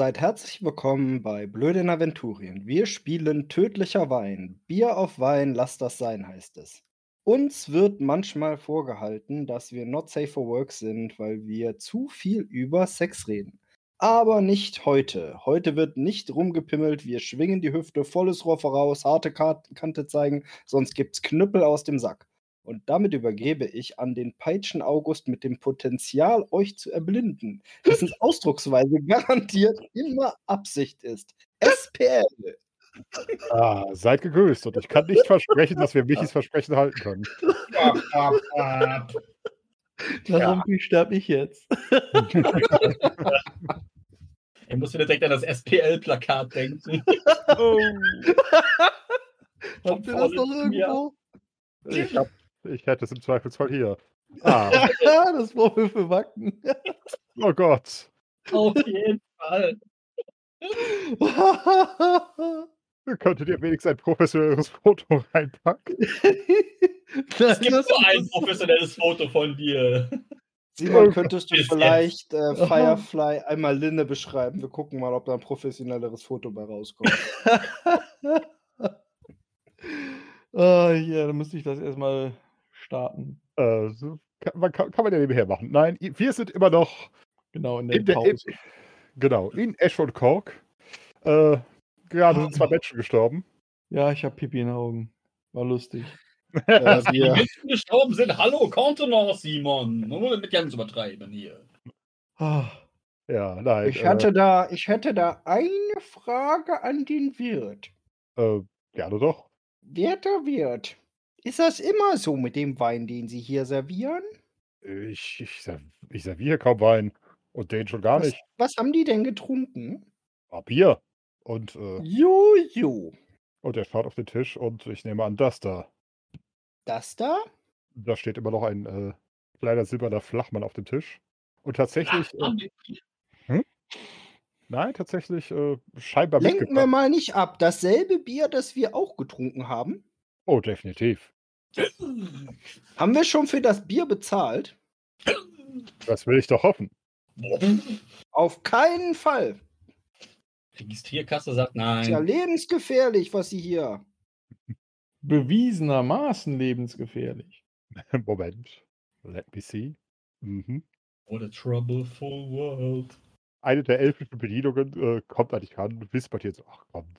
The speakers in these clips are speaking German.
Seid herzlich willkommen bei Blöde in Aventurien. Wir spielen Tödlicher Wein. Bier auf Wein, lass das sein, heißt es. Uns wird manchmal vorgehalten, dass wir not safe for work sind, weil wir zu viel über Sex reden. Aber nicht heute. Heute wird nicht rumgepimmelt, wir schwingen die Hüfte, volles Rohr voraus, harte Kante zeigen, sonst gibt's Knüppel aus dem Sack. Und damit übergebe ich an den Peitschen August mit dem Potenzial, euch zu erblinden, dessen Ausdrucksweise garantiert immer Absicht ist. SPL. Ah, seid gegrüßt und ich kann nicht versprechen, dass wir Michis Versprechen halten können. Darum ja. sterbe ich jetzt. Ich muss wieder direkt an das SPL-Plakat denken. Oh. Habt ihr das noch irgendwo? Ich hab ich hätte es im Zweifelsfall hier. Ah. das für Wacken. oh Gott. Auf jeden Fall. Könntet ihr wenigstens ein professionelles Foto reinpacken? es gibt nur ein professionelles Foto von dir. Simon, könntest du vielleicht äh, Firefly einmal Linne beschreiben? Wir gucken mal, ob da ein professionelleres Foto bei rauskommt. oh, ja, dann müsste ich das erstmal starten. Äh, kann, man, kann, kann, man ja nebenher machen. Nein, wir sind immer noch genau in der, in der Pause. In, genau, in Ashford Cork. Äh, gerade sind zwei ah. Menschen gestorben. Ja, ich habe Pipi in den Augen. War lustig. äh, die Menschen gestorben sind. Hallo, Contenance, Simon. Nur mit ganz übertreiben hier. Ah. Ja, nein. Ich hatte, äh, da, ich hätte da eine Frage an den Wirt. Äh, gerne doch. Werter Wirt, ist das immer so mit dem Wein, den Sie hier servieren? Ich, ich, ich serviere kaum Wein und den schon gar Was, nicht. was haben die denn getrunken? Ah, Bier. Und, äh, Jojo. und er schaut auf den Tisch und ich nehme an, das da. Das da? Da steht immer noch ein äh, kleiner silberner Flachmann auf dem Tisch. Und tatsächlich. Äh, hm? Nein, tatsächlich äh, scheinbar Lenken wir mal nicht ab. Dasselbe Bier, das wir auch getrunken haben? Oh, definitiv. Haben wir schon für das Bier bezahlt? Das will ich doch hoffen. Auf keinen Fall. Die Registrierkasse sagt nein. Ist ja lebensgefährlich, was Sie hier. Bewiesenermaßen lebensgefährlich. Moment. Let me see. Mhm. What a troubleful world. Eine der elfischen Bedienungen äh, kommt an dich ran und wispert jetzt, ach komm,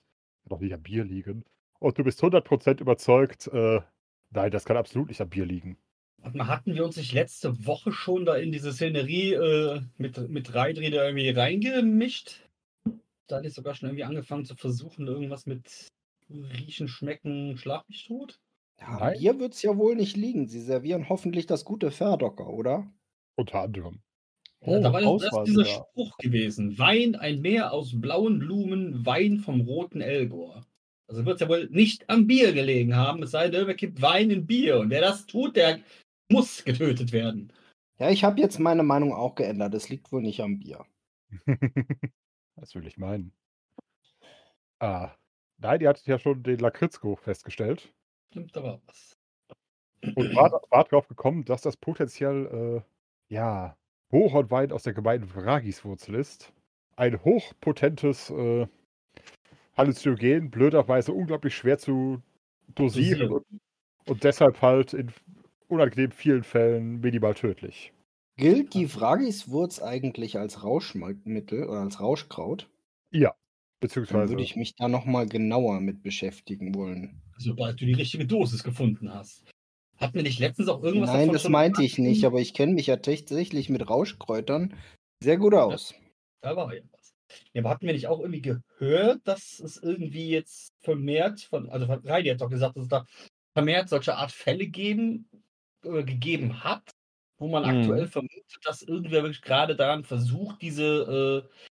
noch nicht am Bier liegen. Und du bist 100% überzeugt, äh, nein, das kann absolut nicht am Bier liegen. Hatten wir uns nicht letzte Woche schon da in diese Szenerie äh, mit, mit Reidri da irgendwie reingemischt? Da hatte ich sogar schon irgendwie angefangen zu versuchen, irgendwas mit Riechen, Schmecken, Schlag mich tot. Ja, Nein. hier wird es ja wohl nicht liegen. Sie servieren hoffentlich das gute Ferdocker, oder? Unter anderem. Oh, ja, da war das, das dieser Spruch gewesen. Wein, ein Meer aus blauen Blumen, Wein vom roten Elgor. Also wird es ja wohl nicht am Bier gelegen haben, es sei denn, er kippt Wein in Bier. Und wer das tut, der muss getötet werden. Ja, ich habe jetzt meine Meinung auch geändert. Es liegt wohl nicht am Bier. das will ich meinen. Ah, nein, ihr hattet ja schon den Lakritzgeruch festgestellt. Stimmt aber was. Und war, war drauf gekommen, dass das potenziell, äh, ja, Hochhornwein aus der Gemeinde Vragiswurzel ist. Ein hochpotentes äh, Halluzinogen blöderweise unglaublich schwer zu dosieren und, und, deshalb halt in unangenehm vielen Fällen minimal tödlich. Gilt die Fragiswurz eigentlich als Rauschmittel oder als Rauschkraut? Ja, beziehungsweise. Dann würde ich mich da nochmal genauer mit beschäftigen wollen. Sobald du die richtige Dosis gefunden hast. Hatten wir nicht letztens auch irgendwas Nein, das meinte ich nicht, aber ich kenne mich ja tatsächlich mit Rauschkräutern sehr gut aus. Da war was. Ja, aber hatten wir nicht auch irgendwie gehört, dass es irgendwie jetzt vermehrt von, also Reini hat doch gesagt, dass es da vermehrt solche Art Fälle geben, äh, gegeben hat, wo man mhm. aktuell vermutet, dass irgendwer wirklich gerade daran versucht, diese, äh,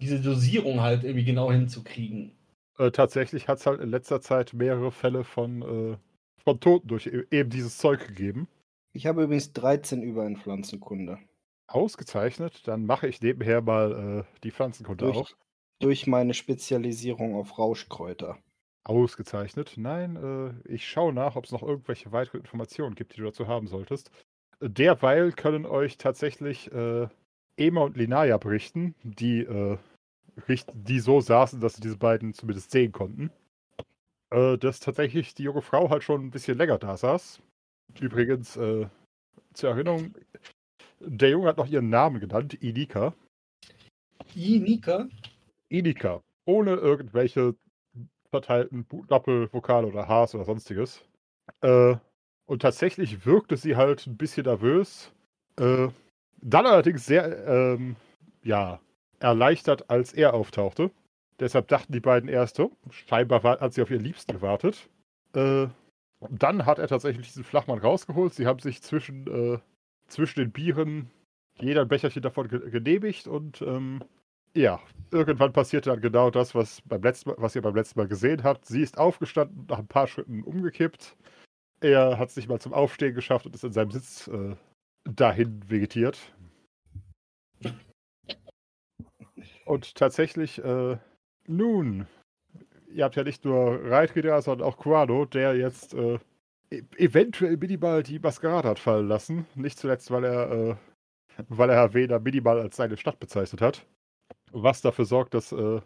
diese Dosierung halt irgendwie genau hinzukriegen. Äh, tatsächlich hat es halt in letzter Zeit mehrere Fälle von, äh, von Toten durch e-, eben dieses Zeug gegeben. Ich habe übrigens 13 über in Pflanzenkunde. Ausgezeichnet. Dann mache ich nebenher mal äh, die Pflanzenkunde durch, auch. Durch meine Spezialisierung auf Rauschkräuter. Ausgezeichnet. Nein, äh, ich schaue nach, ob es noch irgendwelche weitere Informationen gibt, die du dazu haben solltest. Derweil können euch tatsächlich äh, Ema und Linaya berichten, die äh, die so saßen, dass sie diese beiden zumindest sehen konnten. Äh, dass tatsächlich die junge Frau halt schon ein bisschen länger da saß. Übrigens, äh, zur Erinnerung, der Junge hat noch ihren Namen genannt, Inika. Inika? Inika. Ohne irgendwelche verteilten Doppelvokale oder Hs oder sonstiges. Äh, und tatsächlich wirkte sie halt ein bisschen nervös. Äh, dann allerdings sehr, ähm, ja, erleichtert, als er auftauchte. Deshalb dachten die beiden erst, so, scheinbar war, hat sie auf ihren Liebsten gewartet. Äh, und dann hat er tatsächlich diesen Flachmann rausgeholt. Sie haben sich zwischen, äh, zwischen den Bieren jeder ein Becherchen davon ge genehmigt und ähm, ja, irgendwann passierte dann genau das, was, beim letzten Mal, was ihr beim letzten Mal gesehen habt. Sie ist aufgestanden, nach ein paar Schritten umgekippt. Er hat es nicht mal zum Aufstehen geschafft und ist in seinem Sitz äh, dahin vegetiert. Und tatsächlich, äh, nun, ihr habt ja nicht nur Reitrieder, sondern auch Quado, der jetzt äh, eventuell minimal die Maskerade hat fallen lassen. Nicht zuletzt, weil er, äh, weil er Havena minimal als seine Stadt bezeichnet hat. Was dafür sorgt, dass äh,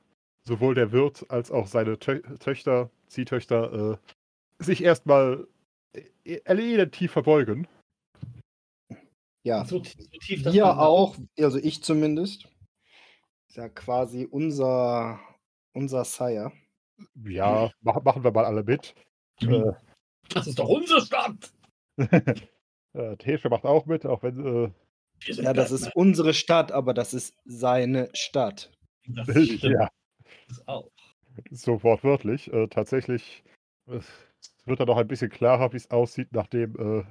sowohl der Wirt als auch seine Tö Töchter, Ziehtöchter, äh, sich erstmal äh, tief verbeugen. Ja, So, so tief, dass wir auch, also ich zumindest. Ist ja quasi unser, unser Sire. Ja, mach, machen wir mal alle mit. Äh, Das ist doch unsere Stadt! äh, Tesche macht auch mit, auch wenn äh, Ja, das ist unsere Stadt, aber das ist seine Stadt. Das stimmt. ja, Das auch. so wortwörtlich. Äh, tatsächlich äh, wird dann noch ein bisschen klarer, wie es aussieht, nachdem äh,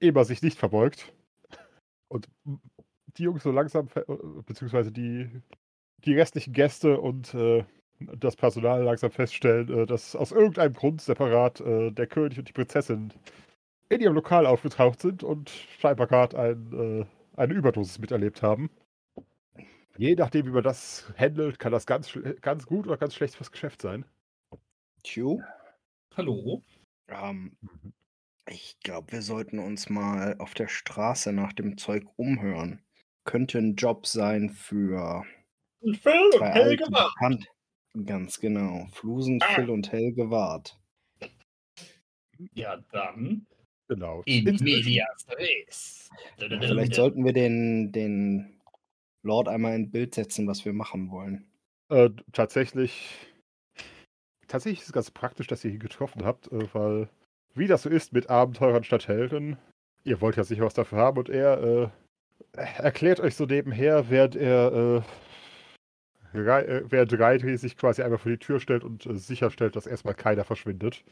Eber sich nicht verbeugt. Und die Jungs so langsam, äh, beziehungsweise die, die restlichen Gäste und äh, das Personal langsam feststellen, äh, dass aus irgendeinem Grund separat äh, der König und die Prinzessin in ihrem Lokal aufgetaucht sind und scheinbar gerade ein, äh, eine Überdosis miterlebt haben. Je nachdem, wie man das handelt, kann das ganz, ganz gut oder ganz schlecht fürs Geschäft sein. Tju, Hallo? ähm, ich glaube, wir sollten uns mal auf der Straße nach dem Zeug umhören. Könnte ein Job sein für Phil und Helge Wach. Bekannte. Ganz genau. Flusen, Ah. Phil und Helge Wart. Ja, dann. Genau. In medias res. Vielleicht sollten wir den, den Lord einmal in Bild setzen, was wir machen wollen. Äh, tatsächlich, tatsächlich ist es ganz praktisch, dass ihr ihn getroffen habt, äh, weil, wie das so ist mit Abenteurern statt Helden, ihr wollt ja sicher was dafür haben und er äh, erklärt euch so nebenher, während er, äh, während Reitri sich quasi einmal vor die Tür stellt und äh, sicherstellt, dass erstmal keiner verschwindet.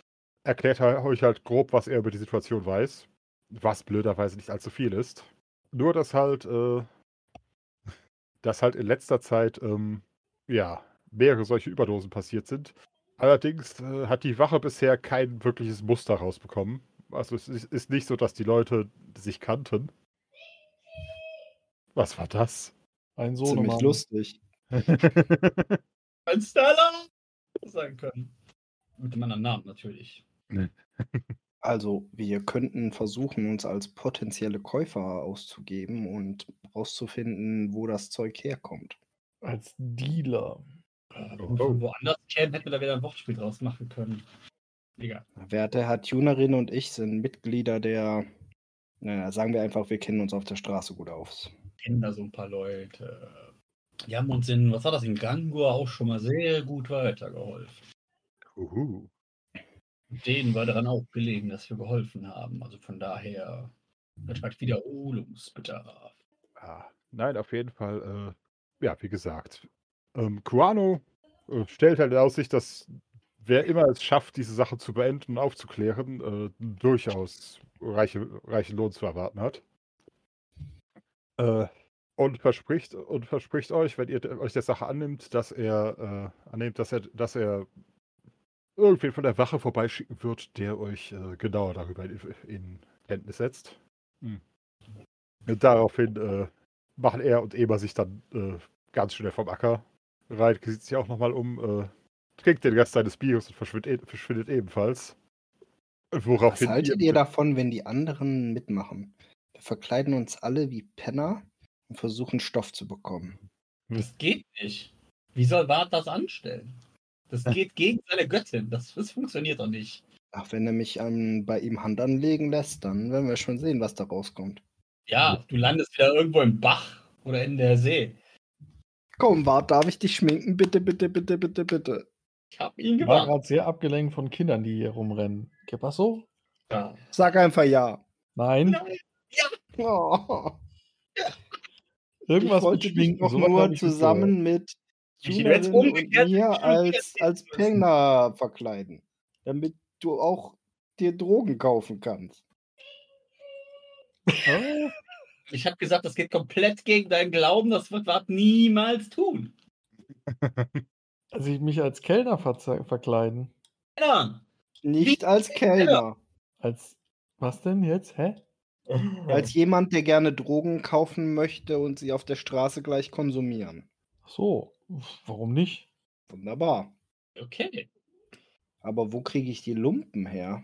Erklärt er euch halt grob, was er über die Situation weiß, was blöderweise nicht allzu viel ist. Nur, dass halt, äh, dass halt in letzter Zeit, ähm, ja, mehrere solche Überdosen passiert sind. Allerdings äh, hat die Wache bisher kein wirkliches Muster rausbekommen. Also es ist, nicht so, dass die Leute sich kannten. Was war das? Ein Ziemlich Sohnemann. lustig. Ein Stella sagen können. Mit dem anderen Namen natürlich. Also, wir könnten versuchen, uns als potenzielle Käufer auszugeben und rauszufinden, wo das Zeug herkommt. Als Dealer. Oh, oh. woanders kennen, hätten wir da wieder ein Wortspiel draus machen können. Egal. Werte Herr Tunerin und ich sind Mitglieder der, naja, sagen wir einfach, wir kennen uns auf der Straße gut aus. kennen da so ein paar Leute. Die haben uns in, was war das, in Gangur auch schon mal sehr gut weitergeholfen. Uhu. Denen war daran auch gelegen, dass wir geholfen haben. Also von daher, das hat Wiederholungsbedarf. Ah, nein, auf jeden Fall, äh, ja, wie gesagt. Ähm, Kuano äh, stellt halt in Aussicht, dass wer immer es schafft, diese Sache zu beenden und aufzuklären, äh, durchaus reiche, reichen Lohn zu erwarten hat. Äh, und verspricht und verspricht euch, wenn ihr euch der Sache annimmt, dass er äh, annimmt, dass er, dass er irgendwen von der Wache vorbeischicken wird, der euch äh, genauer darüber in, in Kenntnis setzt. Hm. Und daraufhin äh, machen er und Eber sich dann äh, ganz schnell vom Acker. Reit sieht sich auch nochmal um, äh, trinkt den Rest seines Biers und verschwindet, e- verschwindet ebenfalls. Was Woraufhin haltet ihr davon, wenn die anderen mitmachen? Wir verkleiden uns alle wie Penner und versuchen Stoff zu bekommen. Das geht nicht. Wie soll Wart das anstellen? Das geht gegen seine Göttin. Das, das funktioniert doch nicht. Ach, wenn er mich ähm, bei ihm Hand anlegen lässt, dann werden wir schon sehen, was da rauskommt. Ja, du landest wieder irgendwo im Bach oder in der See. Komm, Wart, darf ich dich schminken? Bitte, bitte, bitte, bitte, bitte. Ich hab ihn Ich war gerade sehr abgelenkt von Kindern, die hier rumrennen. ¿Qué pasó? Ja. Sag einfach ja. Nein, Nein. Oh, irgendwas ich wollte dich doch nur zusammen mit Junerin und umgekehrt mir als, als. Penner verkleiden. Damit du auch dir Drogen kaufen kannst. Oh, Ich habe gesagt, das geht komplett gegen deinen Glauben. Das wird Wart niemals tun. Also ich mich als Kellner verze- verkleiden. Ja. Nicht als Kellner. Als was denn jetzt? Hä? Als jemand, der gerne Drogen kaufen möchte und sie auf der Straße gleich konsumieren. Ach so, warum nicht? Wunderbar. Okay. Aber wo kriege ich die Lumpen her?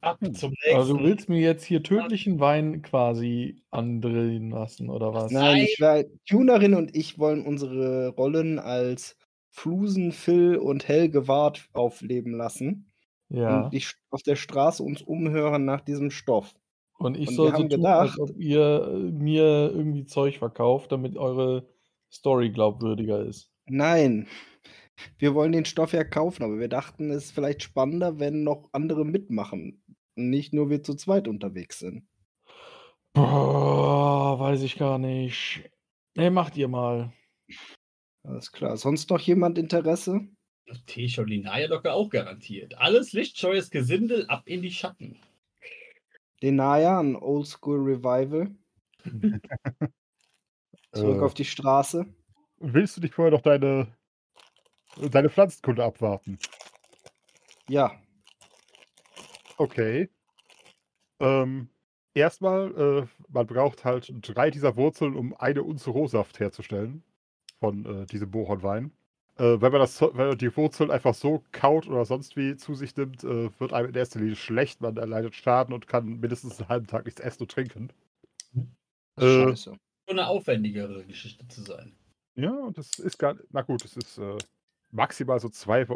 Ab zum nächsten. Also du willst mir jetzt hier tödlichen Wein quasi andrehen lassen, oder was? Nein, ich war, Tunerin und ich wollen unsere Rollen als Flusen, Phil und Helge Wart aufleben lassen. Ja. Und die auf der Straße uns umhören nach diesem Stoff. Und ich Und soll so tun, als gedacht- ob ihr äh, mir irgendwie Zeug verkauft, damit eure Story glaubwürdiger ist. Nein, wir wollen den Stoff ja kaufen, aber wir dachten, es ist vielleicht spannender, wenn noch andere mitmachen. Nicht nur wir zu zweit unterwegs sind. Boah, weiß ich gar nicht. Ne, macht ihr mal. Alles klar. Sonst noch jemand Interesse? Und Linaya doch auch garantiert. Alles lichtscheues Gesindel ab in die Schatten. Denaya, ein Oldschool Revival. Zurück Äh, auf die Straße. Willst du dich vorher noch deine, deine Pflanzenkunde abwarten? Ja, Okay. Ähm, erstmal, äh, man braucht halt drei dieser Wurzeln, um eine Unze Rohsaft herzustellen von äh, diesem Bohornwein. Äh, wenn man das, wenn man die Wurzeln einfach so kaut oder sonst wie zu sich nimmt, äh, wird einem in erster Linie schlecht, man erleidet Schaden und kann mindestens einen halben Tag nichts essen und trinken. das ist Äh. So eine aufwendigere Geschichte zu sein. Ja, und das ist gar na gut, es ist äh, maximal so zwei, äh,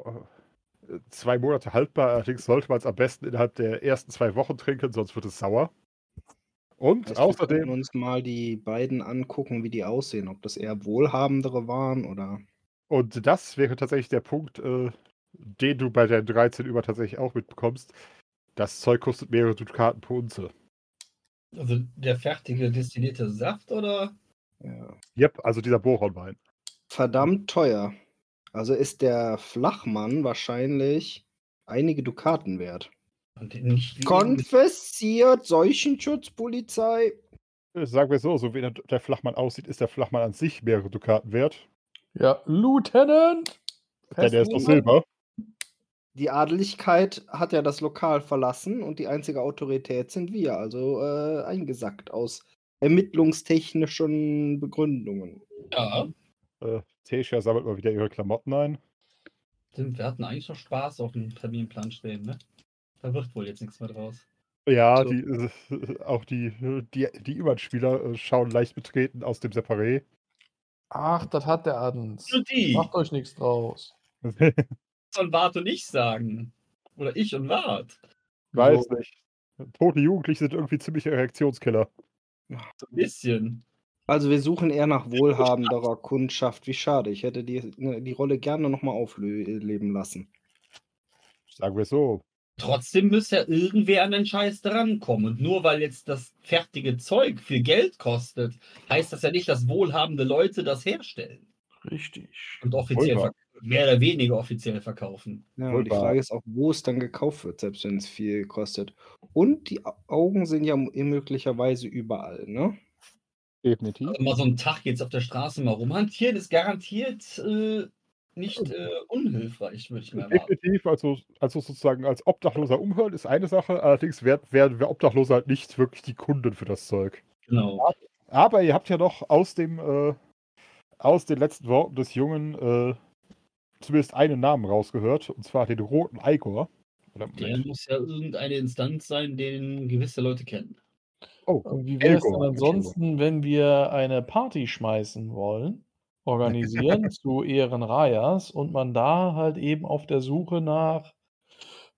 zwei Monate haltbar. Allerdings sollte man es am besten innerhalb der ersten zwei Wochen trinken, sonst wird es sauer. Und Heißt, wir könnten außerdem, uns mal die beiden angucken, wie die aussehen. Ob das eher wohlhabendere waren oder. Und das wäre tatsächlich der Punkt, äh, den du bei der 13 über tatsächlich auch mitbekommst. Das Zeug kostet mehrere Dukaten pro Unze. Also der fertige destillierte Saft oder? Ja. Yep, also dieser Bohornwein. Verdammt teuer. Also ist der Flachmann wahrscheinlich einige Dukaten wert. Konfessiert, Seuchenschutzpolizei. Äh, Sagen wir so, so wie der, der Flachmann aussieht, ist der Flachmann an sich mehrere Dukaten wert. Ja, Lieutenant! Denn der ist Festnehmen? Silber. Die Adeligkeit hat ja das Lokal verlassen und die einzige Autorität sind wir, also äh, eingesackt aus ermittlungstechnischen Begründungen. Ja, Äh, Tesha sammelt mal wieder ihre Klamotten ein. stimmt, wir hatten eigentlich noch Spaß auf dem Terminplan stehen, ne? Da wird wohl jetzt nichts mehr draus. Ja, So. die, äh, auch die, die, die Übernspieler äh, schauen leicht betreten aus dem Separé. Ach, das hat der Adens. Nur die. Macht euch nichts draus. Sollen Wart und ich sagen. Oder ich und Wart. Weiß So. nicht. Tote Jugendliche sind irgendwie ziemliche Erektionskiller. So ein bisschen. Also wir suchen eher nach wohlhabenderer Kundschaft. Wie schade, ich hätte die, ne, die Rolle gerne nochmal aufleben lassen. Sagen wir so. Trotzdem müsste ja irgendwer an den Scheiß drankommen. Und nur weil jetzt das fertige Zeug viel Geld kostet, heißt das ja nicht, dass wohlhabende Leute das herstellen. Richtig. Und offiziell, mehr oder weniger offiziell verkaufen. Ja, und die. Frage ist auch, wo es dann gekauft wird, selbst wenn es viel kostet. Und die Au- Augen sind ja möglicherweise überall, ne? Definitiv. Also mal so einen Tag jetzt auf der Straße mal rumhantieren, ist garantiert äh, nicht äh, unhilfreich, würde ich mal erwarten. Definitiv, also, also sozusagen als Obdachloser umhören ist eine Sache, allerdings werden wär, wär Obdachlose halt nicht wirklich die Kunden für das Zeug. Genau. Aber ihr habt ja noch aus dem äh, aus den letzten Worten des Jungen äh, zumindest einen Namen rausgehört, und zwar den roten Igor. Oder Der muss ja irgendeine Instanz sein, den gewisse Leute kennen. Oh, Und wie wäre es denn ansonsten, wenn wir eine Party schmeißen wollen? Organisieren zu Ehren Rajas und man da halt eben auf der Suche nach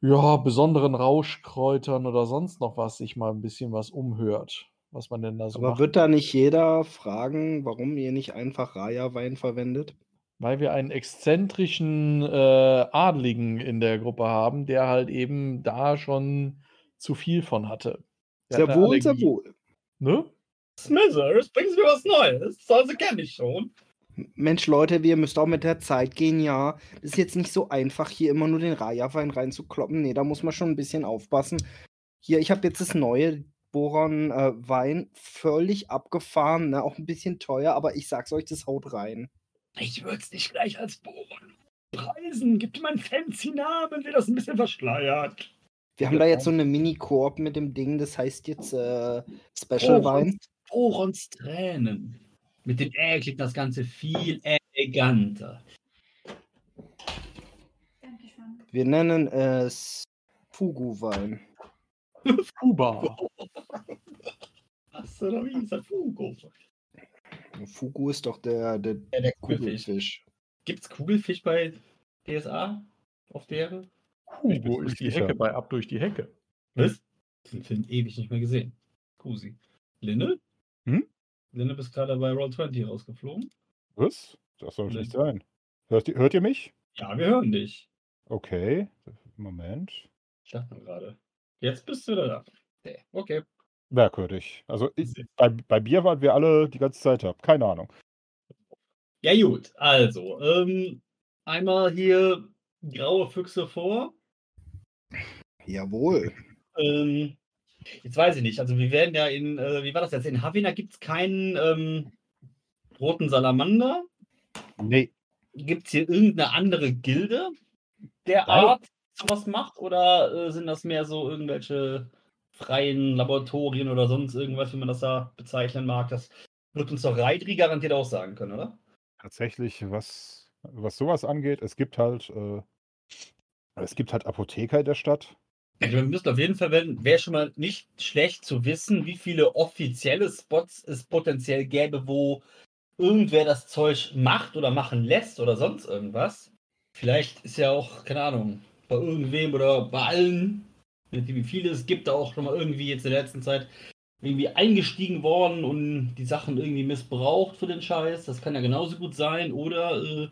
ja, besonderen Rauschkräutern oder sonst noch was sich mal ein bisschen was umhört, was man denn da so Aber macht. wird da nicht jeder fragen, warum ihr nicht einfach Raja-Wein verwendet? Weil wir einen exzentrischen äh, Adligen in der Gruppe haben, der halt eben da schon zu viel von hatte. Der Sehr wohl, sehr Allergie. wohl. Ne? Smithers, bringen Sie mir was Neues. Das also kenne ich schon. Mensch, Leute, wir müsst auch mit der Zeit gehen, ja. Das ist jetzt nicht so einfach, hier immer nur den Raja-Wein reinzukloppen. Nee, da muss man schon ein bisschen aufpassen. Hier, ich habe jetzt das neue Boron-Wein völlig abgefahren, ne? auch ein bisschen teuer, aber ich sag's euch, das haut rein. Ich würde es nicht gleich als Bohren preisen. Gibt ihm einen fancy Namen, wird das ein bisschen verschleiert. Wir haben da jetzt so eine Mini-Koop mit dem Ding, das heißt jetzt äh, Special-Wein. Borons Tränen. Mit dem Ä klingt das Ganze viel eleganter. Dankeschön. Wir nennen es Fugu-Wein. Kuba. Was oder wie ist das Fugo? Fugu ist doch der, der Ja, der Kugelfisch. Kugelfisch. Gibt's Kugelfisch bei DSA auf der? Bin ist die sicher. Hecke bei Ab durch die Hecke. Was? Den Film ewig nicht mehr gesehen. Kusi. Linne? Hm? Linne bist gerade bei Roll20 rausgeflogen. Was? Das soll nicht sein. Hört ihr, hört ihr mich? Ja, wir hören dich. Okay. Moment. Ich dachte mal gerade. Jetzt bist du wieder da. Nee, Okay. Merkwürdig. Also ich, bei, bei Bier waren wir alle die ganze Zeit da. Keine Ahnung. Ja, gut. Also, ähm, einmal hier graue Füchse vor. Jawohl. Ähm, jetzt weiß ich nicht. Also, wir werden ja in, äh, wie war das jetzt? In Havana gibt es keinen ähm, roten Salamander. Nee. Gibt es hier irgendeine andere Gilde der Nein. Art sowas macht? Oder äh, sind das mehr so irgendwelche freien Laboratorien oder sonst irgendwas, wie man das da bezeichnen mag? Das wird uns doch Reitri garantiert auch sagen können, oder? Tatsächlich, was, was sowas angeht, es gibt halt, äh, es gibt halt Apotheker in der Stadt. Ja, Wir müssen auf jeden Fall, wäre schon mal nicht schlecht zu wissen, wie viele offizielle Spots es potenziell gäbe, wo irgendwer das Zeug macht oder machen lässt oder sonst irgendwas. Vielleicht ist ja auch, keine Ahnung, bei irgendwem oder bei allen, wie viele es gibt, auch schon mal irgendwie jetzt in der letzten Zeit irgendwie eingestiegen worden und die Sachen irgendwie missbraucht für den Scheiß. Das kann ja genauso gut sein. Oder äh,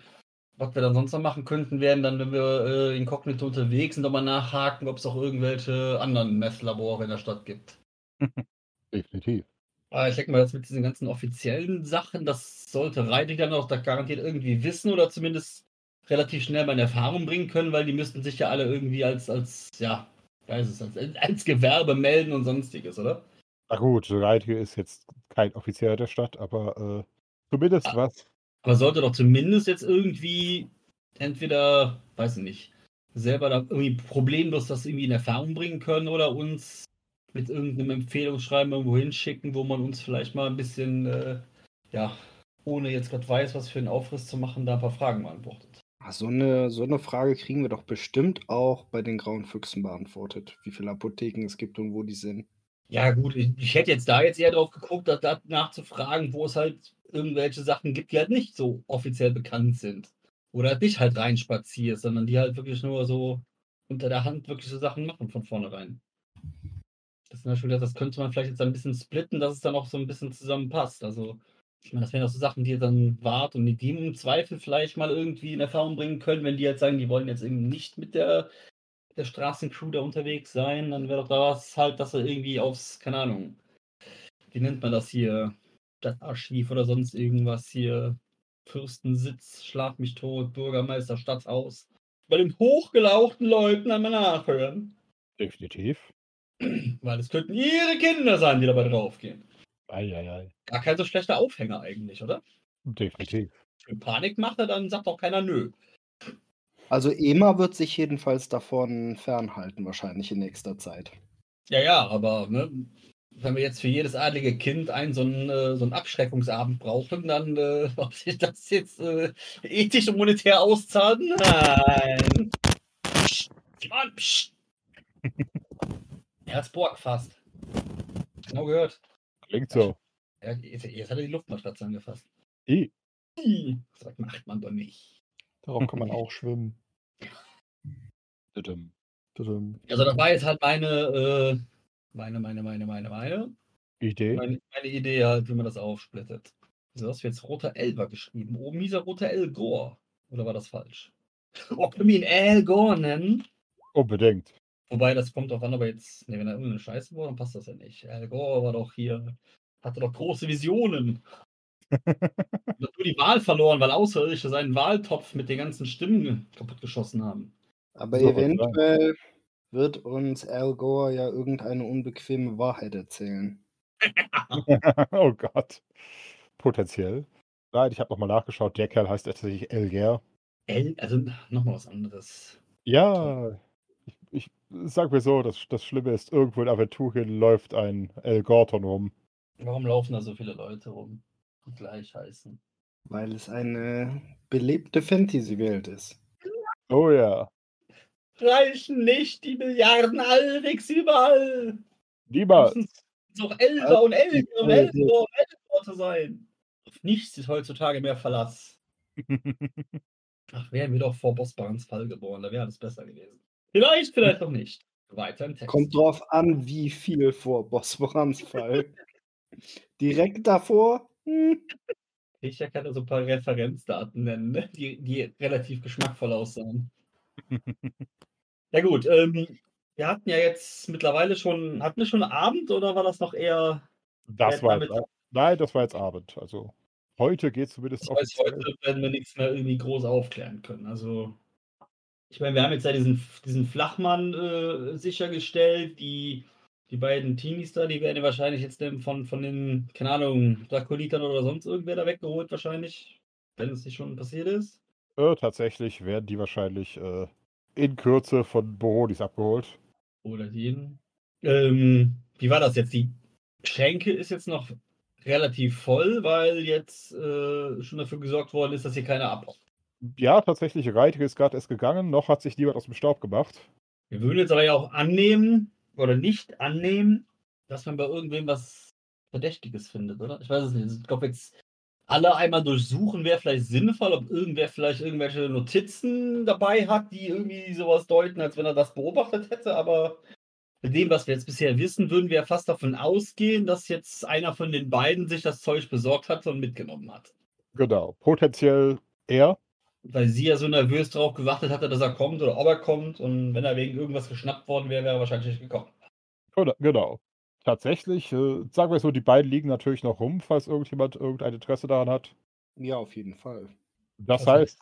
was wir dann sonst noch machen könnten, wären dann, wenn wir äh, inkognito unterwegs sind, nochmal nachhaken, ob es auch irgendwelche anderen Messlabore in der Stadt gibt. Definitiv. Aber ich denke mal, das mit diesen ganzen offiziellen Sachen, das sollte Reitig dann auch da garantiert irgendwie wissen oder zumindest relativ schnell mal in Erfahrung bringen können, weil die müssten sich ja alle irgendwie als, als ja, weiß es, als, als Gewerbe melden und sonstiges, oder? Na gut, Reitge ist jetzt kein Offizieller der Stadt, aber äh, zumindest Ah. was. Aber sollte doch zumindest jetzt irgendwie entweder, weiß ich nicht, selber da irgendwie problemlos das irgendwie in Erfahrung bringen können oder uns mit irgendeinem Empfehlungsschreiben irgendwo hinschicken, wo man uns vielleicht mal ein bisschen, äh, ja, ohne jetzt gerade weiß, was für einen Aufriss zu machen, da ein paar Fragen beantwortet. Ah, So eine, so eine Frage kriegen wir doch bestimmt auch bei den grauen Füchsen beantwortet, wie viele Apotheken es gibt und wo die sind. Ja, gut, ich, ich hätte jetzt da jetzt eher drauf geguckt, da, da nachzufragen, wo es halt irgendwelche Sachen gibt, die halt nicht so offiziell bekannt sind. Oder nicht halt reinspazierst, sondern die halt wirklich nur so unter der Hand wirklich so Sachen machen von vornherein. Das, ist natürlich, das könnte man vielleicht jetzt ein bisschen splitten, dass es dann auch so ein bisschen zusammenpasst. Also, ich meine, das wären auch so Sachen, die dann Wart und die die im Zweifel vielleicht mal irgendwie in Erfahrung bringen können, wenn die jetzt sagen, die wollen jetzt eben nicht mit der, der Straßencrew da unterwegs sein, dann wäre doch da was halt, dass er irgendwie aufs, keine Ahnung, wie nennt man das hier, Stadtarchiv oder sonst irgendwas hier, Fürstensitz, Schlag mich tot, Bürgermeister, Stadthaus. Bei den hochgelauchten Leuten einmal nachhören. Definitiv. Weil es könnten ihre Kinder sein, die dabei draufgehen. Eieiei. Gar kein so schlechter Aufhänger eigentlich, oder? Definitiv. Wenn Panik macht er, dann sagt auch keiner nö. Also EMA wird sich jedenfalls davon fernhalten, wahrscheinlich in nächster Zeit. Ja, ja, aber ne, wenn wir jetzt für jedes adlige Kind einen so einen, äh, so einen Abschreckungsabend brauchen, dann äh, ob sich das jetzt äh, ethisch und monetär auszahlt? Nein. Psst, Mann, psst. Herzborg fast. Genau gehört. Klingt so. Ja, jetzt, jetzt hat er die Luftmatratze angefasst. I. Das macht man doch nicht. Darauf kann man auch schwimmen. Tüdüm. Tadam. Also das war jetzt halt meine, äh, meine, meine, meine, meine, meine, Idee? meine, meine Idee halt, wie man das aufsplittet. Also hast du jetzt roter Elver geschrieben. Oben dieser roter El Gore. Oder war das falsch? Ob wir ihn El Gore nennen? Unbedingt. Wobei, das kommt auch an, aber jetzt, ne, wenn er irgendeine Scheiße war, dann passt das ja nicht. Al Gore war doch hier, hatte doch große Visionen. hat nur die Wahl verloren, weil Außerirdische seinen Wahltopf mit den ganzen Stimmen kaputtgeschossen haben. Aber So, eventuell wird uns Al Gore ja irgendeine unbequeme Wahrheit erzählen. oh Gott. Potenziell. Nein, ich habe nochmal nachgeschaut. Der Kerl heißt tatsächlich Elger. El, also nochmal was anderes. Ja, ich, ich sag mir so, das, das Schlimme ist, irgendwo in Aventurien läuft ein El Gorton rum. Warum laufen da so viele Leute rum, die gleich heißen? Weil es eine belebte Fantasy-Welt ist. Oh ja. Reichen nicht die Milliarden Alrix überall. Es auch Elfer und Elfer und Elfer und Elfer sein. Auf nichts ist heutzutage mehr Verlass. Ach, wären wir doch vor Bossbarns Fall geboren, da wäre alles besser gewesen. Vielleicht, vielleicht noch nicht. Weiter im Text. Kommt drauf an, wie viel vor Bosporans Fall. Direkt davor? Hm. Ich kann ja so ein paar Referenzdaten nennen, ne? die, die relativ geschmackvoll aussahen. Ja gut, ähm, wir hatten ja jetzt mittlerweile schon, hatten wir schon Abend oder war das noch eher Das war jetzt, nein, das war jetzt Abend. Also heute geht zumindest Das heißt, offiziell. heute werden wir nichts mehr irgendwie groß aufklären können. Also, ich meine, wir haben jetzt ja diesen, diesen Flachmann äh, sichergestellt. Die, die beiden Teenies da, die werden ja wahrscheinlich jetzt von, von den, keine Ahnung, Drakolitern oder sonst irgendwer da weggeholt, wahrscheinlich. Wenn es nicht schon passiert ist. Äh, tatsächlich werden die wahrscheinlich äh, in Kürze von Borodis abgeholt. Oder jeden. Ähm, wie war das jetzt? Die Schenke ist jetzt noch relativ voll, weil jetzt äh, schon dafür gesorgt worden ist, dass hier keiner abhaut. Ja, tatsächlich, Reitige ist gerade erst gegangen, noch hat sich niemand aus dem Staub gemacht. Wir würden jetzt aber ja auch annehmen oder nicht annehmen, dass man bei irgendwem was Verdächtiges findet, oder? Ich weiß es nicht. Ich glaube, jetzt alle einmal durchsuchen wäre vielleicht sinnvoll, ob irgendwer vielleicht irgendwelche Notizen dabei hat, die irgendwie sowas deuten, als wenn er das beobachtet hätte. Aber mit dem, was wir jetzt bisher wissen, würden wir ja fast davon ausgehen, dass jetzt einer von den beiden sich das Zeug besorgt hat und mitgenommen hat. Genau, potenziell er. Weil sie ja so nervös darauf gewartet hatte, dass er kommt oder ob er kommt. Und wenn er wegen irgendwas geschnappt worden wäre, wäre er wahrscheinlich nicht gekommen. Genau. Tatsächlich, äh, sagen wir so, die beiden liegen natürlich noch rum, falls irgendjemand irgendein Interesse daran hat. Ja, auf jeden Fall. Das Okay. heißt,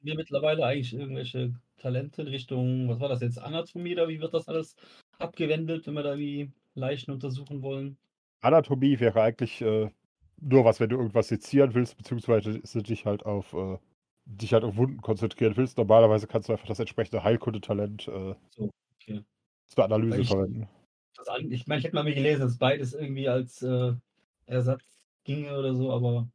wir mittlerweile eigentlich irgendwelche Talente in Richtung, was war das jetzt, Anatomie oder wie wird das alles abgewendet, wenn wir da irgendwie Leichen untersuchen wollen? Anatomie wäre eigentlich äh, nur was, wenn du irgendwas sezieren willst, beziehungsweise dich halt auf äh, dich halt auf Wunden konzentrieren willst. Normalerweise kannst du einfach das entsprechende Heilkundetalent äh, So, okay. zur Analyse ich- verwenden. Das an, ich meine, ich hätte mal gelesen, dass beides irgendwie als äh, Ersatz ginge oder so, aber.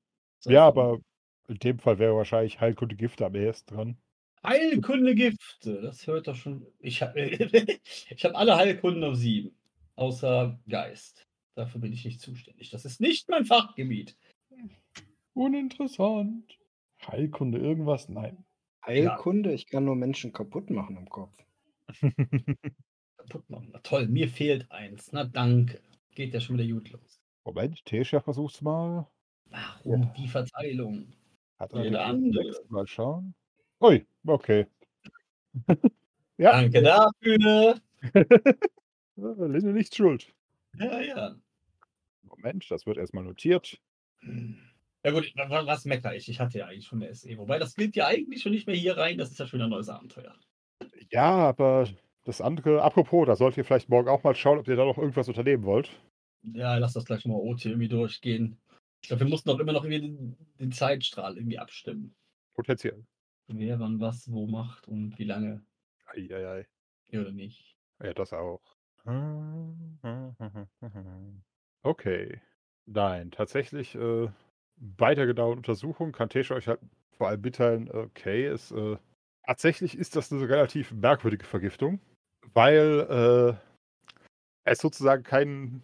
Ja, aber in dem Fall wäre wahrscheinlich Heilkunde Gifte am ehesten dran. Heilkunde Gifte, das hört doch schon. Ich habe ich hab alle Heilkunden auf sieben. Außer Geist. Dafür bin ich nicht zuständig. Das ist nicht mein Fachgebiet. Uninteressant. Heilkunde, irgendwas? Nein. Heilkunde, ich kann nur Menschen kaputt machen im Kopf. Kaputt machen. Na toll, mir fehlt eins. Na danke. Geht ja schon wieder gut los. Moment, Tesha versuch's mal. Warum die Verteilung? Hat Jeder eine andere. Mal schauen. Ui, okay. ja, Danke dafür. Linde nicht schuld. Ja, ja. Moment, das wird erstmal notiert. Ja gut, wa- wa- was meckere ich? Ich hatte ja eigentlich schon eine SE. Wobei, das gilt ja eigentlich schon nicht mehr hier rein. Das ist ja schon ein neues Abenteuer. Ja, aber das andere, apropos, da solltet ihr vielleicht morgen auch mal schauen, ob ihr da noch irgendwas unternehmen wollt. Ja, lass das gleich mal OT irgendwie durchgehen. Ich glaube, wir mussten doch immer noch irgendwie den, den Zeitstrahl irgendwie abstimmen. Potenziell. Wer wann was wo macht und wie lange. Eieiei. Ja oder nicht. Ja, das auch. Okay. Nein, tatsächlich, äh, bei der genauen Untersuchung kann Tesha euch halt vor allem mitteilen, okay, es, äh, tatsächlich ist das eine relativ merkwürdige Vergiftung, weil äh, es sozusagen kein,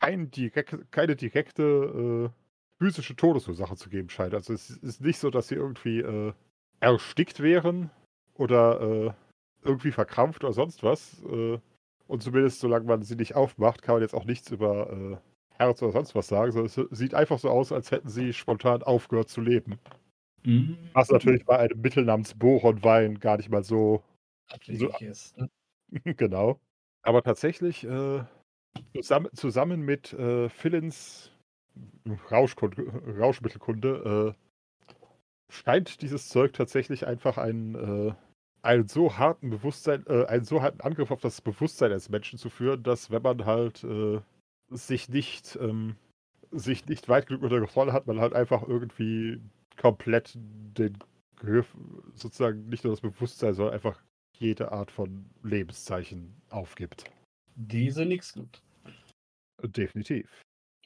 kein direkt, keine direkte äh, physische Todesursache zu geben scheint. Also es ist nicht so, dass sie irgendwie äh, erstickt wären oder äh, irgendwie verkrampft oder sonst was. Äh, und zumindest solange man sie nicht aufmacht, kann man jetzt auch nichts über äh, Herz oder sonst was sagen. Sondern es sieht einfach so aus, als hätten sie spontan aufgehört zu leben. Mhm. Was natürlich bei einem Mittel namens Boronwein gar nicht mal so Abwegig ist. Ne? genau. Aber tatsächlich äh, zusammen, zusammen mit äh, Philins Rauschkunde, Rauschmittelkunde äh, scheint dieses Zeug tatsächlich einfach einen, äh, einen so harten Bewusstsein, äh, einen so harten Angriff auf das Bewusstsein des Menschen zu führen, dass wenn man halt äh, sich nicht ähm, sich nicht weit genug unter Kontrolle hat, man halt einfach irgendwie komplett den Griff, sozusagen nicht nur das Bewusstsein, sondern einfach jede Art von Lebenszeichen aufgibt. Diese nix gut. Definitiv.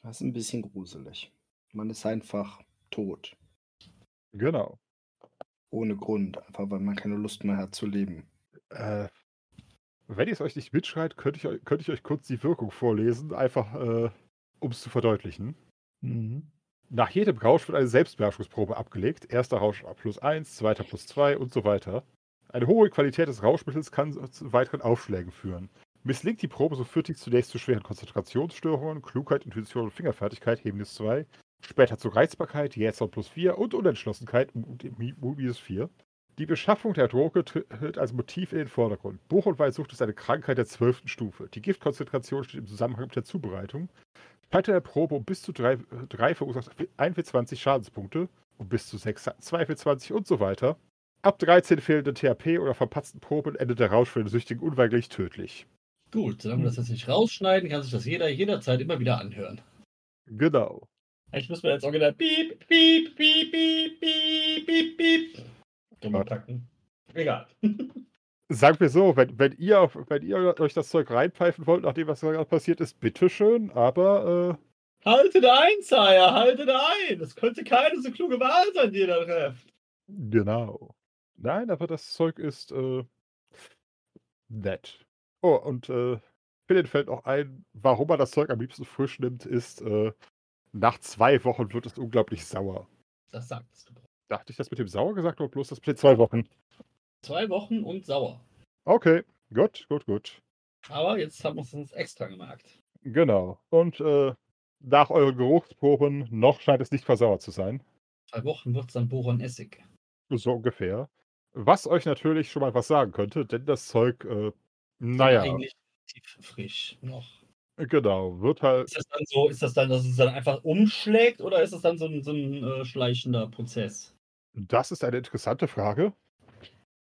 Das ist ein bisschen gruselig. Man ist einfach tot. Genau. Ohne Grund. Einfach weil man keine Lust mehr hat zu leben. Äh, wenn ihr es euch nicht mitschreit, könnte ich, euch- könnte ich euch kurz die Wirkung vorlesen, einfach äh, um es zu verdeutlichen. Mhm. Nach jedem Rausch wird eine Selbstbeherrschungsprobe abgelegt. Erster Rausch plus 1, zweiter plus 2 und so weiter. Eine hohe Qualität des Rauschmittels kann zu weiteren Aufschlägen führen. Misslingt die Probe, so führt dies zunächst zu schweren Konzentrationsstörungen, Klugheit, Intuition und Fingerfertigkeit, Hemmnis 2, später zu Reizbarkeit, Jähzorn plus 4 und Unentschlossenheit, Mut minus 4. Die Beschaffung der Droge tritt als Motiv in den Vordergrund. Buchenwald sucht es eine Krankheit der zwölften Stufe. Die Giftkonzentration steht im Zusammenhang mit der Zubereitung. Scheitern der Probe um bis zu 3, drei verursacht 1 für 20 Schadenspunkte, um bis zu 6 2 für 20 und so weiter. Ab 13 fehlende THP oder verpatzten Proben endet der Rausch für den Süchtigen unweigerlich tödlich. Gut, solange wir das jetzt nicht rausschneiden, kann sich das jeder jederzeit immer wieder anhören. Genau. Eigentlich müssen wir jetzt original piep, piep, piep, piep, piep, piep, piep. Dummer packen. Egal. Sagen wir so, wenn, wenn, ihr, wenn ihr euch das Zeug reinpfeifen wollt, nachdem was gerade passiert ist, bitteschön, aber äh, Haltet ein, Sire, haltet ein. Das könnte keine so kluge Wahl sein, die ihr da trefft. genau. Nein, aber das Zeug ist äh, nett. Oh, und äh, Philipp fällt auch ein, warum er das Zeug am liebsten frisch nimmt, ist, äh, nach zwei Wochen wird es unglaublich sauer. Das sagtest du. Dachte ich das mit dem sauer gesagt oder bloß das mit zwei Wochen? Zwei Wochen und sauer. Okay, gut, gut, gut. Aber jetzt haben wir es uns extra gemerkt. Genau. Und äh, nach euren Geruchsproben noch scheint es nicht versauert zu sein. Zwei Wochen wird es dann Boron Essig. So ungefähr. Was euch natürlich schon mal was sagen könnte, denn das Zeug, äh, naja, Eigentlich relativ frisch noch. genau, wird halt, Ist das dann so, ist das dann, dass es dann einfach umschlägt oder ist das dann so ein, so ein äh, schleichender Prozess? das ist eine interessante Frage.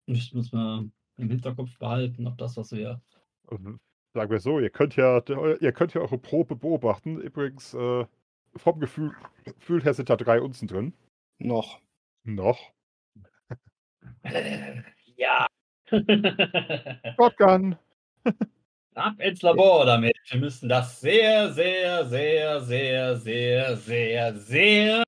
Das muss man im Hinterkopf behalten, ob das was wäre. Ähm, Sagen wir so, ihr könnt ja, ihr könnt ja eure Probe beobachten. Übrigens, äh, vom Gefühl, Gefühl her sind da drei Unzen drin. Noch. Noch. ja. Shotgun! Ab ins Labor damit. Wir müssen das sehr, sehr, sehr, sehr, sehr, sehr, sehr,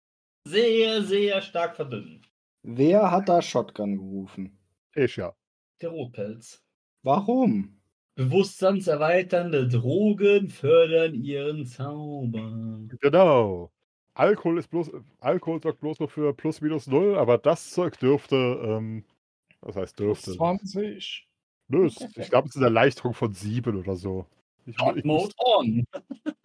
sehr, sehr stark verdünnen. Wer hat da Shotgun gerufen? Tisha. Der Rotpelz. Warum? Bewusstseinserweiternde Drogen fördern ihren Zauber. Genau. Alkohol ist bloß, Alkohol sorgt bloß noch für plus minus null, aber das Zeug dürfte, ähm, was heißt dürfte? 20. Nö, ich glaube, es ist eine Erleichterung von sieben oder so. Ich, ich Mode on.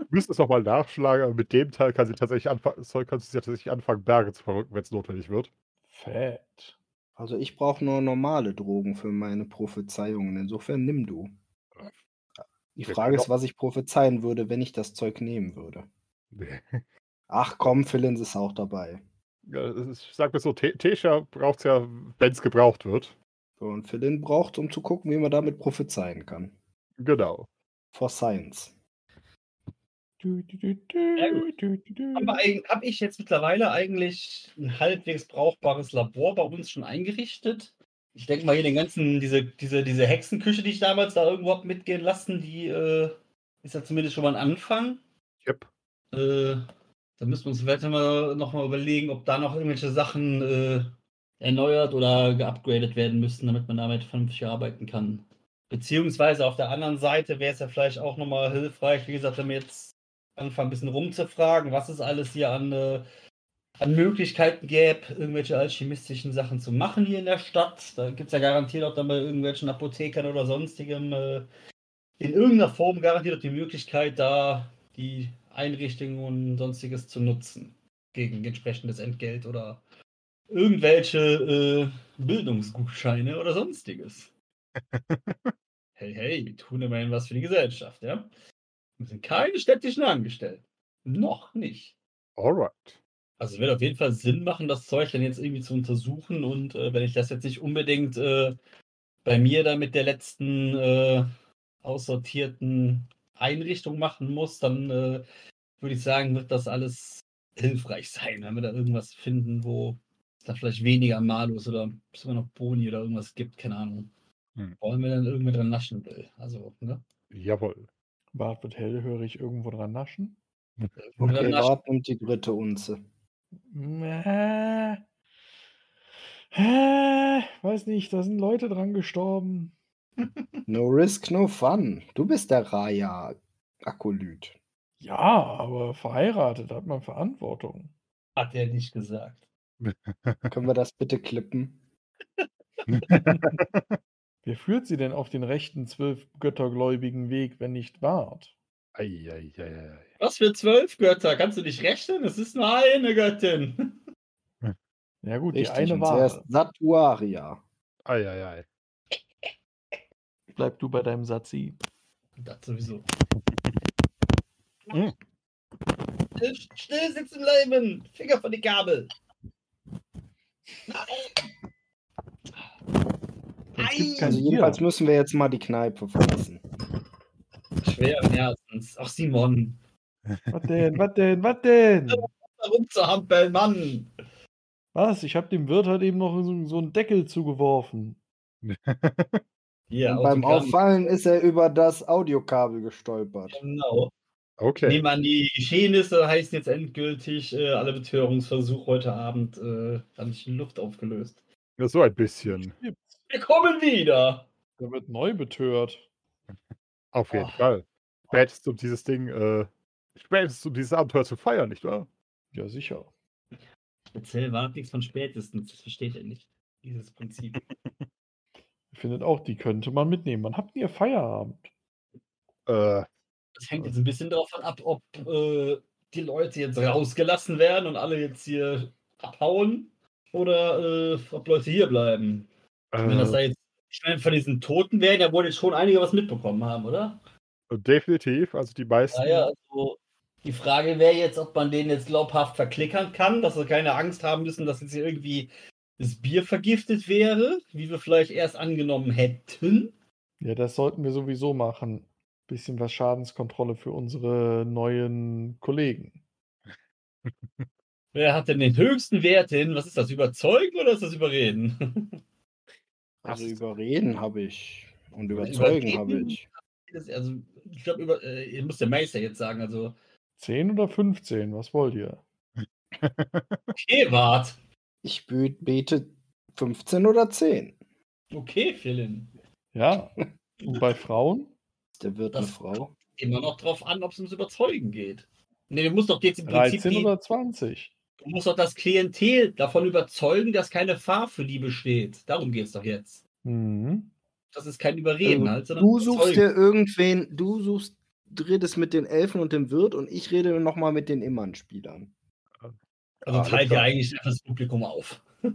müsste es nochmal nachschlagen, aber mit dem Teil kann sie tatsächlich anfangen, Zeug kann sie tatsächlich anfangen, Berge zu verrücken, wenn es notwendig wird. Fett. Also ich brauche nur normale Drogen für meine Prophezeiungen. Insofern nimm du. Die Frage ist, was ich prophezeien würde, wenn ich das Zeug nehmen würde. Ach komm, Philins ist auch dabei. Ja, Ich sag mal so, Te- Tesha braucht es ja, wenn es gebraucht wird. So, und Philin braucht, um zu gucken, wie man damit prophezeien kann. Genau. For Science. Du, du, Ja. Aber habe ich jetzt mittlerweile eigentlich ein halbwegs brauchbares Labor bei uns schon eingerichtet? Ich denke mal hier den ganzen, diese, diese, diese Hexenküche, die ich damals da irgendwo hab mitgehen lassen, die äh, ist ja zumindest schon mal ein Anfang. Yep. Äh, da müssen wir uns vielleicht mal noch mal überlegen, ob da noch irgendwelche Sachen äh, erneuert oder geupgradet werden müssen, damit man damit vernünftig arbeiten kann. Beziehungsweise auf der anderen Seite wäre es ja vielleicht auch nochmal hilfreich, wie gesagt, wenn wir jetzt anfangen, ein bisschen rumzufragen, was es alles hier an, äh, an Möglichkeiten gäbe, irgendwelche alchemistischen Sachen zu machen hier in der Stadt. Da gibt es ja garantiert auch dann bei irgendwelchen Apothekern oder sonstigem äh, in irgendeiner Form garantiert auch die Möglichkeit, da die Einrichtungen und sonstiges zu nutzen. Gegen entsprechendes Entgelt oder irgendwelche äh, Bildungsgutscheine oder sonstiges. hey, hey, wir tun immerhin was für die Gesellschaft, ja? Wir sind keine städtischen Angestellten. Noch nicht. Alright. Also es wird auf jeden Fall Sinn machen, das Zeug dann jetzt irgendwie zu untersuchen und äh, wenn ich das jetzt nicht unbedingt äh, bei mir da mit der letzten äh, aussortierten Einrichtung machen muss, dann äh, würde ich sagen, wird das alles hilfreich sein, wenn wir da irgendwas finden, wo es da vielleicht weniger Malus oder sogar noch Boni oder irgendwas gibt, keine Ahnung. Hm. Wollen wir dann irgendwie dran naschen will. Also, ne? Jawohl. Bart wird hellhörig irgendwo dran naschen. Okay, dann naschen? Bart nimmt die dritte Unze. Äh, äh, weiß nicht, da sind Leute dran gestorben. No risk, no fun. Du bist der Raya-Akolyt. Ja, aber verheiratet hat man Verantwortung. Hat er nicht gesagt. Können wir das bitte klippen? Wer führt sie denn auf den rechten zwölf göttergläubigen Weg, wenn nicht Bart? Eieieiei. Was für zwölf Götter? Kannst du nicht rechnen? Es ist nur eine Göttin. Ja gut, Richtig, die eine war. zuerst Satuaria. Eieiei. Bleib du bei deinem Satzi. Das sowieso. Hm. Still, still sitzen bleiben! Finger von die Gabel! Nein! Also jedenfalls müssen wir jetzt mal die Kneipe verlassen. Schweren Herzens. Ach, Simon. Was denn, was denn, was denn? Warum zu hampeln, Mann? Was? Ich habe dem Wirt halt eben noch so, so einen Deckel zugeworfen. Hier, Und beim. Auffallen ist er über das Audiokabel gestolpert. Genau. Okay. Nehmen an, die Geschehnisse heißen jetzt endgültig, äh, alle Betörungsversuche heute Abend äh, haben sich in Luft aufgelöst. Ja, so ein bisschen. Wir kommen wieder! Der wird neu betört. Auf jeden Oh. Fall. Spätestens um dieses Ding, äh, spätestens um dieses Abenteuer zu feiern, nicht wahr? Ja, sicher. Speziell war nichts von spätestens, das versteht er nicht. Dieses Prinzip. Ich finde auch, die könnte man mitnehmen. Wann habt ihr Feierabend? Äh, Das hängt jetzt ein bisschen davon ab, ob äh, die Leute jetzt rausgelassen werden und alle jetzt hier abhauen oder äh, ob Leute hier bleiben. Wenn das da äh, jetzt, ich meine, von diesen Toten werden ja wohl jetzt schon einige was mitbekommen haben, oder? definitiv. Also die meisten. Naja, also die Frage wäre jetzt, ob man den jetzt glaubhaft verklickern kann, dass sie keine Angst haben müssen, dass jetzt hier irgendwie das Bier vergiftet wäre, wie wir vielleicht erst angenommen hätten. Ja, das sollten wir sowieso machen. Bisschen was Schadenskontrolle für unsere neuen Kollegen. Wer hat denn den höchsten Wert hin? Was ist das? Überzeugen oder ist das Überreden? Also überreden habe ich. Und Oder überzeugen habe ich. Also, ich glaube, über, äh, ihr muss der Meister jetzt sagen. Also, 10 oder 15, was wollt ihr? okay, wart. Ich bete 15 oder 10. Okay, Philin. Ja. Und bei Frauen? Der wird eine Das- Frau. Immer noch drauf an, ob es ums Überzeugen geht. Nee, du musst doch jetzt im Prinzip 13 die, oder 20? du musst doch das Klientel davon überzeugen, dass keine Gefahr für die besteht. Darum geht es doch jetzt. Mhm. Das ist kein Überreden Also, halt, sondern du suchst dir irgendwen, du suchst, du redest mit den Elfen und dem Wirt und ich rede nochmal mit den Immern-Spielern. Also teilt ja klar. eigentlich das Publikum auf.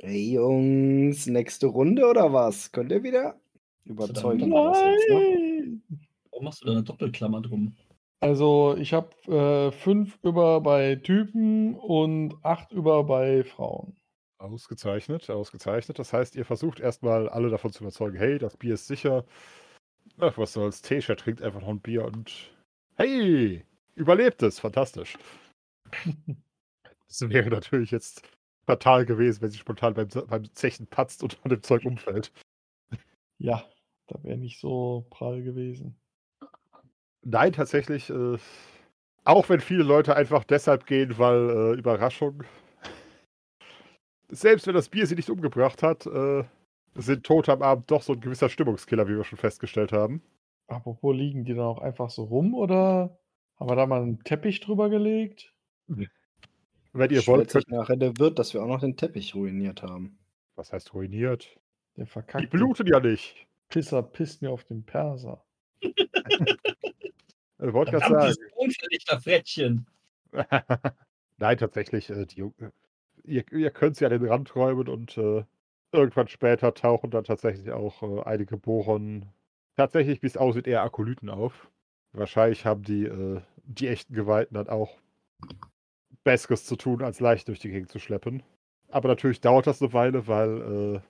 Hey Jungs, nächste Runde oder was? Könnt ihr wieder? Überzeugen jetzt, ne? Nein! Warum machst du da eine Doppelklammer drum? Also, ich habe äh, 5 über bei Typen und 8 über bei Frauen. Ausgezeichnet, ausgezeichnet. Das heißt, ihr versucht erstmal alle davon zu überzeugen, hey, das Bier ist sicher. Ach, was soll's, Tesha trinkt einfach noch ein Bier und hey, überlebt es, fantastisch. Das wäre natürlich jetzt fatal gewesen, wenn sie spontan beim, beim Zechen patzt und an dem Zeug umfällt. Ja, da wäre nicht so prall gewesen. Nein, tatsächlich, äh, auch wenn viele Leute einfach deshalb gehen, weil äh, Überraschung, selbst wenn das Bier sie nicht umgebracht hat, äh, sind Tote am Abend doch so ein gewisser Stimmungskiller, wie wir schon festgestellt haben. Apropos, liegen die dann auch einfach so rum oder Haben wir da mal einen Teppich drüber gelegt? Wenn ihr wollt, sich könnt, nachher der Wirt, dass wir auch noch den Teppich ruiniert haben. was heißt ruiniert? Der Die verkackte bluten ja nicht. Pisser pisst mir auf den Perser. Ich wollte gerade sagen. unverdichter Frettchen. Nein, tatsächlich, äh, die, äh, ihr, ihr könnt sie an den Rand räumen und äh, irgendwann später tauchen dann tatsächlich auch äh, einige Boron, tatsächlich, wie es aussieht, eher Akolyten auf. Wahrscheinlich haben die, äh, die echten Geweihten dann auch Besseres zu tun, als leicht durch die Gegend zu schleppen. Aber natürlich dauert das eine Weile, weil äh,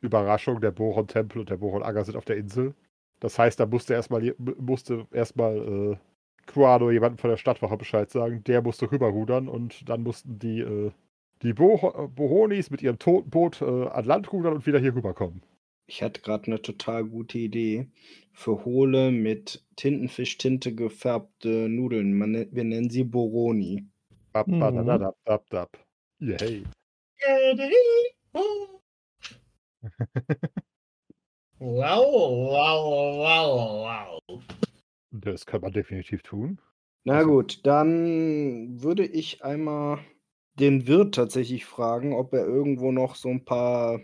Überraschung, der Boron-Tempel und der Boron-Anger sind auf der Insel. Das heißt, da musste erstmal musste erstmal äh, Quado jemandem von der Stadtwache Bescheid sagen. Der musste rüberrudern und dann mussten die, äh, die Bo Bohonis mit ihrem toten Boot äh, an Land rudern und wieder hier rüberkommen. Ich hatte gerade eine total gute Idee für hohle mit Tintenfischtinte gefärbte Nudeln. Man, nennt- wir nennen sie Boroni. Yay. Wow, wow, wow, wow. Das kann man definitiv tun. Na Also- gut, dann würde ich einmal den Wirt tatsächlich fragen, ob er irgendwo noch so ein paar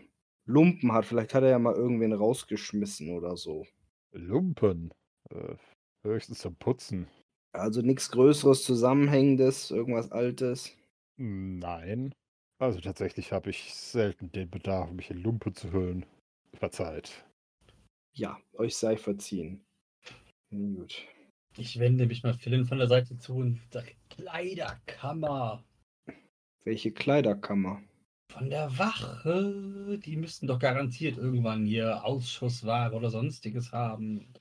Lumpen hat. Vielleicht hat er ja mal irgendwen rausgeschmissen oder so. Lumpen. Äh, höchstens zum Putzen. Also nichts Größeres, Zusammenhängendes, irgendwas Altes. Nein. Also tatsächlich habe ich selten den Bedarf, mich in Lumpen zu hüllen. Verzeiht. Ja, euch sei verziehen. Gut. Ich wende mich mal Philin von der Seite zu und sage, Kleiderkammer Welche Kleiderkammer? von der Wache. Die müssten doch garantiert irgendwann hier Ausschussware oder sonstiges haben.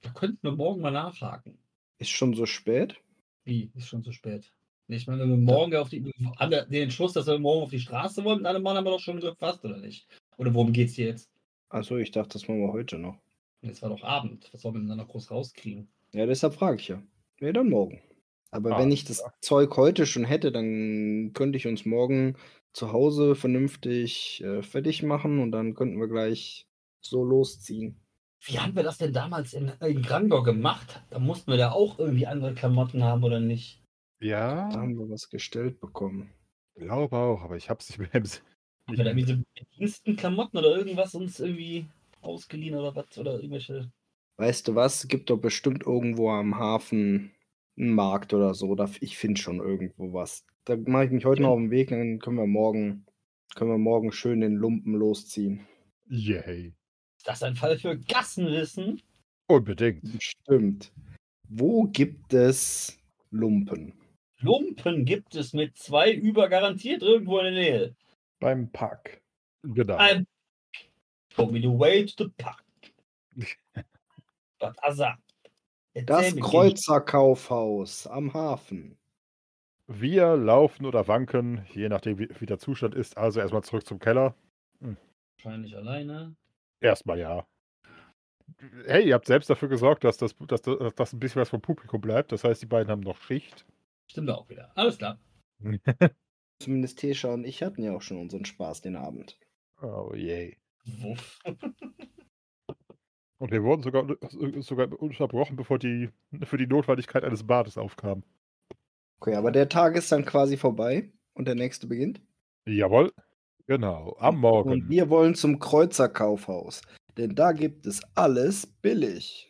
Da könnten wir morgen mal nachhaken. Ist schon so spät? Wie? Ist schon zu spät. Ich meine, wenn wir morgen auf die, den Entschluss, dass wir morgen auf die Straße wollen, mit einem Mann haben wir doch schon gefasst, oder nicht? Oder worum geht's hier jetzt? Achso, ich dachte, das machen wir heute noch. Jetzt war doch Abend. Was sollen wir denn da noch groß rauskriegen? Ja, deshalb frage ich ja. Nee, dann morgen. Aber Ah, wenn ich das Zeug heute schon hätte, dann könnte ich uns morgen zu Hause vernünftig äh, fertig machen und dann könnten wir gleich so losziehen. Wie haben wir das denn damals in, in Grangor gemacht? Da mussten wir da auch irgendwie andere Klamotten haben, oder nicht? Da Ja, haben wir was gestellt bekommen. glaube auch, aber ich habe es nicht mehr im Sinn. Haben wir da irgendwie so Bedienstenklamotten oder irgendwas uns irgendwie ausgeliehen oder was? Oder irgendwelche. Weißt du was? Gibt doch bestimmt irgendwo am Hafen einen Markt oder so. Da, ich finde schon irgendwo was. Da mache ich mich heute noch auf den Weg, dann können wir morgen, können wir morgen schön den Lumpen losziehen. Yay. Ist das ein Fall für Gassenwissen? Unbedingt. Stimmt. Wo gibt es Lumpen? Lumpen gibt es mit zwei über garantiert irgendwo in der Nähe. Beim Pack. Genau. I'm show me the way to the park. Erzähl Das Kreuzerkaufhaus am Hafen. Wir laufen oder wanken, je nachdem, wie, wie der Zustand ist. Also erstmal zurück zum Keller. Wahrscheinlich alleine. Erstmal ja. Hey, ihr habt selbst dafür gesorgt, dass das, dass, das- dass ein bisschen was vom Publikum bleibt. Das heißt, die beiden haben noch Schicht. Stimmt auch wieder. Alles klar. Zumindest Tesha und ich hatten ja auch schon unseren Spaß den Abend. Oh je. Wuff. Und wir wurden sogar, sogar unterbrochen, bevor die für die Notwendigkeit eines Bades aufkam. Okay, aber der Tag ist dann quasi vorbei und der nächste beginnt. Jawohl. Genau. Am Und Morgen. wir wollen zum Kreuzerkaufhaus. Denn da gibt es alles billig.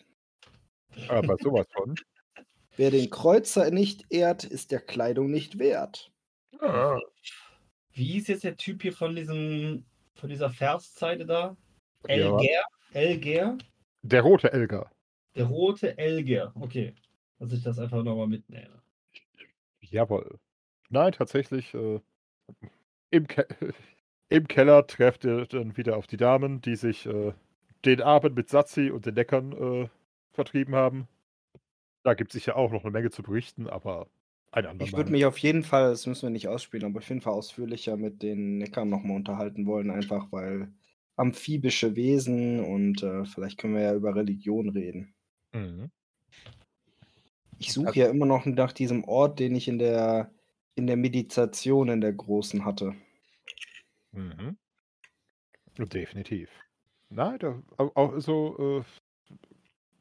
Aber sowas von. Wer den Kreuzer nicht ehrt, ist der Kleidung nicht wert. Wie hieß jetzt der Typ hier von diesem, von dieser Verszeile da? Ja. Elger? Elger? Der rote Elger. Der rote Elger. Okay. Dass ich das einfach nochmal mitnehme. Jawohl. Nein, tatsächlich. Äh, im, Ke Im Keller trefft ihr dann wieder auf die Damen, die sich äh, den Abend mit Satzi und den Neckern äh, vertrieben haben. Da gibt es sicher auch noch eine Menge zu berichten, aber ein andermal. Ich würde mich auf jeden Fall, das müssen wir nicht ausspielen, aber auf jeden Fall ausführlicher mit den Neckern nochmal unterhalten wollen, einfach weil amphibische Wesen und äh, vielleicht können wir ja über Religion reden. Mhm. Ich suche ja immer noch nach diesem Ort, den ich in der, in der Meditation in der großen hatte. Mhm. Definitiv. Nein, da, au- auch so, äh,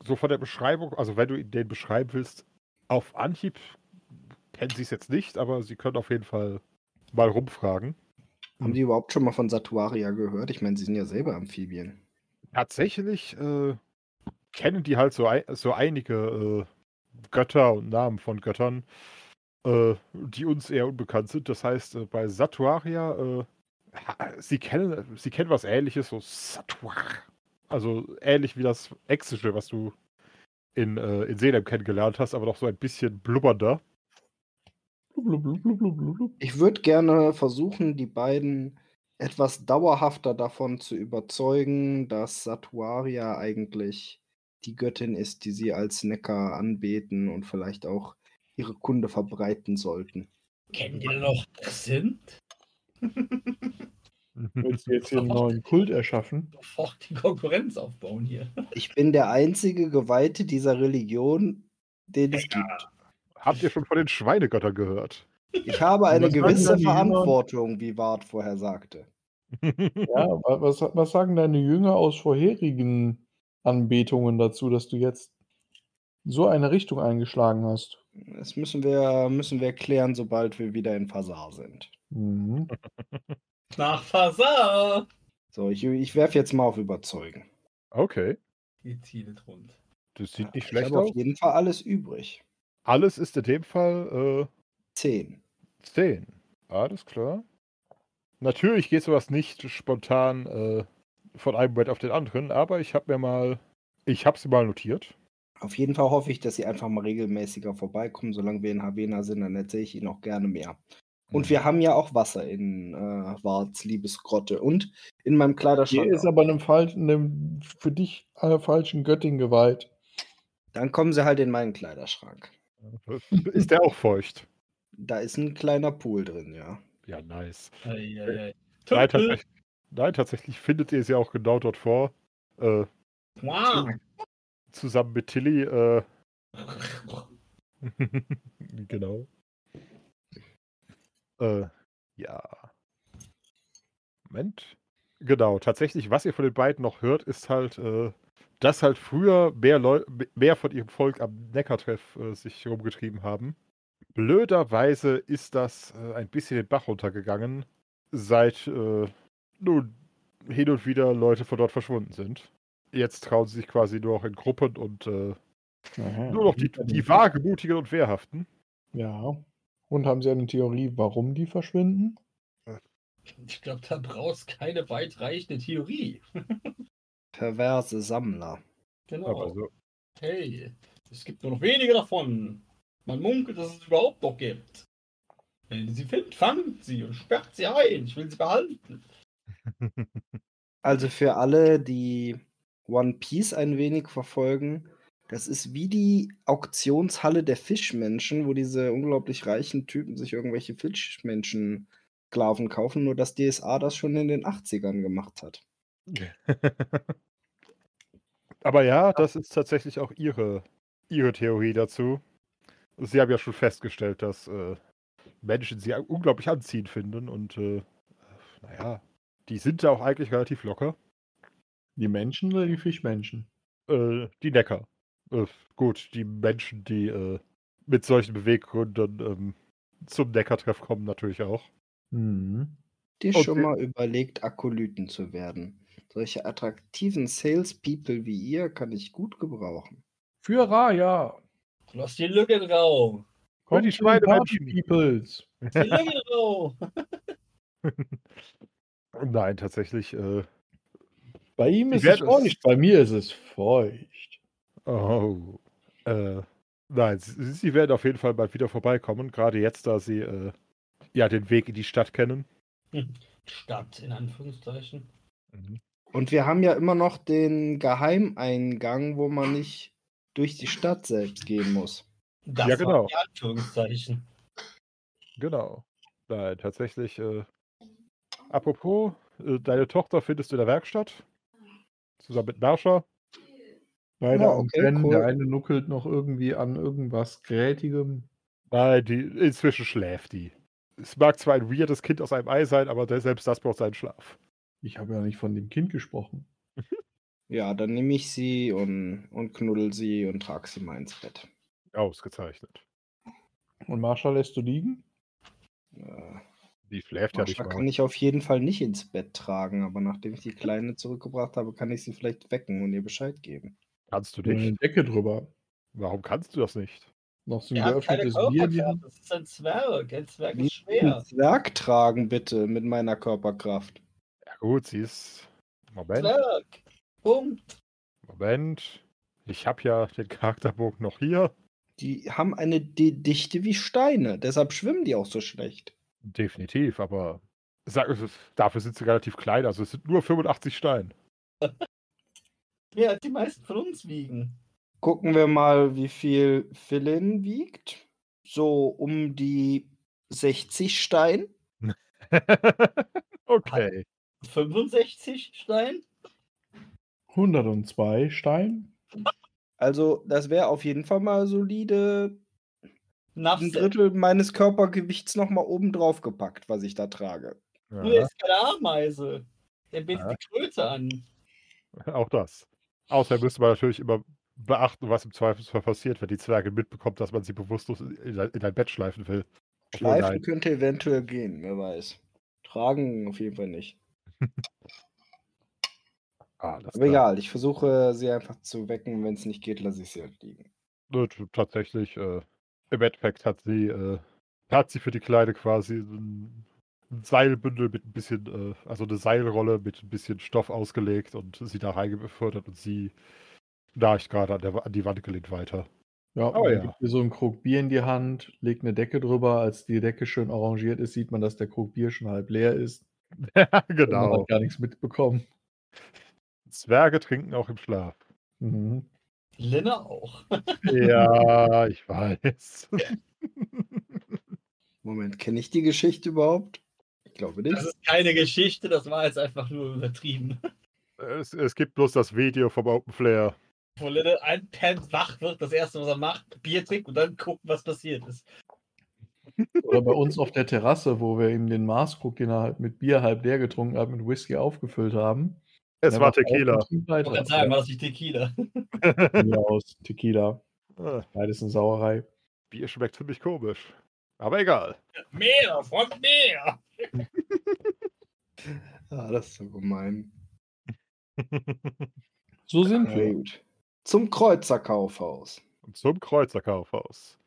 so von der Beschreibung, also wenn du den beschreiben willst, Auf Anhieb kennen sie es jetzt nicht, aber sie können auf jeden Fall mal rumfragen. Haben die überhaupt schon mal von Satuaria gehört? Ich meine, sie sind ja selber Amphibien. Tatsächlich äh, kennen die halt so, so einige äh, Götter und Namen von Göttern, äh, die uns eher unbekannt sind. Das heißt, äh, bei Satuaria, äh, sie, kennen, sie kennen was ähnliches, so Satuar. Also ähnlich wie das Exische, was du in, äh, in Selem kennengelernt hast, aber noch so ein bisschen blubbernder. Blub, blub, blub, blub, blub, blub. Ich würde gerne versuchen, die beiden etwas dauerhafter davon zu überzeugen, dass Satuaria eigentlich die Göttin ist, die sie als Neckar anbeten und vielleicht auch ihre Kunde verbreiten sollten. Kennen die denn noch das sind? Willst du jetzt hier einen neuen Kult erschaffen? Sofort die Konkurrenz aufbauen hier. Ich bin der einzige Geweihte dieser Religion, den es gibt. Habt ihr schon von den Schweinegöttern gehört? Ich habe eine gewisse? Verantwortung, wie Ward vorher sagte. Ja, wa- was, was sagen deine Jünger aus vorherigen Anbetungen dazu, dass du jetzt so eine Richtung eingeschlagen hast? Das müssen wir, müssen wir klären, sobald wir wieder in Fasar sind. Mhm. Nach Fasar! So, ich, ich werfe jetzt mal auf Überzeugen. Okay, Die Ziele rund. das sieht nicht Ich schlecht habe aus. auf jeden Fall alles übrig. Alles ist in dem Fall äh, Zehn. 10. Alles klar. Natürlich geht sowas nicht spontan äh, von einem Moment auf den anderen, aber ich habe mir mal, ich habe sie mal notiert. Auf jeden Fall hoffe ich, dass sie einfach mal regelmäßiger vorbeikommen. Solange wir in Havena sind, dann erzähle ich ihnen auch gerne mehr. Und wir haben ja auch Wasser in äh, Warts Liebesgrotte und in meinem Kleiderschrank. Hier ist aber einem, falschen, einem für dich äh, falschen Göttin geweiht. Dann kommen sie halt in meinen Kleiderschrank. Ist der auch feucht? Da ist ein kleiner Pool drin, ja. Ja, nice. Eieiei. Nein, Tümpel. tatsächlich, nein, tatsächlich findet ihr sie auch genau dort vor. Äh, Wow. zusammen mit Tilly. Äh, genau. Äh, ja. Moment. Genau, tatsächlich, was ihr von den beiden noch hört, ist halt, äh, dass halt früher mehr, Leu mehr von ihrem Volk am Neckartreff äh, sich rumgetrieben haben. Blöderweise ist das äh, ein bisschen den Bach runtergegangen, seit äh, nun hin und wieder Leute von dort verschwunden sind. Jetzt trauen sie sich quasi nur noch in Gruppen und äh, Aha. nur noch die, die wagemutigen und wehrhaften. Ja. Und haben Sie eine Theorie, warum die verschwinden? Ich glaube, da brauchst keine weitreichende Theorie. Perverse Sammler. Genau. So, Hey, es gibt nur noch wenige davon. Man munkelt, dass es überhaupt noch gibt. Wenn ihr sie findet, fangt sie und sperrt sie ein. Ich will sie behalten. Also für alle, die One Piece ein wenig verfolgen, das ist wie die Auktionshalle der Fischmenschen, wo diese unglaublich reichen Typen sich irgendwelche Fischmenschen-Sklaven kaufen, nur dass DSA das schon in den 80ern gemacht hat. Aber ja, das ist tatsächlich auch ihre, ihre Theorie dazu. Sie haben ja schon festgestellt, dass äh, Menschen sie unglaublich anziehend finden und äh, naja, die sind da auch eigentlich relativ locker. Die Menschen oder die Fischmenschen? Äh, die Neckar. Äh, gut, die Menschen, die äh, mit solchen Beweggründen ähm, zum Neckartreff kommen, natürlich auch. Mhm. Die Okay. schon mal überlegt, Akolyten zu werden. Solche attraktiven Salespeople wie ihr kann ich gut gebrauchen. Für Raya. Lass die Lücke rau. Kommt die Schweine Party. Peoples. Die Lücke rau. Nein, tatsächlich. Äh, Bei ihm ist es- feucht, bei mir ist es feucht. Oh. Äh, nein, sie, sie werden auf jeden Fall bald wieder vorbeikommen, gerade jetzt, da sie äh, ja den Weg in die Stadt kennen. Stadt, in Anführungszeichen. Und wir haben ja immer noch den Geheimeingang, wo man nicht durch die Stadt selbst gehen muss. Das Ja, genau. die Anführungszeichen. Genau. Nein, tatsächlich. Äh, apropos, äh, deine Tochter findest du in der Werkstatt. Zusammen mit Marsha. Beide Ja, am okay, Pennen, cool. Der eine nuckelt noch irgendwie an irgendwas Grätigem. Nein, die, inzwischen schläft die. Es mag zwar ein weirdes Kind aus einem Ei sein, aber der, selbst das braucht seinen Schlaf. Ich habe ja nicht von dem Kind gesprochen. Ja, dann nehme ich sie und, und knuddel sie und trage sie mal ins Bett. Ausgezeichnet. Und Marshall lässt du liegen? Äh, Die schläft ja nicht mal. kann ich auf jeden Fall nicht ins Bett tragen, aber nachdem ich die Kleine zurückgebracht habe, kann ich sie vielleicht wecken und ihr Bescheid geben. Kannst du Eine nicht. Decke drüber. Warum kannst du das nicht? Noch so ein geöffnetes Bier. Das ist ein Zwerg. Ein Zwerg ist schwer. ein Zwerg tragen, bitte, mit meiner Körperkraft. Ja gut, sie ist. Moment, Zwerg. Punkt. Moment. Ich habe ja den Charakterbogen noch hier. Die haben eine D Dichte wie Steine, deshalb schwimmen die auch so schlecht. Definitiv, aber sag, dafür sind sie relativ klein. Also es sind nur 85 Steine. Mehr als die meisten von uns wiegen. Gucken wir mal, wie viel Philin wiegt. So um die 60 Stein. okay. 65 Stein? 102 Stein. Also, das wäre auf jeden Fall mal solide ein Nafset. Drittel meines Körpergewichts nochmal oben drauf gepackt, was ich da trage. Nur Ja, ist keine Ameise. Er bietet Ja. die Kröte an. auch das. Außerdem müsste man natürlich immer beachten, was im Zweifelsfall passiert, wenn die Zwerge mitbekommt, dass man sie bewusstlos in ein, in ein Bett schleifen will. Schleifen nein. könnte eventuell gehen, wer weiß. Tragen auf jeden Fall nicht. Alles Aber klar. egal, ich versuche sie einfach zu wecken. Wenn es nicht geht, lasse ich sie halt liegen. Tatsächlich, äh, im Endeffekt hat sie, äh, hat sie für die Kleine quasi ein, ein Seilbündel mit ein bisschen, äh, also eine Seilrolle mit ein bisschen Stoff ausgelegt und sie da reingefördert und sie nacht gerade an, der an die Wand gelehnt weiter. Ja, Oh ja. gibt ihr so einen Krug Bier in die Hand, legt eine Decke drüber. Als die Decke schön arrangiert ist, sieht man, dass der Krug Bier schon halb leer ist. Und Man genau. hat gar nichts mitbekommen. Zwerge trinken auch im Schlaf. Mhm. Linne auch. Ja, ich weiß. Moment, kenne ich die Geschichte überhaupt? Glaube nicht. Das ist keine Geschichte, das war jetzt einfach nur übertrieben. es, es gibt bloß das Video vom Open Flair. Wo Linne einpennt, wach wird, das erste, was er macht, Bier trinkt und dann gucken, was passiert ist. Oder bei uns auf der Terrasse, wo wir ihm den Maßkrug, den er halt mit Bier halb leer getrunken hat, mit Whisky aufgefüllt haben. Es war Tequila. Ich wollte sagen, war das nicht Tequila? Von mir aus Tequila. Ah, Beides eine Sauerei. Bier schmeckt ziemlich komisch. Aber egal. Mehr, von mehr! Ah, das ist so gemein. So sind Na wir. gut. Zum Kreuzerkaufhaus. Zum Kreuzerkaufhaus.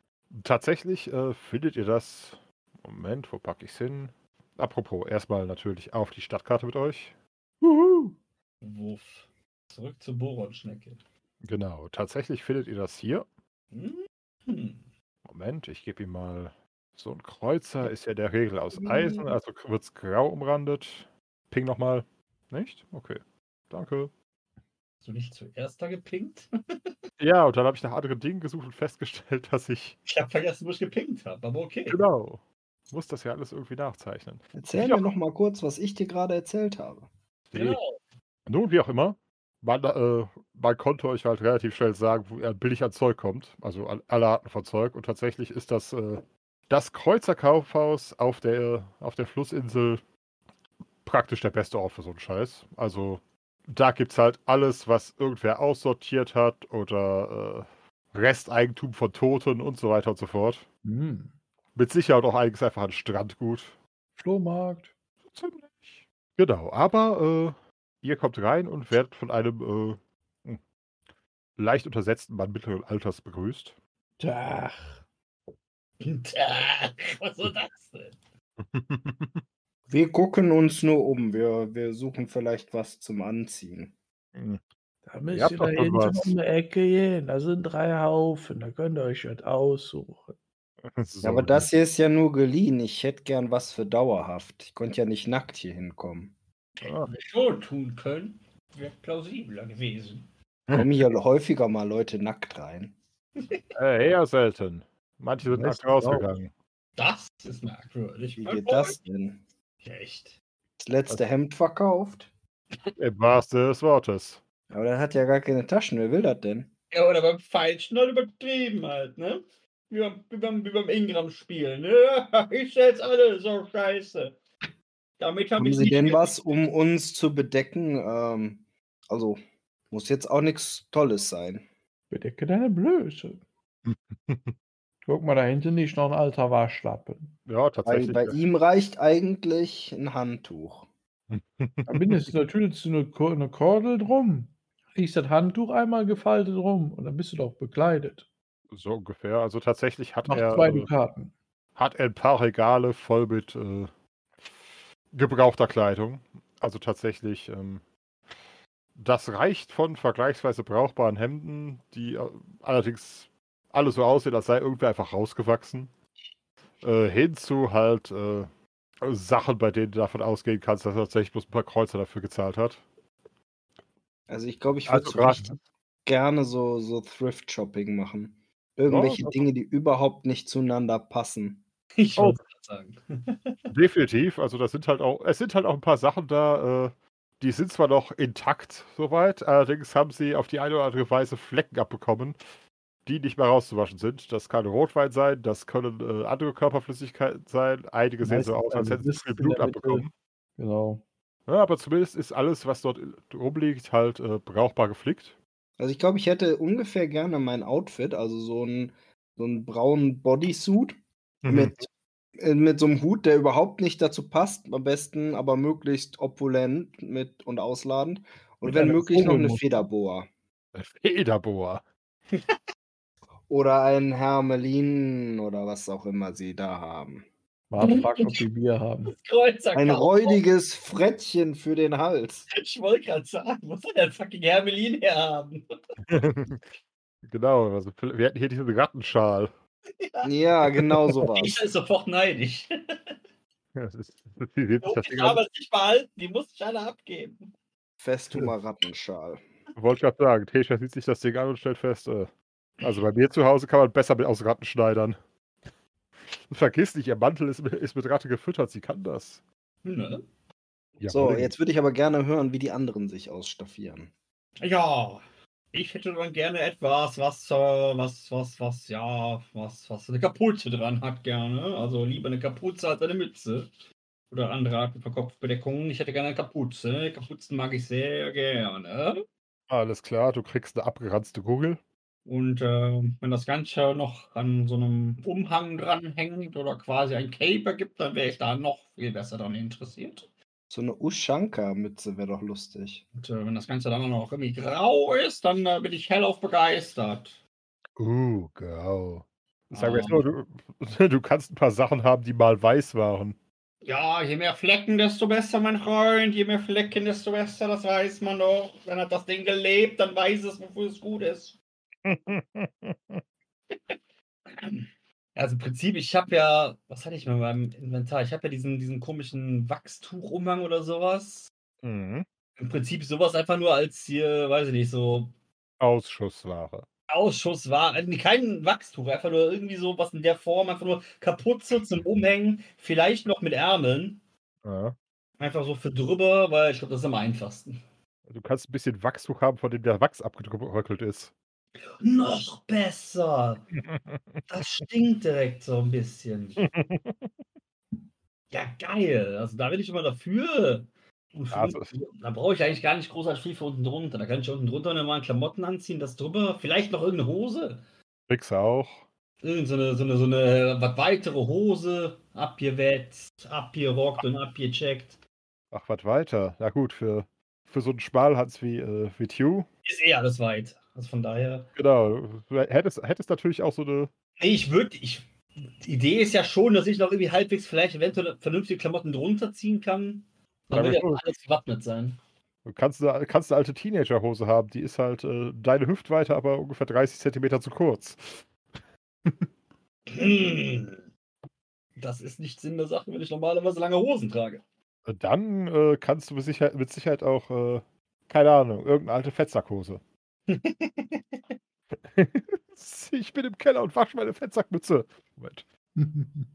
Tatsächlich äh, findet ihr das. Moment, wo packe ich es hin? Apropos, erstmal natürlich auf die Stadtkarte mit euch. Juhu. Wuff. Zurück zur Boronschnecke. Genau, tatsächlich findet ihr das hier. Hm. Moment, ich gebe ihm mal. So ein Kreuzer ist ja der Regel aus Eisen, also wird es grau umrandet. Ping nochmal. Nicht? Okay. Danke. Hast du nicht zuerst da gepinkt? Ja, und dann habe ich nach anderen Dingen gesucht und festgestellt, dass ich. Ich habe vergessen, wo ich gepinkt habe, aber okay. Genau. Muss das ja alles irgendwie nachzeichnen. Erzähl mir noch mal kurz, was ich dir gerade erzählt habe. Genau. Nun, wie auch immer, man, äh, man konnte euch halt relativ schnell sagen, wo er billig an Zeug kommt. Also an, alle Arten von Zeug. Und tatsächlich ist das äh, das Kreuzerkaufhaus auf der, auf der Flussinsel praktisch der beste Ort für so einen Scheiß. Also da gibt es halt alles, was irgendwer aussortiert hat oder äh, Resteigentum von Toten und so weiter und so fort. Hm. Mit Sicherheit auch eigentlich einfach ein Strandgut. Flohmarkt. Ziemlich. Genau, aber äh, ihr kommt rein und werdet von einem äh, hm, leicht untersetzten Mann mittleren Alters begrüßt. Tach. Tag, was soll das denn? Wir gucken uns nur um. Wir, wir suchen vielleicht was zum Anziehen. Hm, Da müsst ihr doch da hinten was. um die Ecke gehen. Da sind drei Haufen. Da könnt ihr euch was aussuchen. so, Ja, aber das hier ist ja nur geliehen. Ich hätte gern was für dauerhaft. Ich konnte ja nicht nackt hier hinkommen. Ah, schon tun können. Wäre plausibler gewesen. Kommen hier häufiger mal Leute nackt rein. äh, eher selten. Manche sind auch. rausgegangen. Das ist merkwürdig. Wie geht das denn? Echt. Das letzte Hemd verkauft? Im wahrsten des Wortes. Aber der hat ja gar keine Taschen. Wer will das denn? Ja, oder beim Feilschen halt übertrieben halt, ne? Wie beim, wie beim, wie beim Ingram-Spiel, ne? Ich stell's alle so scheiße. Damit habe Haben ich Sie denn was, um uns zu bedecken? Ähm, also, muss jetzt auch nichts Tolles sein. Bedecke deine Blöße. Guck mal, da hinten liegt noch ein alter Waschlappen. Ja, tatsächlich. bei ihm reicht eigentlich ein Handtuch. Da bin jetzt natürlich so eine, eine Kordel drum. Liegst das Handtuch einmal gefaltet rum und dann bist du doch bekleidet. So ungefähr. Also tatsächlich hat Mach er, zwei äh, Dukaten. hat er ein paar Regale voll mit äh, gebrauchter Kleidung. Also tatsächlich, ähm, das reicht von vergleichsweise brauchbaren Hemden, die äh, allerdings alle so aussehen, als sei irgendwer einfach rausgewachsen, äh, hin zu halt äh, Sachen, bei denen du davon ausgehen kannst, dass er tatsächlich bloß ein paar Kreuzer dafür gezahlt hat. Also ich glaube, ich würde Also gerne so, so Thrift-Shopping machen. Irgendwelche das- Dinge, die überhaupt nicht zueinander passen. Ich Oh. wollte es gerade sagen. Definitiv. Also das sind halt auch, es sind halt auch ein paar Sachen da, äh, die sind zwar noch intakt soweit, allerdings haben sie auf die eine oder andere Weise Flecken abbekommen, die nicht mehr rauszuwaschen sind. Das kann Rotwein sein, das können äh, andere Körperflüssigkeiten sein. Einige sehen so aus, als hätten sie viel Blut abbekommen. Genau. Ja, aber zumindest ist alles, was dort rumliegt, halt äh, brauchbar geflickt. Also ich glaube, ich hätte ungefähr gerne mein Outfit, also so ein so einen braunen Bodysuit Mhm. mit, äh, mit so einem Hut, der überhaupt nicht dazu passt, am besten aber möglichst opulent mit und ausladend. Und Mit wenn möglich noch eine. Federboa. Federboa. Oder ein Hermelin oder was auch immer sie da haben. Mal fragen, ob die Bier haben. Ein räudiges Frettchen für den Hals. Ich wollte gerade sagen, wo soll der fucking Hermelin herhaben? genau, also wir hätten hier diesen Rattenschal. Ja, genau Ich sowas. bin sofort neidisch. Ja, Das ist, das ist, wie das Die Ding es nicht behalten, die muss ich alle abgeben. Festumer Rattenschal. Wollte gerade sagen, Tesha sieht sich das Ding an und stellt fest, äh, also bei mir zu Hause kann man besser mit aus Ratten schneidern. Und vergiss nicht, ihr Mantel ist, mit- ist mit Ratte gefüttert, sie kann das. Ne? So, Jawohl. jetzt würde ich aber gerne hören, wie die anderen sich ausstaffieren. Ja, ich hätte dann gerne etwas, was, äh, was, was, was, ja, was, was eine Kapuze dran hat gerne. Also lieber eine Kapuze als eine Mütze. Oder andere Arten von Kopfbedeckungen. Ich hätte gerne eine Kapuze. Kapuzen mag ich sehr gerne. Alles klar, du kriegst eine abgeranzte Kugel. Und äh, wenn das Ganze noch an so einem Umhang dranhängt oder quasi ein Cape gibt, dann wäre ich da noch viel besser daran interessiert. So eine Ushanka-Mütze wäre doch lustig. Und äh, wenn das Ganze dann auch noch irgendwie grau ist, dann äh, bin ich hellauf begeistert. Uh, grau. Sag mir Ah. so, du, du kannst ein paar Sachen haben, die mal weiß waren. Ja, je mehr Flecken, desto besser, mein Freund. Je mehr Flecken, desto besser, das weiß man doch. Wenn hat das Ding gelebt, dann weiß es, wofür es gut ist. Also im Prinzip, ich habe ja, was hatte ich mal beim Inventar? Ich habe ja diesen, diesen komischen Wachstuchumhang oder sowas. mhm. Im Prinzip sowas einfach nur als hier, weiß ich nicht, so Ausschussware. Ausschuss war. äh, Kein Wachstuch, einfach nur irgendwie so was in der Form, einfach nur Kapuze zum Umhängen, vielleicht noch mit Ärmeln. Ja. Einfach so für drüber, weil ich glaube, das ist am einfachsten. Du kannst ein bisschen Wachstuch haben, von dem der Wachs abgebröckelt ist. Noch besser! Das stinkt direkt so ein bisschen. Ja, geil. Also da bin ich immer dafür. Und für, Also- da brauche ich eigentlich gar nicht großartig viel für unten drunter. Da kann ich unten drunter nochmal Klamotten anziehen, das drüber. Vielleicht noch irgendeine Hose. Du auch. Irgend so eine, so eine, so eine was weitere Hose. Abgewetzt, abgerockt und abgecheckt. Ach, was weiter. Na gut, für, für so einen Schmalhans wie, äh, wie Tew. Ist eh alles weit. Also von daher. Genau. Du hättest, hättest natürlich auch so eine. Ich würde. Ich, die Idee ist ja schon, dass ich noch irgendwie halbwegs vielleicht eventuell vernünftige Klamotten drunter ziehen kann. Dann will ja alles gewappnet sein. Du kannst eine, kannst eine alte Teenagerhose haben, die ist halt äh, deine Hüftweite, aber ungefähr 30 Zentimeter zu kurz. Hm. Das ist nicht Sinn der Sache, wenn ich normalerweise lange Hosen trage. Dann äh, kannst du mit Sicherheit, mit Sicherheit auch, äh, keine Ahnung, irgendeine alte Fettsackhose. ich bin im Keller und wasche meine Fettsackmütze. Moment.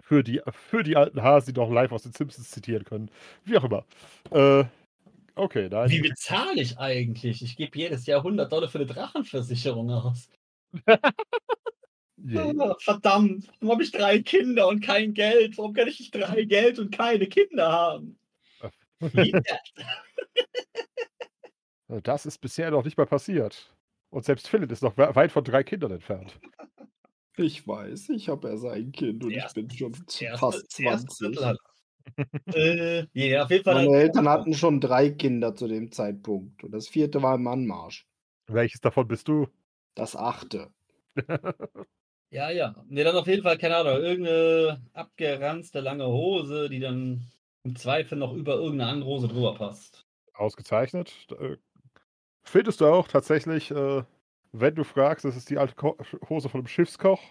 Für die, für die alten Hasen, die noch live aus den Simpsons zitieren können. Wie auch immer. Äh, okay, nein. Wie bezahle ich eigentlich? Ich gebe jedes Jahr 100 Dollar für eine Drachenversicherung aus. Je- Ah, verdammt, warum habe ich drei Kinder und kein Geld? Warum kann ich nicht drei Geld und keine Kinder haben? Wie? Das ist bisher noch nicht mal passiert. Und selbst Philipp ist noch we- weit von drei Kindern entfernt. Ich weiß, ich habe erst ein Kind und Der ich bin schon Erste- fast das erste 20. Drittel hat er. äh, ja, auf jeden Fall. Meine Eltern hatten schon drei Kinder zu dem Zeitpunkt und das vierte war im Anmarsch. Welches davon bist du? Das achte. Ja, ja. Ne, dann auf jeden Fall, keine Ahnung, irgendeine abgeranzte lange Hose, die dann im Zweifel noch über irgendeine andere Hose drüber passt. Ausgezeichnet. Äh, Findest du auch tatsächlich, äh, wenn du fragst, das ist die alte Hose von einem Schiffskoch.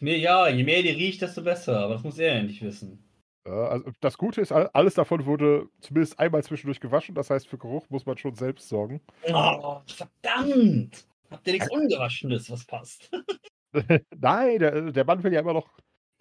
Mir ja, je mehr die riecht, desto besser, aber das muss er ja nicht wissen. Also das Gute ist, all- alles davon wurde zumindest einmal zwischendurch gewaschen. Das heißt, für Geruch muss man schon selbst sorgen. Oh, verdammt! Habt ihr nichts Ungewaschenes, was passt? Nein, der, der Mann will ja immer noch,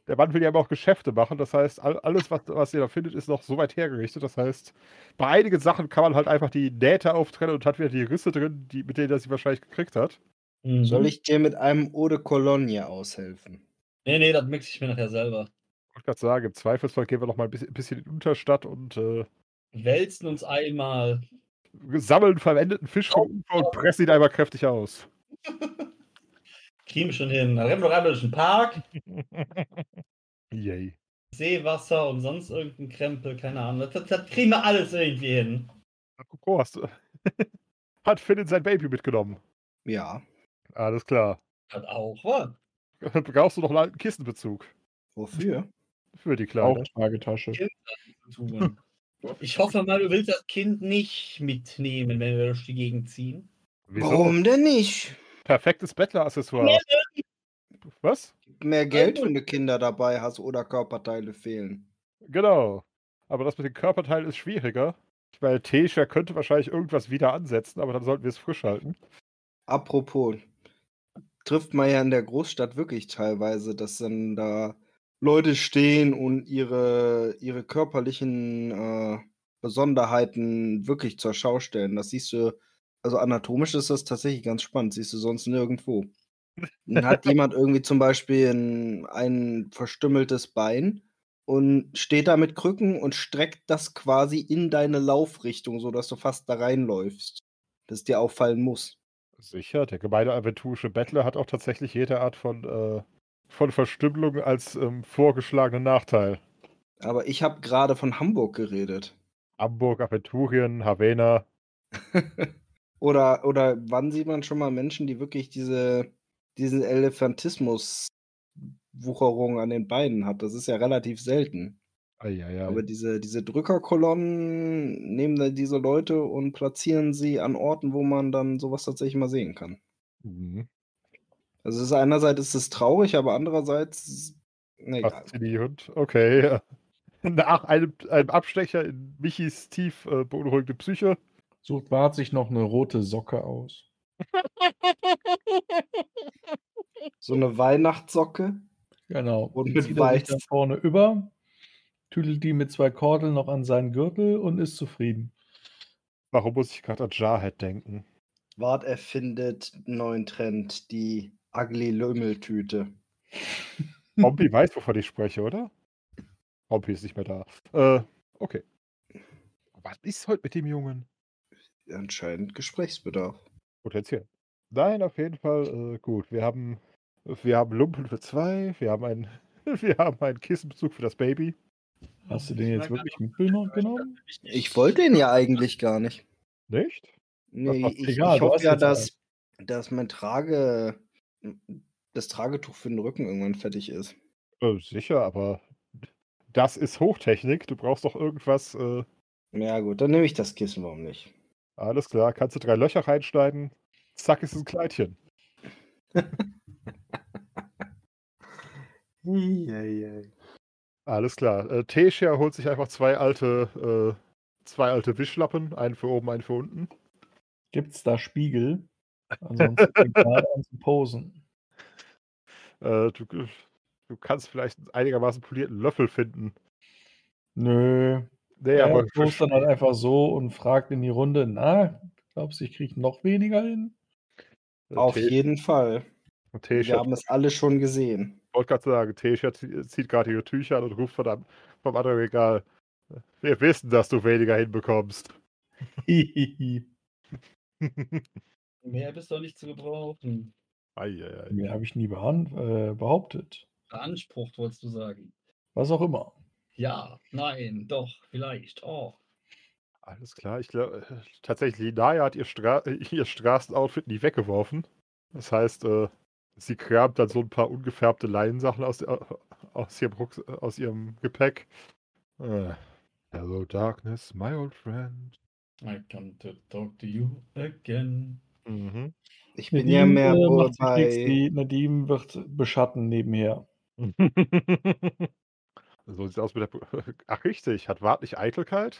der Mann will ja immer noch Geschäfte machen. Das heißt, all, alles, was, was ihr da findet, ist noch so weit hergerichtet. Das heißt, bei einigen Sachen kann man halt einfach die Nähte auftrennen und hat wieder die Risse drin, die, mit denen er sie wahrscheinlich gekriegt hat. Mhm. Soll ich dir mit einem Eau de Cologne aushelfen? Nee, nee, das mixe ich mir nachher selber. Ich wollte gerade sagen, im Zweifelsfall gehen wir noch mal ein bisschen, bisschen in die Unterstadt und äh, Wälzen uns einmal. sammeln verwendeten Fisch vom Ufer und pressen ihn einmal kräftig aus. Kriegen wir schon hin. Dann rennen wir noch einmal durch den Park, Yay. Seewasser und sonst irgendein Krempel, keine Ahnung. Das, das kriegen wir alles irgendwie hin. Guck, hast du. Hat Finn sein Baby mitgenommen. Ja. Alles klar. Hat auch, was? Dann brauchst du noch einen alten Kissenbezug Wofür? für die Kleine. Tun. Ich hoffe mal, du willst das Kind nicht mitnehmen, wenn wir durch die Gegend ziehen. Wieso? Warum denn nicht? Perfektes Bettler-Accessoire. Was? Mehr Geld, wenn du Kinder dabei hast oder Körperteile fehlen. Genau. Aber das mit den Körperteilen ist schwieriger. Ich meine, Tesha könnte wahrscheinlich irgendwas wieder ansetzen, aber dann sollten wir es frisch halten. Apropos, trifft man ja in der Großstadt wirklich teilweise, dass dann da Leute stehen und ihre, ihre körperlichen äh, Besonderheiten wirklich zur Schau stellen. Das siehst du, also anatomisch ist das tatsächlich ganz spannend, siehst du sonst nirgendwo. Dann hat jemand irgendwie zum Beispiel ein, ein verstümmeltes Bein und steht da mit Krücken und streckt das quasi in deine Laufrichtung, sodass du fast da reinläufst. Dass es dir auffallen muss. Sicher, der gemeine aventurische Bettler hat auch tatsächlich jede Art von, äh, von Verstümmelung als ähm, vorgeschlagenen Nachteil. Aber ich habe gerade von Hamburg geredet. Hamburg, Aventurien, Havana. oder, oder wann sieht man schon mal Menschen, die wirklich diese, diesen Elefantismus-Wucherung an den Beinen hat? Das ist ja relativ selten. Eieiei. Aber diese, diese Drückerkolonnen nehmen da diese Leute und platzieren sie an Orten, wo man dann sowas tatsächlich mal sehen kann. Mhm. Also es ist einerseits ist es traurig, aber andererseits. Nee. Faszinierend. Okay. ja. Nach einem, einem Abstecher in Michis tief äh, beunruhigende Psyche. Sucht Bart sich noch eine rote Socke aus. So eine Weihnachtssocke. Genau. Und Die mit zieht er sich Weiß. da vorne über, tüdelt die mit zwei Kordeln noch an seinen Gürtel und ist zufrieden. Warum muss ich gerade an Jarhead denken? Wart erfindet einen neuen Trend, die Ugly Lümmeltüte. Hompi weiß, wovon ich spreche, oder? Hompi ist nicht mehr da. Äh, okay. Was ist heute mit dem Jungen? Anscheinend Gesprächsbedarf. Potenziell. Nein, auf jeden Fall äh, gut. Wir haben, wir haben Lumpen für zwei, wir haben einen, wir haben einen Kissenbezug für das Baby. Hast du den jetzt wirklich mitgenommen? Ich wollte ihn ja eigentlich gar nicht. Nicht? Nee, ich, egal, ich hoffe ja, dass, dass mein Trage, das Tragetuch für den Rücken irgendwann fertig ist. Äh, sicher, aber das ist Hochtechnik. Du brauchst doch irgendwas. Äh, Ja gut, dann nehme ich das Kissen, warum nicht? Alles klar, kannst du drei Löcher reinschneiden. Zack, ist es ein Kleidchen. Alles klar. Äh, Tesha holt sich einfach zwei alte, äh, zwei alte Wischlappen, einen für oben, einen für unten. Gibt es da Spiegel? Ansonsten gerade an zu posen. Äh, du, du kannst vielleicht einen einigermaßen polierten Löffel finden. Nö. Nee, er aber post dann halt einfach so und fragt in die Runde, na, glaubst du, ich kriege noch weniger hin? Auf Te- jeden Fall. Wir Tesha, haben es alle schon gesehen. ich wollte gerade sagen, Tesha zie- zieht gerade ihre Tücher an und ruft von einem, vom anderen Regal. Wir wissen, dass du weniger hinbekommst. Mehr bist doch nicht zu gebrauchen. Mehr habe ich nie äh, behauptet. Beansprucht, wolltest du sagen. Was auch immer. Ja, nein, doch, vielleicht. Oh. Alles klar. Ich glaube, tatsächlich, Naya hat ihr, Stra äh, ihr Straßenoutfit nie weggeworfen. Das heißt, äh, sie kramt dann so ein paar ungefärbte Leinsachen aus, aus, ihrem, Rucks aus ihrem Gepäck. Äh, Hello, Darkness, my old friend. I come to talk to you again. Mhm. Ich bin ja mehr äh, wohl bei. die Nadim wird beschatten nebenher. so sieht's aus mit der. Ach, richtig. Hat Wart nicht Eitelkeit?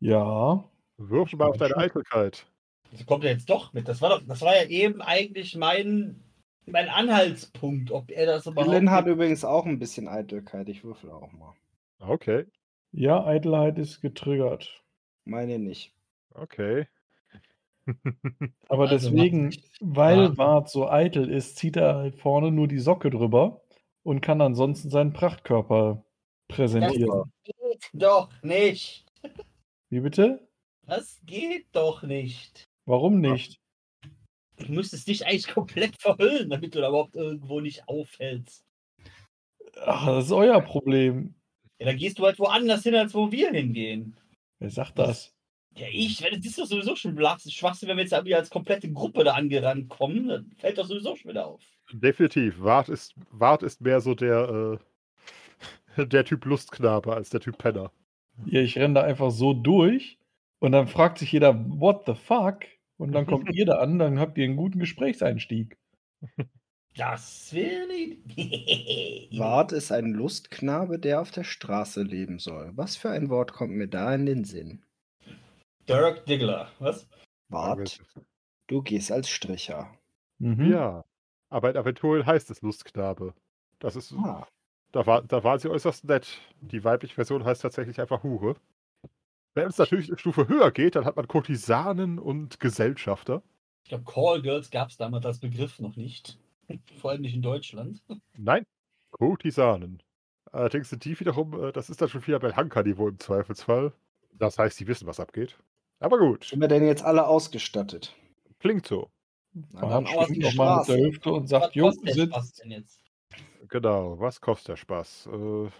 Ja. Wirf mal auf deine Schon. Eitelkeit. Das kommt er jetzt doch mit. Das war doch, das war ja eben eigentlich mein, mein Anhaltspunkt, ob er das überhaupt. Lynn hat übrigens auch ein bisschen Eitelkeit. Ich würfel auch mal. Okay, Ja, Eitelheit ist getriggert. Meine nicht. okay. Aber Also deswegen, weil Ja. Bart so eitel ist, zieht er halt vorne nur die Socke drüber und kann ansonsten seinen Prachtkörper das präsentieren. geht doch nicht. Wie bitte? Das geht doch nicht. Warum nicht? Du müsstest dich eigentlich komplett verhüllen, damit du da überhaupt irgendwo nicht auffällst. Ach, das ist euer Problem. Ja, dann gehst du halt woanders hin, als wo wir hingehen. Wer sagt das? Ja, ich, wenn das ist doch sowieso schon Schwachsinn, wenn wir jetzt irgendwie als komplette Gruppe da angerannt kommen, dann fällt doch sowieso schon wieder auf. Definitiv. Wart ist, Wart ist mehr so der, äh, der Typ Lustknabe als der Typ Penner. Ja, ich renne da einfach so durch und dann fragt sich jeder, what the fuck? Und dann kommt ihr da an, dann habt ihr einen guten Gesprächseinstieg. Das wäre Idee. Wart ist ein Lustknabe, der auf der Straße leben soll. Was für ein Wort kommt mir da in den Sinn? Dirk Diggler, was? Wart, du gehst als Stricher. Mhm. Ja. Aber in Aventurien heißt es Lustknabe. Das ist, Ah, da, war, da waren sie äußerst nett. Die weibliche Version heißt tatsächlich einfach Hure. Wenn es natürlich eine Stufe höher geht, dann hat man Kurtisanen und Gesellschafter. Ich glaube, Callgirls gab es damals als Begriff noch nicht. Vor allem nicht in Deutschland. Nein, Kurtisanen. Allerdings sind die wiederum, äh, das ist dann schon wieder Belhanka-Niveau im Zweifelsfall. Das heißt, die wissen, was abgeht. Aber gut, sind wir denn jetzt alle ausgestattet? klingt so. Dann aus schwingt die noch mal mit der. Hüfte und sagt, Was Spaß sitzt. denn jetzt? Genau, was kostet der Spaß? Äh,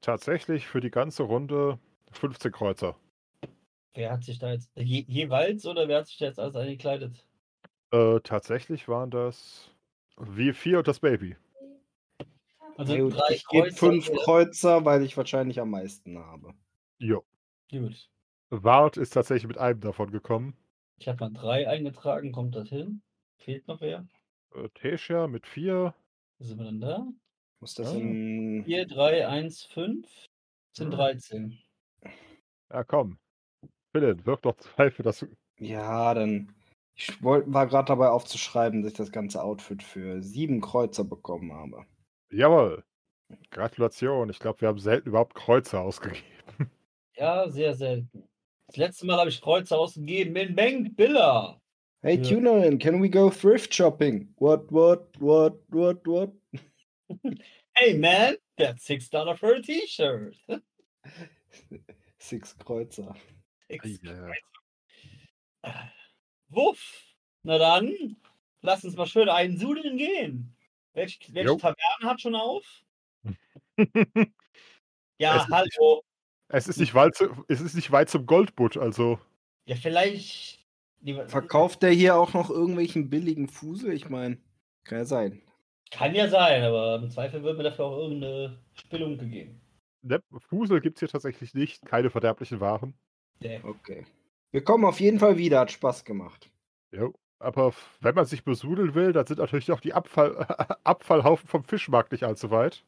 tatsächlich für die ganze Runde 15 Kreuzer. Wer hat sich da jetzt. Je, jeweils oder wer hat sich da jetzt alles eingekleidet? Äh, tatsächlich waren das wir vier und das Baby. Also gut, drei ich gebe Kreuzer, fünf? Kreuzer, weil ich wahrscheinlich am meisten habe. Jo. Gut. Wart ist tatsächlich mit einem davon gekommen. Ich habe mal drei eingetragen, kommt das hin? Fehlt noch wer? Äh, Tesha mit vier. Sind wir denn da? Muss das Ah. in. 4, 3, 1, 5 sind Ah. 13. Ja, komm. Philipp, wirf doch zwei für das. Ja, dann. Ich wollt, war gerade dabei aufzuschreiben, dass ich das ganze Outfit für sieben Kreuzer bekommen habe. Jawohl. Gratulation. Ich glaube, wir haben selten überhaupt Kreuzer ausgegeben. Ja, sehr selten. Das letzte Mal habe ich Kreuze ausgegeben in Bank Billa. Hey Ja. Tunerin, can we go thrift shopping? What, what, what, what, what? Hey man, that's six dollar for a T-Shirt. Six Kreuzer. Six Ja. Kreuzer. Wuff. Na dann, lass uns mal schön einen Sudeln gehen. Welch, welche Jo. Taverne hat schon auf? Ja, Es ist nicht- hallo. es, ist nicht weit zu, es ist nicht weit zum Goldbutt, also. Ja, vielleicht. Verkauft der hier auch noch irgendwelchen billigen Fusel? Ich meine, kann ja sein. Kann ja sein, aber im Zweifel wird mir dafür auch irgendeine Spillung gegeben. Ne, Fusel gibt es hier tatsächlich nicht. Keine verderblichen Waren. Der Okay. Wir kommen auf jeden Fall wieder, hat Spaß gemacht. Jo. Aber wenn man sich besudeln will, dann sind natürlich auch die Abfall, Abfallhaufen vom Fischmarkt nicht allzu weit.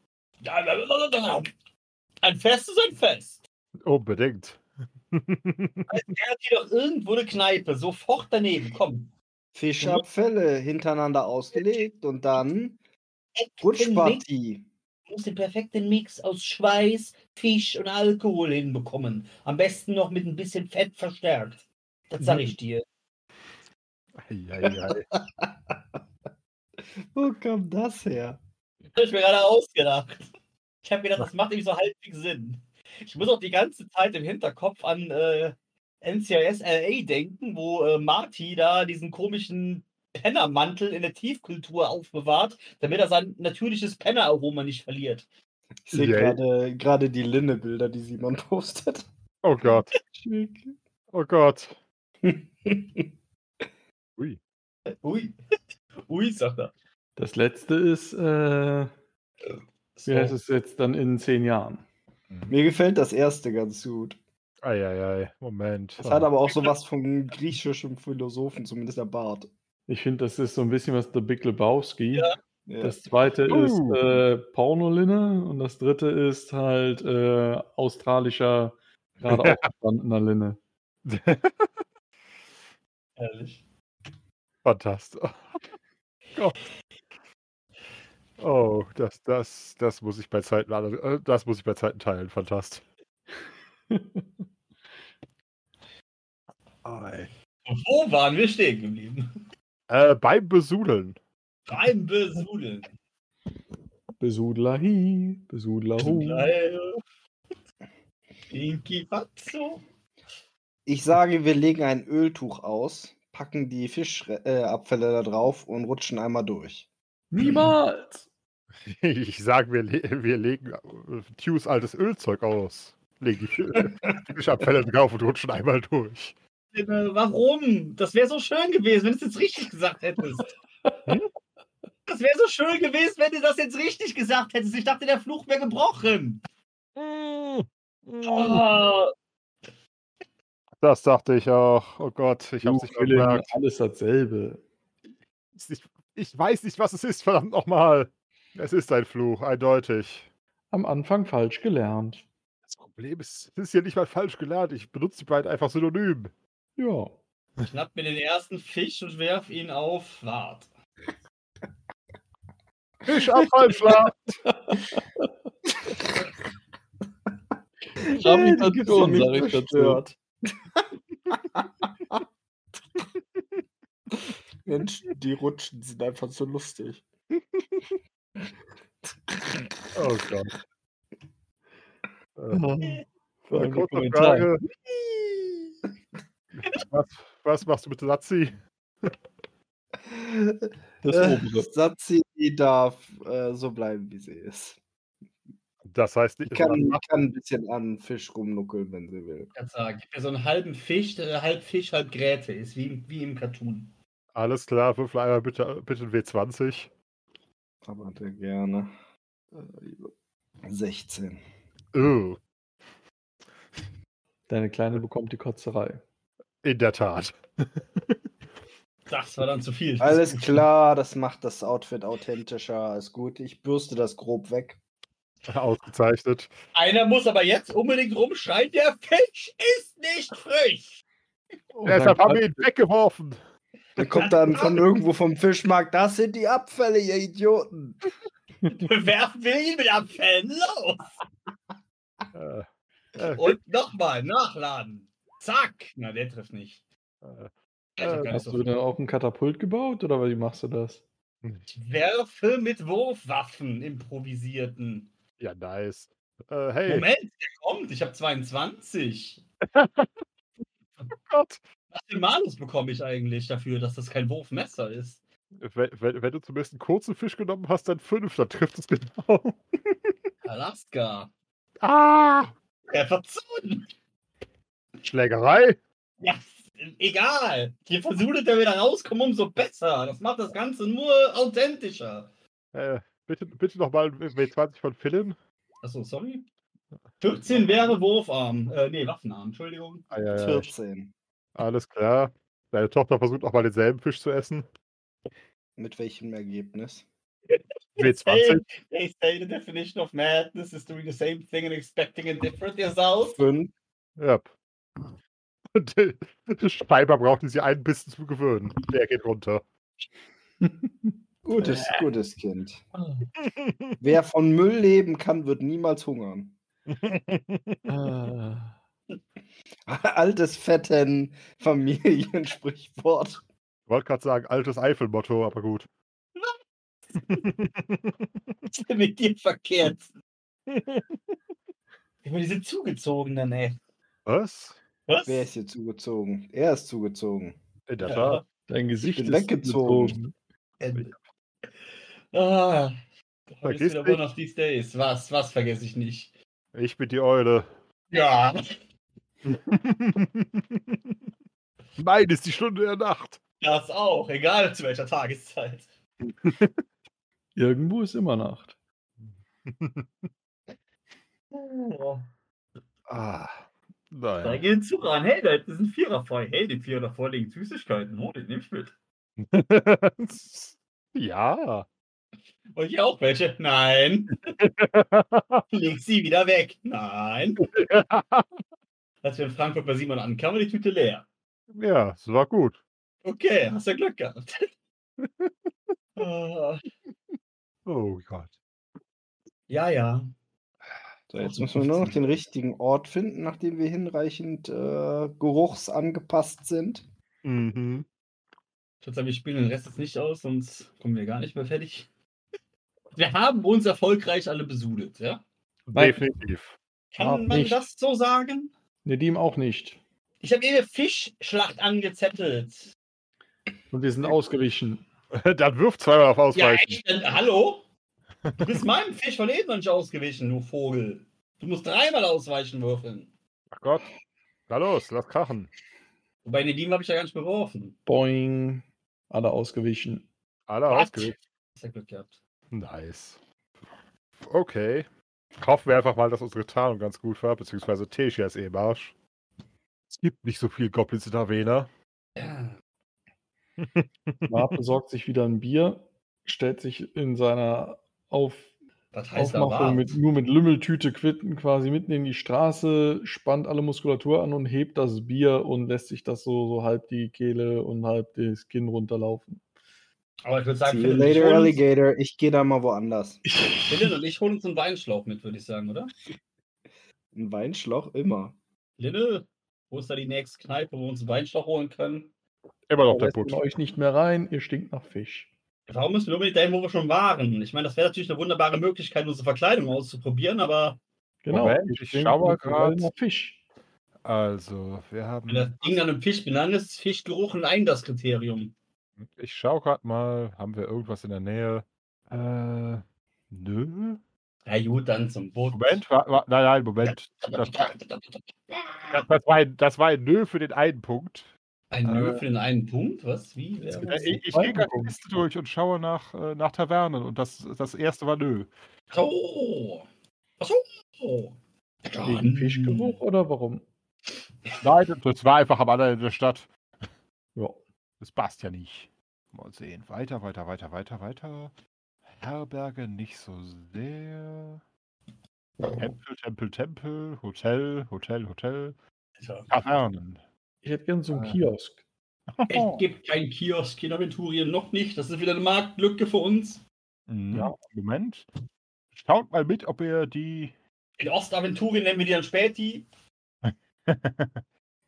Ein Fest ist ein Fest. Unbedingt. Also, er hat hier doch irgendwo eine Kneipe, sofort daneben. Komm. Fischabfälle hintereinander ausgelegt und dann Rutschpartie. du musst den perfekten Mix aus Schweiß, Fisch und Alkohol hinbekommen. Am besten noch mit ein bisschen Fett verstärkt. Das sag ich dir. Eieiei. Wo kam das her? Das habe ich mir gerade ausgedacht. Ich habe gedacht, das macht irgendwie so halbwegs Sinn. Ich muss auch die ganze Zeit im Hinterkopf an äh, NCIS LA denken, wo äh, Marty da diesen komischen Pennermantel in der Tiefkultur aufbewahrt, damit er sein natürliches Penneraroma nicht verliert. Ich sehe Yay. gerade gerade die Linne-Bilder, die Simon postet. Oh Gott. Oh Gott. Ui. Ui. Ui, sagt er. Das letzte ist, äh, So. wie heißt es jetzt dann in zehn Jahren? Mir gefällt das erste ganz gut. Eieiei. Moment. Es hat aber auch sowas von griechischem Philosophen, zumindest der Bart. Ich finde, das ist so ein bisschen was der Big Lebowski. Ja. Das zweite Uh. ist äh, Pornolinne und das dritte ist halt äh, australischer, gerade aufgestandener Linne. Ehrlich. Fantastisch. Gott. Oh, das, das, das muss ich bei Zeiten, äh, das muss ich bei Zeiten teilen. Fantastisch. Wo waren wir stehen geblieben? Äh, beim Besudeln. Beim Besudeln. Besudler hi, Besudler hu. Inki. Ich sage, wir legen ein Öltuch aus, packen die Fischabfälle äh, da drauf und rutschen einmal durch. Niemals! Ich sage, wir, le wir legen äh, Tues altes Ölzeug aus. Legen die Fischabfälle drauf und rutschen einmal durch. Äh, Warum? Das wäre so schön gewesen, wenn du es jetzt richtig gesagt hättest. Hm? Das wäre so schön gewesen, wenn du das jetzt richtig gesagt hättest. Ich dachte, der Fluch wäre gebrochen. Mm. Oh, Das dachte ich auch. Oh Gott, ich hab's Du, nicht gemerkt. alles dasselbe. Ich, ich weiß nicht, was es ist, verdammt nochmal. Es ist ein Fluch, eindeutig. Am Anfang falsch gelernt. Das Problem ist, es ist hier nicht mal falsch gelernt. Ich benutze die beiden einfach synonym. Ja. schnapp mir den ersten Fisch und werf ihn auf Wart. Fischabfallschlag. Gravitation, sag ich dazu. zerstört. Mensch, die Rutschen sind einfach so lustig. Oh Gott. Äh, kurze Kommentar. Frage. Was, was machst du mit Lazzi? Das Äh, obere. Satzi darf äh, so bleiben, wie sie ist. Das heißt, Die kann, die kann ein bisschen an Fisch rumnuckeln, wenn sie will. Ich kann sagen, gib mir so einen halben Fisch, der halb Fisch, halb Gräte ist, wie, im- wie im Cartoon. alles klar, würfel einmal bitte, bitte ein W20. Aber der gerne. Äh, 16. Oh, Deine Kleine bekommt die Kotzerei. In der Tat. Das war dann zu viel. Alles klar, das macht das Outfit authentischer. Ist gut. Ich bürste das grob weg. Ausgezeichnet. Einer muss aber jetzt unbedingt rumschreien, der Fisch ist nicht frisch. Und Deshalb haben wir ihn weggeworfen. Dann kommt dann von irgendwo vom Fischmarkt, das sind die Abfälle, ihr Idioten. Werfen wir ihn mit Abfällen los. Äh, äh, Und nochmal nachladen. Zack. Na, der trifft nicht. äh, Also Hast so du dann auch ein Katapult gebaut oder wie machst du das? Ich werfe mit Wurfwaffen improvisierten. ja, nice. Äh, hey, Moment, der kommt. Ich habe 22. Gott. Was für Malus bekomme ich eigentlich dafür, dass das kein Wurfmesser ist? Wenn, wenn, wenn du zumindest einen kurzen Fisch genommen hast, dann fünf, dann trifft es genau. Alaska. Ah! Trefferzone. Schlägerei? Ja, egal. Je versuchter wir da rauskommen, umso besser. Das macht das Ganze nur authentischer. Äh, bitte, bitte nochmal W20 von Philin. Achso, sorry. 14 wäre Wurfarm. Äh, nee, Waffenarm, Entschuldigung. Ah, ja, ja. 14. Alles klar. Deine Tochter versucht auch mal denselben Fisch zu essen. Mit welchem Ergebnis? W20. They say the definition of madness is doing the same thing and expecting a different result. 5. Ja. Und der Schreiber braucht sie einen Bissen zu gewöhnen. Der geht runter. Gutes, gutes Kind. Wer von Müll leben kann, wird niemals hungern. Altes fetten Familiensprichwort. Ich wollte gerade sagen, altes Eifelmotto, aber gut. Was ist denn mit dir verkehrt? Immer diese zugezogenen, ey. Was? Was? Wer ist hier zugezogen? Er ist zugezogen. In der Ja. Tat. Dein Gesicht bin ist weggezogen. Ende. Ah, heute Vergiss nicht. of these days. Was, was vergesse ich nicht? Ich bin die Eule. Ja, Nein, ist die Stunde der Nacht. das auch, egal zu welcher Tageszeit. Irgendwo ist immer Nacht. Oh, Ah, da nein. geht Zug an. Hey, da ist ein Vierer frei. Hey, den Vierer davor liegen Süßigkeiten. Oh, den nehme ich mit. ja. Und hier auch welche? Nein. Leg sie wieder weg. Nein. Als wir in Frankfurt bei Simon ankamen, war die Tüte leer. ja, es war gut. Okay, hast ja Glück gehabt. Ah, Oh Gott. ja, ja. So, jetzt müssen wir nur noch den richtigen Ort finden, nachdem wir hinreichend äh, geruchsangepasst sind. Mhm. Ich würde sagen, wir spielen den Rest jetzt nicht aus, sonst kommen wir gar nicht mehr fertig. Wir haben uns erfolgreich alle besudelt, ja? Definitiv. Kann Hab man nicht. das so sagen? Nedim auch nicht. Ich habe eben Fischschlacht angezettelt. Und wir sind ausgewichen. Dann wirft zweimal auf Ja, Ausweichen. echt? Äh, hallo? Du bist meinem Fisch von eben noch nicht ausgewichen, du Vogel. Du musst dreimal ausweichen würfeln. Ach Gott. Na los, lass krachen. Wobei Nedim habe ich ja gar nicht beworfen. Boing. Alle ausgewichen. Alle Was? Hast ja Glück gehabt. Nice. Okay. Hoffen wir einfach mal, dass unsere Tarnung ganz gut war, beziehungsweise Tesha ist eh im Arsch. Es gibt nicht so viel Goblins in Avena. Ja. Marp besorgt sich wieder ein Bier, stellt sich in seiner Auf Was heißt Aufmachung mit, nur mit Lümmeltüte quitten quasi mitten in die Straße, spannt alle Muskulatur an und hebt das Bier und lässt sich das so, so halb die Kehle und halb das Kinn runterlaufen. Aber ich würde sagen, See you ich later, uns- Alligator. Ich gehe da mal woanders. Philipp und ich holen uns einen Weinschlauch mit, würde ich sagen, oder? Ein Weinschlauch immer. Lille, wo ist da die nächste Kneipe, wo wir uns einen Weinschlauch holen können? Immer noch Da der Putz. euch nicht mehr rein, ihr stinkt nach Fisch. Warum müssen wir unbedingt dahin, wo wir schon waren? Ich meine, das wäre natürlich eine wunderbare Möglichkeit, unsere Verkleidung auszuprobieren, aber Genau. Moment, ich stinkt schau mal überall grad. nach Fisch. Also, wir haben. wenn das Ding dann im Fisch benannt ist, Fischgeruch ein das Kriterium. Ich schau gerade mal, haben wir irgendwas in der Nähe? Äh, nö. Ja gut, dann zum Boot. Moment, wa, wa, nein, nein, Moment. Das, das, das, war ein, das war ein Nö für den einen Punkt. Ein Äh, Nö für den einen Punkt, was? Wie? Wer? Ja, Ich, ich gehe gerade die. Liste durch und schaue nach, äh, nach Tavernen und das, das erste war Nö. So. Ach so. Wegen Fischgeruch oder warum? Nein, das war einfach am anderen Ende der Stadt. Ja. Das passt ja nicht. Mal sehen. Weiter, weiter, weiter, weiter, weiter. Herberge nicht so sehr. Tempel, Tempel, Tempel. Hotel, Hotel, Hotel. Tavernen. Ich hätte gern so einen Ah. Kiosk. Es gibt keinen Kiosk in Aventurien, noch nicht. Das ist wieder eine Marktlücke für uns. Mhm. Ja. Moment. Schaut mal mit, ob ihr die, In Ostaventurien nennen wir die dann Späti.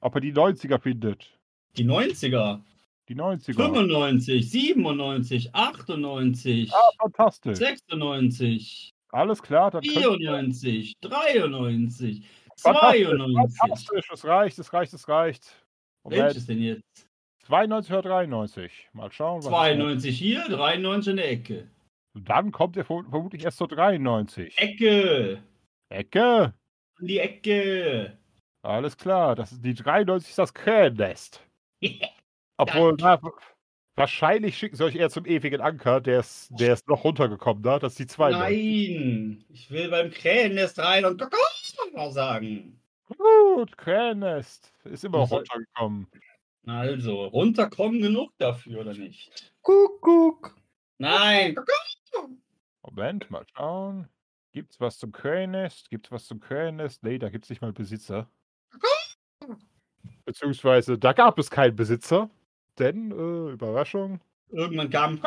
ob ihr die 90er findet. Die 90er. Die 90er. 95, 97, 98, Ah, fantastisch. 96, Alles klar, dann könnt ihr... 94, 93, Fantastisch, 92. Fantastisch, es reicht, es reicht, es reicht. Welches denn jetzt? 92 oder 93. Mal schauen. was es 92 hier, 93 in der Ecke. Dann kommt ihr verm- vermutlich erst zur 93. Ecke! Ecke. An die Ecke! Alles klar, das ist die 93 ist das Krähennest. Obwohl, na, wahrscheinlich schicken sie euch eher zum ewigen Anker, der ist, der ist noch runtergekommen, da. Das ist die 92. Nein! Ich will beim Krähennest rein und sagen. Gut, Krähennest. Ist immer soll- runtergekommen. Also, runterkommen genug dafür, oder nicht? Kuckuck. Nein! Kakao! Moment, mal schauen. Gibt's was zum Krähennest? Gibt's was zum Krähennest? Nee, da gibt's nicht mal Besitzer. Beziehungsweise, da gab es keinen Besitzer. Denn, äh, Überraschung. Irgendwann kam.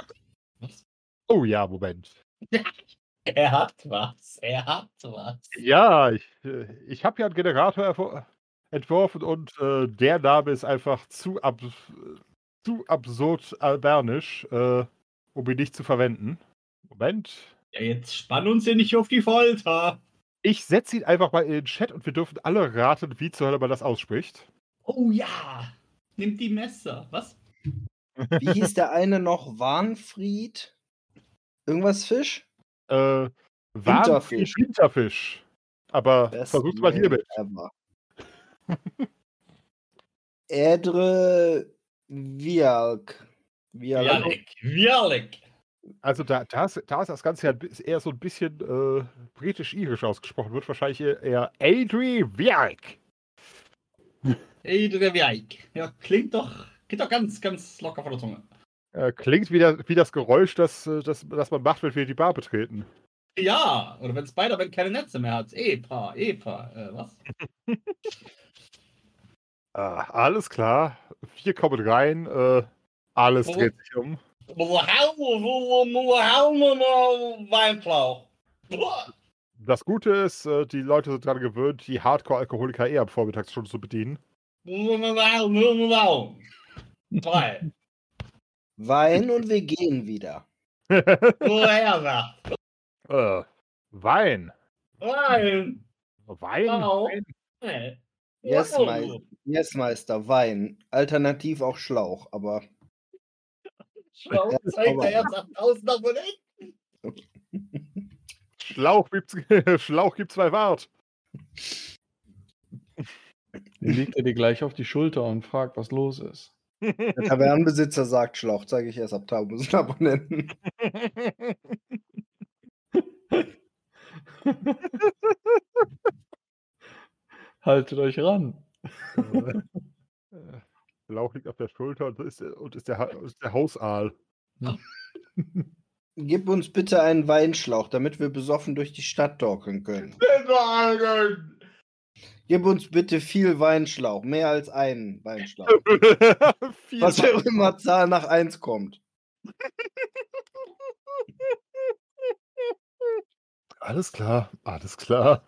Was? Oh ja, Moment. Er hat was. Er hat was. Ja, ich, äh, ich habe ja einen Generator entworfen und äh, der Name ist einfach zu, ab, zu absurd albernisch, äh, um ihn nicht zu verwenden. Moment. Ja, jetzt spann uns hier nicht auf die Folter. Ich setze ihn einfach mal in den Chat und wir dürfen alle raten, wie zur Hölle man das ausspricht. Oh ja! Nimmt die Messer. Was? Wie hieß der eine noch? Warnfried? Irgendwas Fisch? Äh, Winterfisch. Warnfisch. Winterfisch. Aber Best versuch's mal hiermit. Edre Vialk. Vialk. Vialek. Vialek. Also da, da, ist, da ist das Ganze ja eher so ein bisschen äh, britisch-irisch ausgesprochen. Wird wahrscheinlich eher- Adri Vialk. Edre Vialek. Ja, klingt doch, geht doch ganz, ganz locker von der Zunge. Äh, klingt wie, der, wie das Geräusch, das, äh, das, das man macht, wenn wir die Bar betreten. Ja, oder wenn Spider-Man keine Netze mehr hat. Epa, Epa, äh, was? Ah, alles klar. Wir kommen rein. Äh, alles Oh. dreht sich um. Weinflauch. Das Gute ist, äh, die Leute sind daran gewöhnt, die Hardcore-Alkoholiker eher am Vormittag schon zu bedienen. Drei. Wein und wir gehen wieder. Woher sagt? äh, Wein. Wein. Wein? Wow. Wein? Yes, Wow. Mei yes, Meister, Wein. Alternativ auch Schlauch, aber Schau, Ja, zeigt er jetzt 8000 Abonnenten. Schlauch, gibt's, Schlauch gibt zwei Wart. Den legt er dir gleich auf die Schulter und fragt, was los ist. Der Tavernenbesitzer sagt Schlauch, zeige ich erst ab 1000 Abonnenten. Haltet euch ran. Schlauch liegt auf der Schulter und ist, und ist, der, ist der Hausaal. Gib uns bitte einen Weinschlauch, damit wir besoffen durch die Stadt torkeln können. Gib uns bitte viel Weinschlauch, mehr als einen Weinschlauch. Viel Was auch immer Zahl nach 1 kommt. Alles klar, alles klar.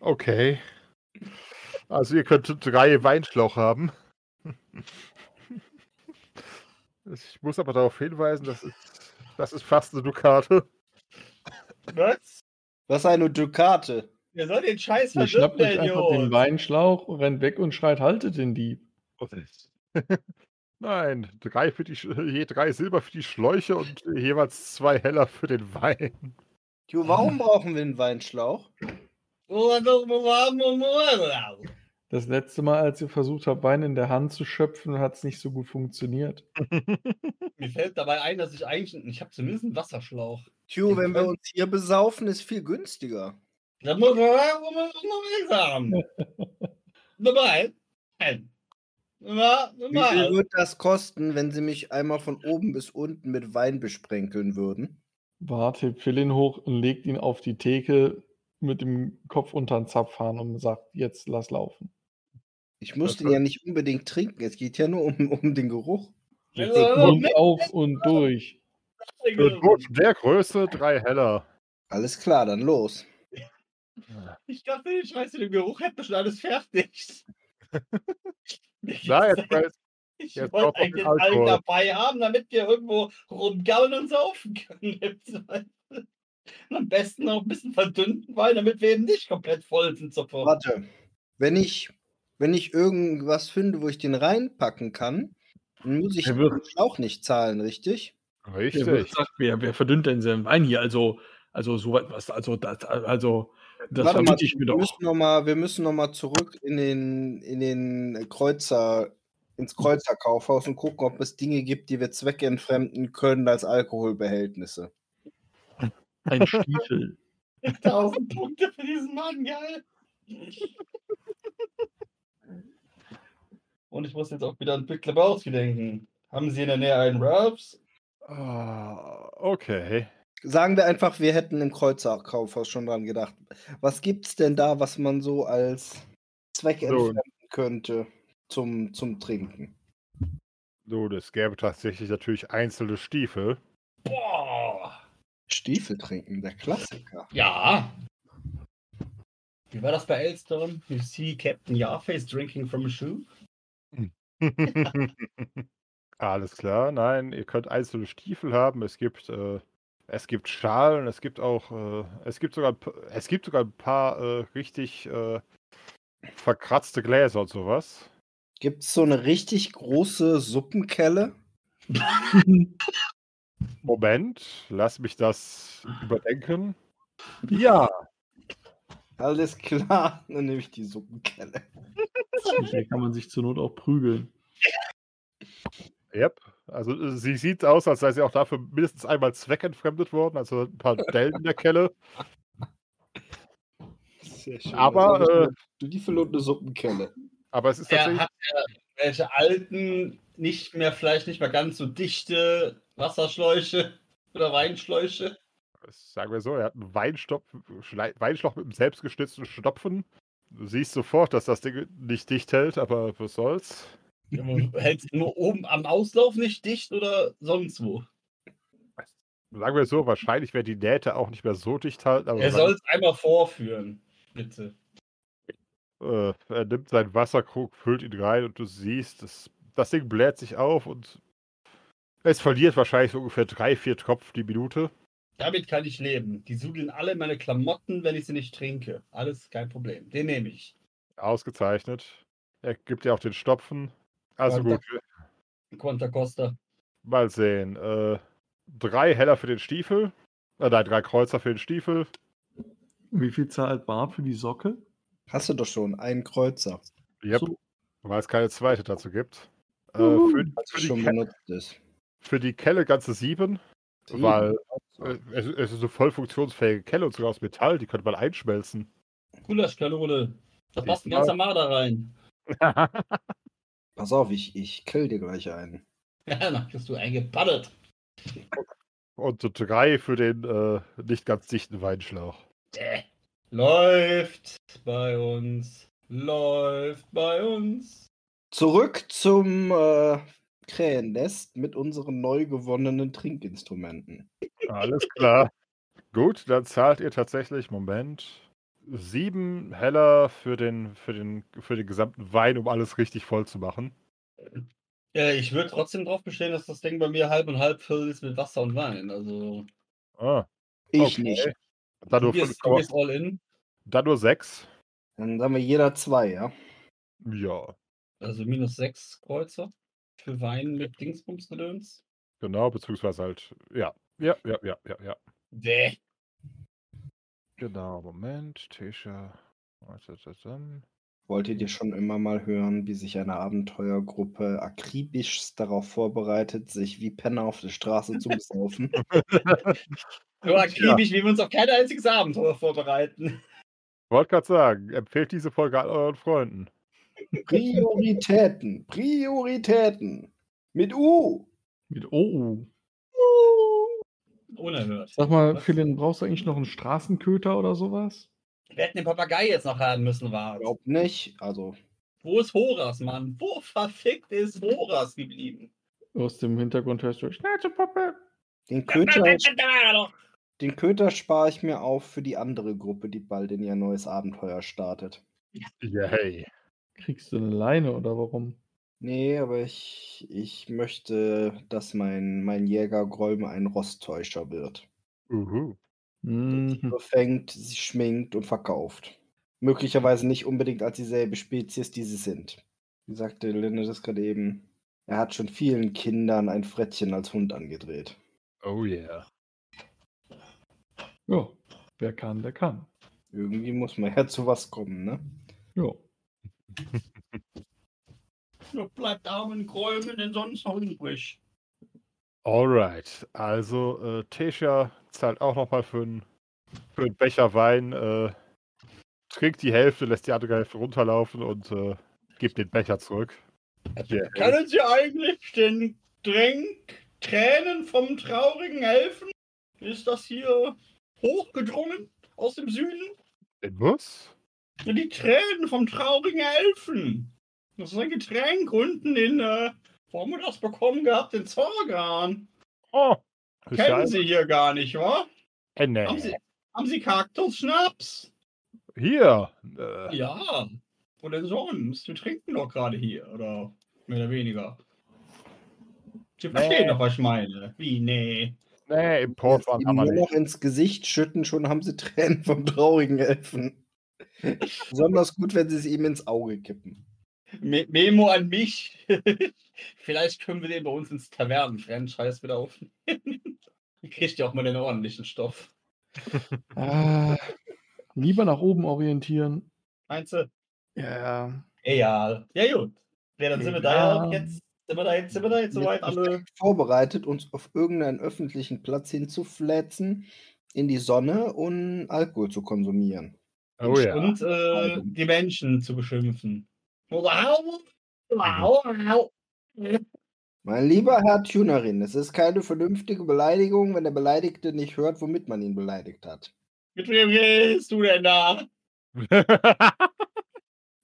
Okay. Also ihr könnt drei Weinschlauch haben. Ich muss aber darauf hinweisen, das ist, das ist fast eine Dukate. Was? Was eine Dukate. Ihr sollt den Scheiß Ihr schnappt euch einfach den. Weinschlauch, rennt weg und schreit, haltet den Dieb. Nein, drei für die, je drei Silber für die Schläuche und jeweils zwei Heller für den Wein. Jo, warum brauchen wir einen Weinschlauch? Das letzte Mal, als ihr versucht habt, Wein in der Hand zu schöpfen, hat es nicht so gut funktioniert. Mir fällt dabei ein, dass ich eigentlich, ich habe zumindest einen Wasserschlauch. Tju, wenn wir uns hier besaufen, ist viel günstiger. Da muss man noch sagen. Dabei. Nein. Wie viel normal. wird das kosten, wenn sie mich einmal von oben bis unten mit Wein besprenkeln würden? Bart hebt Philin hoch und legt ihn auf die Theke mit dem Kopf unter den Zapfhahn und sagt, jetzt lass laufen. Ich muss Das den ja nicht unbedingt trinken. Es geht ja nur um, um den Geruch. Mund auf und durch. Für der Größe drei Heller. Alles klar, dann los. Ich dachte, ich weiß, den Geruch hätten wir schon alles fertig. Na, jetzt weiß, Ich jetzt wollte eigentlich den Alkohol. dabei haben, damit wir irgendwo rumgaulen und saufen können. Und am besten noch ein bisschen verdünnten Wein, damit wir eben nicht komplett voll sind sofort. Warte. Wenn ich, wenn ich irgendwas finde, wo ich den reinpacken kann, dann muss ich wird- den Schlauch nicht zahlen, richtig? richtig. sagt, wer, wer verdünnt denn seinen Wein hier? Also, also so was, also das, also das Warte mal, ich mir wir doch. müssen noch mal, wir müssen noch mal zurück in den, in den Kreuzer, ins Kreuzerkaufhaus und gucken, ob es Dinge gibt, die wir zweckentfremden können als Alkoholbehältnisse. Ein Stiefel. 1000 Punkte für diesen Mann, geil. Und ich muss jetzt auch wieder an Big Lebowski denken. Haben Sie in der Nähe einen Ralphs? Ah, okay. Sagen wir einfach, wir hätten im Kreuzerkaufhaus schon dran gedacht. Was gibt's denn da, was man so als zweckentfremden könnte zum, zum Trinken? Nun, es gäbe tatsächlich natürlich einzelne Stiefel. Boah. Stiefel trinken, der Klassiker. Ja. Wie war das bei Elstone? You see Captain Yarface drinking from a shoe? Alles klar, nein, ihr könnt einzelne Stiefel haben. Es gibt, äh, es gibt Schalen, es gibt auch, äh, es gibt sogar, es gibt sogar ein paar äh, richtig äh, verkratzte Gläser und sowas. Gibt es so eine richtig große Suppenkelle? Moment, lass mich das überdenken. Ja, Alles klar, dann nehme ich die Suppenkelle. Mit der kann man sich zur Not auch prügeln. yep. Also äh, sie sieht aus, als sei sie auch dafür mindestens einmal zweckentfremdet worden, also ein paar Dellen in der Kelle. Sehr schön. Aber, Also, äh, eine Stiefel und eine Suppenkelle. Aber es ist Er tatsächlich. hat ja welche alten, nicht mehr, vielleicht nicht mehr ganz so dichte Wasserschläuche oder Weinschläuche. Sagen wir so, er hat einen Weinstopf, Weinschlauch mit einem selbstgestützten Stopfen. Du siehst sofort, dass das Ding nicht dicht hält, aber was soll's. Hältst du nur oben am Auslauf nicht dicht oder sonst wo? Sagen wir so, wahrscheinlich werden die Nähte auch nicht mehr so dicht halten. Aber Er soll es einmal vorführen, bitte. äh, er nimmt seinen Wasserkrug, füllt ihn rein und du siehst, das, das Ding bläht sich auf und es verliert wahrscheinlich so ungefähr drei, vier Tropfen die Minute. Damit kann ich leben. Die sudeln alle meine Klamotten, wenn ich sie nicht trinke. Alles kein Problem. Den nehme ich. Ausgezeichnet. Er gibt dir auch den Stopfen. Also Quanta- gut, Quanta Costa. mal sehen. Äh, drei Heller für den Stiefel. Äh, nein, drei Kreuzer für den Stiefel. Wie viel zahlt Bart für die Socke? Hast du doch schon einen Kreuzer, Yep. So. Weil es keine zweite dazu gibt. Äh, für, für, die schon Ke benutzt ist. für die Kelle ganze sieben. Weil äh, es, es ist eine voll funktionsfähige Kelle und sogar aus Metall. Die könnte man einschmelzen. Gulaschkanone. Da passt ein ganzer Marder rein. Pass auf, ich, ich kill dir gleich einen. Ja, dann kriegst du eingepaddelt. und so drei für den äh, nicht ganz dichten Weinschlauch. Äh, Läuft bei uns. Läuft bei uns. Zurück zum äh, Krähennest mit unseren neu gewonnenen Trinkinstrumenten. Alles klar. Gut, dann zahlt ihr tatsächlich, Moment, sieben Heller für den, für den, für den gesamten Wein, um alles richtig voll zu machen. Äh, ich würde trotzdem drauf bestehen, dass das Ding bei mir halb und halb voll ist mit Wasser und Wein. Also, Ah, Ich okay. nicht. Dann nur, fünf, gehst all in. dann nur sechs. Dann haben wir jeder zwei, ja? Ja, Also minus sechs Kreuzer. Für Wein mit Dingsbumsgedöns. genau, beziehungsweise halt, ja, ja, ja, ja, ja, ja. Däh. Genau, Moment, Tisha. Wolltet ihr schon immer mal hören, wie sich eine Abenteuergruppe akribisch darauf vorbereitet, sich wie Penner auf der Straße zu besaufen? So akribisch, wie wir uns auf kein einziges Abenteuer vorbereiten. Wollte gerade sagen, empfehlt diese Folge all euren Freunden. Prioritäten, Prioritäten. Mit U. Mit OU. Unerhört. Sag mal, Was? Philin, brauchst du eigentlich noch einen Straßenköter oder sowas? Wir hätten den Papagei jetzt noch haben müssen, war. Glaub nicht. Also, Wo ist Horas, Mann? Wo verfickt ist Horas geblieben? Aus dem Hintergrund hörst du Schnauzepuppe. den Köter, den Köter spare ich mir auf für die andere Gruppe, die bald in ihr neues Abenteuer startet. Ja, hey. Kriegst du eine Leine oder warum? Nee, aber ich, ich möchte, dass mein, mein Jäger Grolme ein Rosttäuscher wird. Uhu. Mhm. Befängt, sie schminkt und verkauft. Möglicherweise nicht unbedingt als dieselbe Spezies, die sie sind. Wie sagte Linde das gerade eben? Er hat schon vielen Kindern ein Frettchen als Hund angedreht. Oh yeah. Ja, wer kann, der kann. Irgendwie muss man ja zu was kommen, ne? Ja. Ja, bleibt Armen Gräumen denn sonst noch übrig. Alright, also äh, Tesha zahlt auch nochmal für einen für einen Becher Wein, äh, trinkt die Hälfte, lässt die andere Hälfte runterlaufen und äh, gibt den Becher zurück. Ja, Können Sie eigentlich den Tränk Tränen vom Traurigen helfen? Ist das hier hochgedrungen aus dem Süden? den muss? Ja, Die Tränen vom traurigen Elfen. Das ist ein Getränk unten in, äh, wo haben wir das bekommen gehabt? In Zorgan. Oh, Kennen Sie hier gar nicht, wa? Äh, nee. Haben Sie, haben Sie Kaktusschnaps? Hier. Äh, Ja. Wo denn sonst? Wir trinken doch gerade hier, oder mehr oder weniger. Sie verstehen Nee. doch, was ich meine. Wie, nee. nee, im ihm haben wir nur nicht. noch ins Gesicht schütten, schon haben sie Tränen vom traurigen Elfen. Besonders gut, wenn sie es ihm ins Auge kippen. Me Memo an mich. Vielleicht können wir den bei uns ins Tavernen-Franchise wieder aufnehmen. Kriegt ja auch mal den ordentlichen Stoff. Ah, lieber nach oben orientieren. Meinst du? Ja, Egal. Ja, gut. Ja, dann sind wir da ja jetzt. Sind wir da jetzt, sind wir da jetzt soweit alle. vorbereitet, uns auf irgendeinen öffentlichen Platz hinzuflätzen, in die Sonne und Alkohol zu konsumieren. Oh ja. Und äh, die Menschen zu beschimpfen. Wow! Wow! wow. Mein lieber Herr Tunerin, es ist keine vernünftige Beleidigung, wenn der Beleidigte nicht hört, womit man ihn beleidigt hat. Mit wem gehst du denn da?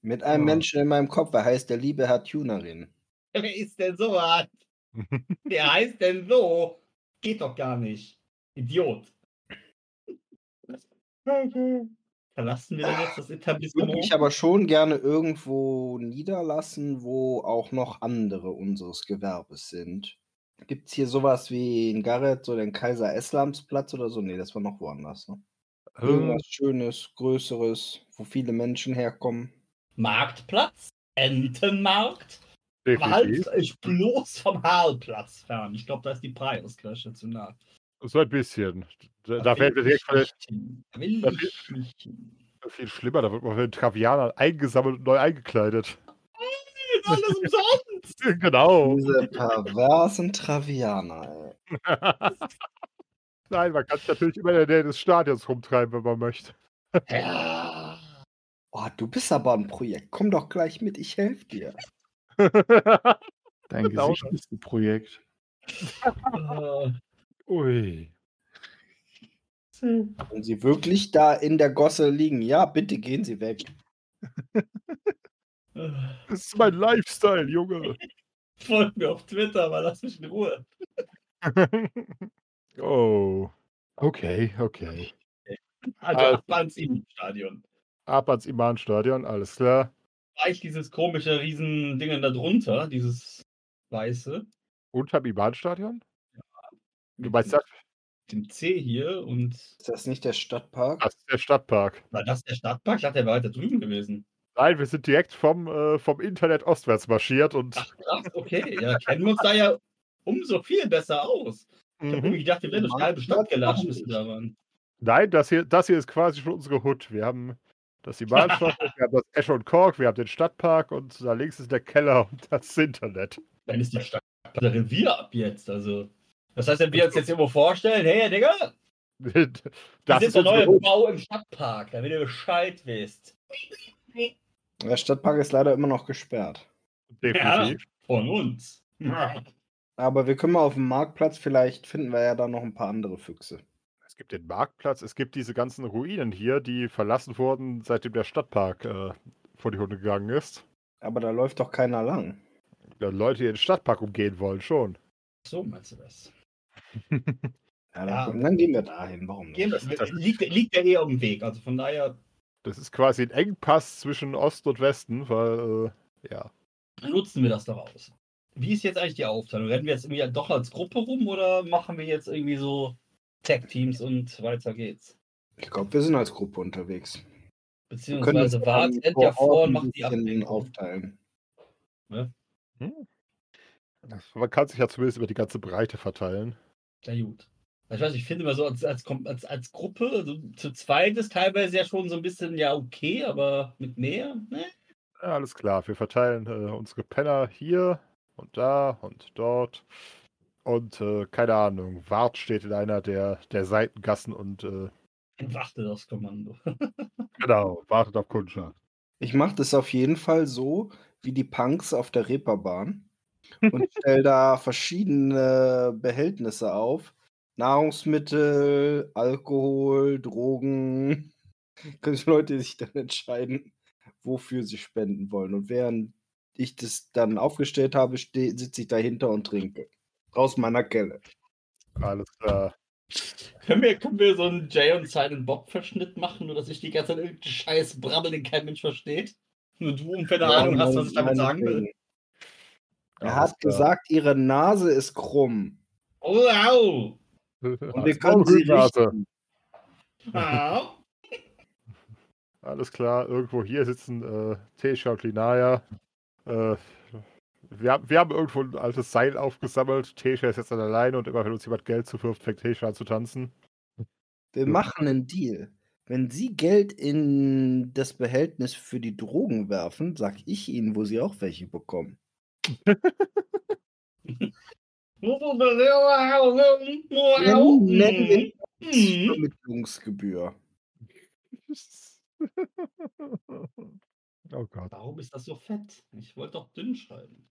Mit einem Oh. Menschen in meinem Kopf, er heißt der liebe Herr Tunerin. Wer ist denn so was? Wer heißt denn so? Geht doch gar nicht. Idiot. Verlassen wir denn jetzt das Ich würde Etablissement? mich aber schon gerne irgendwo niederlassen, wo auch noch andere unseres Gewerbes sind. Gibt es hier sowas wie in Gareth, so den Kaiser Eslamsplatz oder so? Nee, das war noch woanders. Ne? Äh, Irgendwas Schönes, Größeres, wo viele Menschen herkommen. Marktplatz? Entenmarkt? Halt definitiv. euch bloß vom Haalplatz fern. Ich glaube, da ist die Preisausgleiche zu nah. So ein bisschen. Da, da werden wir direkt nicht nicht hin. viel schlimmer. Da wird man von den Travianern eingesammelt und neu eingekleidet. Ist alles umsonst! genau. Diese perversen Travianer, ey. Nein, man kann sich natürlich immer in der Nähe des Stadions rumtreiben, wenn man möchte. Ja. Oh, du bist aber ein Projekt. Komm doch gleich mit, ich helfe dir. dein Genau Gesicht ist ein Projekt. Ui. Wenn sie wirklich da in der Gosse liegen, ja, bitte gehen sie weg. Das ist mein Lifestyle, Junge. Folgt mir auf Twitter, aber lass mich in Ruhe. oh. Okay, okay. Also Also- ab ans Stadion. Ab ans Iman-Stadion, alles klar. War ich dieses komische Riesending da drunter, dieses weiße, Unterm Iman-Stadion? Du meinst das? dem C hier und Ist das nicht der Stadtpark? Das ist der Stadtpark. war das der Stadtpark? Ich dachte, der war weiter drüben gewesen. Nein, wir sind direkt vom, äh, vom Internet ostwärts marschiert und Ach krass, okay. Ja, kennen wir uns da ja umso viel besser aus. Ich habe Mhm. irgendwie gedacht, wir wären durch die halbe Stadt gelatscht, bis wir da waren. Nein, das hier, das hier ist quasi schon unsere Hut. Wir haben das Iman-Stadion, wir haben das Esch und Kork, wir haben den Stadtpark und da links ist der Keller und das Internet. Dann ist die Stadt der Revier ab jetzt. Also, das heißt, wenn wir uns jetzt irgendwo vorstellen, hey, Digga, Das ist der neue Hut. Bau im Stadtpark, damit ihr Bescheid wisst. Der Stadtpark ist leider immer noch gesperrt. Definitiv. Von uns. Aber wir können mal auf dem Marktplatz, vielleicht finden wir ja da noch ein paar andere Füchse. Es gibt den Marktplatz, es gibt diese ganzen Ruinen hier, die verlassen wurden, seitdem der Stadtpark äh, vor die Hunde gegangen ist. Aber da läuft doch keiner lang. Ja, Leute, die den Stadtpark umgehen wollen, schon. So meinst du das? Ja, dann, Ja. dann gehen wir dahin. Warum nicht? wir- das- liegt, liegt ja eh auf dem Weg. Also von daher Das ist quasi ein Engpass zwischen Ost und Westen, weil, äh, ja. nutzen wir das doch aus. Wie ist jetzt eigentlich die Aufteilung? Rennen wir jetzt irgendwie doch als Gruppe rum oder machen wir jetzt irgendwie so Tech-Teams und weiter geht's? Ich glaube, wir sind als Gruppe unterwegs. Beziehungsweise Wart rennt ja vor und macht die Ablenkung. aufteilen. Man kann sich ja zumindest über die ganze Breite verteilen. Ja, gut. Ich weiß, ich finde immer so als, als, als, als Gruppe, also zu zweit ist teilweise ja schon so ein bisschen ja okay, aber mit mehr, ne? Ja, alles klar, wir verteilen äh, unsere Penner hier und da und dort. Und äh, keine Ahnung, Wart steht in einer der, der Seitengassen und äh, Warte das Kommando. genau, wartet auf Kundschaft. Ich mache das auf jeden Fall so wie die Punks auf der Reeperbahn und stelle da verschiedene Behältnisse auf. Nahrungsmittel, Alkohol, Drogen. Können die Leute sich dann entscheiden, wofür sie spenden wollen. Und während ich das dann aufgestellt habe, sitze ich dahinter und trinke. Aus meiner Kelle. Alles klar. Können wir, können wir so einen Jay und Silent Bob Verschnitt machen, nur dass ich die ganze Zeit irgendeinen Scheiß brabbel, den kein Mensch versteht? Nur du ungefähr eine Ahnung hast, was ich damit sagen will. Er Alles hat klar. gesagt, ihre Nase ist krumm. Oh, wow! Und wir Alles können sie richten. Wow. Alles klar, irgendwo hier sitzen äh, Tesha und Linaya Äh, wir, haben- wir haben irgendwo ein altes Seil aufgesammelt. Tesha ist jetzt an der Leine und immer wenn uns jemand Geld zuwirft, fängt Tesha an zu tanzen. Wir Ja. machen einen Deal. Wenn Sie Geld in das Behältnis für die Drogen werfen, sag ich Ihnen, wo Sie auch welche bekommen. Nennen, nennen wir. Vermittlungsgebühr. oh Gott. Warum ist das so fett? Ich wollte doch dünn schreiben.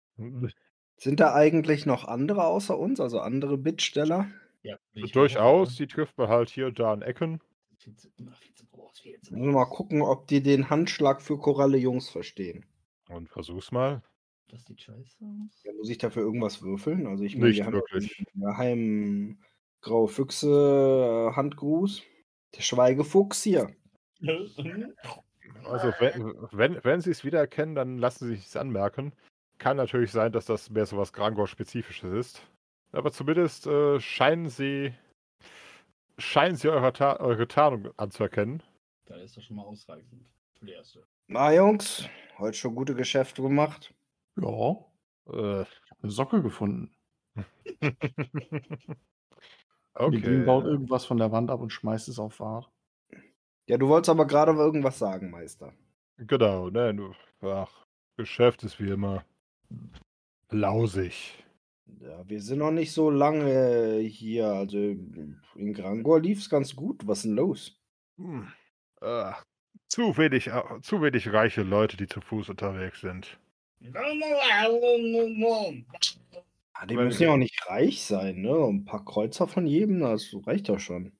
Sind da eigentlich noch andere außer uns, also andere Bittsteller? Ja, Durchaus, die trifft man halt hier und da an Ecken. Viel zu, immer viel zu groß, viel zu Müssen wir mal gucken, ob die den Handschlag für Koralle Jungs verstehen. Und versuch's mal. Das sieht scheiße aus. Ja, muss ich dafür irgendwas würfeln? Also ich meine, wir haben wirklich. den geheimen Graue Füchse äh, Handgruß. Der Schweigefuchs hier. Also wenn, wenn, wenn sie es wiedererkennen, dann lassen sie es anmerken. Kann natürlich sein, dass das mehr so was Grangor-spezifisches ist. Aber zumindest äh, scheinen sie scheinen sie eure, Ta eure Tarnung anzuerkennen. Da ist doch schon mal ausreichend. Für die erste. Na Jungs, heute schon gute Geschäfte gemacht. Ja, Äh, ich habe eine Socke gefunden. okay. Die Ding baut irgendwas von der Wand ab und schmeißt es auf Fahrt. Ja, du wolltest aber gerade irgendwas sagen, Meister. Genau, ne, ach, Geschäft ist wie immer lausig. Ja, wir sind noch nicht so lange hier. Also in Grangor lief es ganz gut. Was ist denn los? Hm. Ach, zu wenig, zu wenig reiche Leute, die zu Fuß unterwegs sind. Ah, die müssen ja auch nicht reich sein, ne? Ein paar Kreuzer von jedem, das reicht doch schon.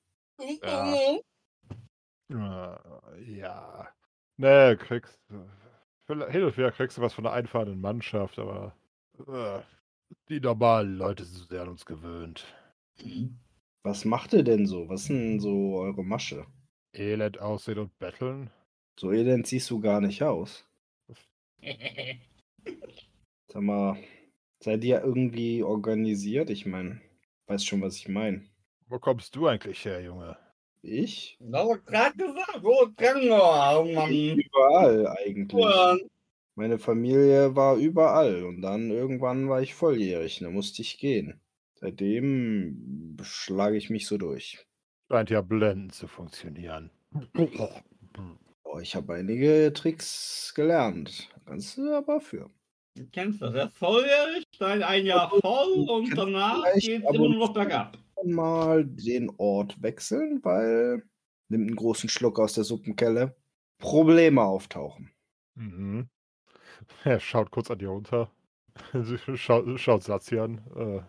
Ja. Ja. Ne, kriegst. vielleicht- Hin und wieder kriegst du was von der einfahrenden Mannschaft, aber äh, die normalen Leute sind sehr an uns gewöhnt. Was macht ihr denn so? Was ist denn so eure Masche? Elend aussehen und betteln. So elend siehst du gar nicht aus. Sag mal, seid ihr irgendwie organisiert? Ich meine, weißt schon, was ich meine. Wo kommst du eigentlich her, Junge? Ich? Das hab ich gerade gesagt. Oh, Trennor, Mann. Überall eigentlich. Ja. Meine Familie war überall und dann irgendwann war ich volljährig, da musste ich gehen. Seitdem schlage ich mich so durch. Scheint ja blendend zu funktionieren. Oh, ich habe einige Tricks gelernt. Kannst du aber für. Du kennst das, er ist volljährig, dann ein Jahr voll und danach geht's aber- immer nur noch bergab. Mal den Ort wechseln, weil nimmt einen großen Schluck aus der Suppenkelle. Probleme auftauchen. Mhm. Er schaut kurz an dir runter. schaut, schaut Satzi an. Äh,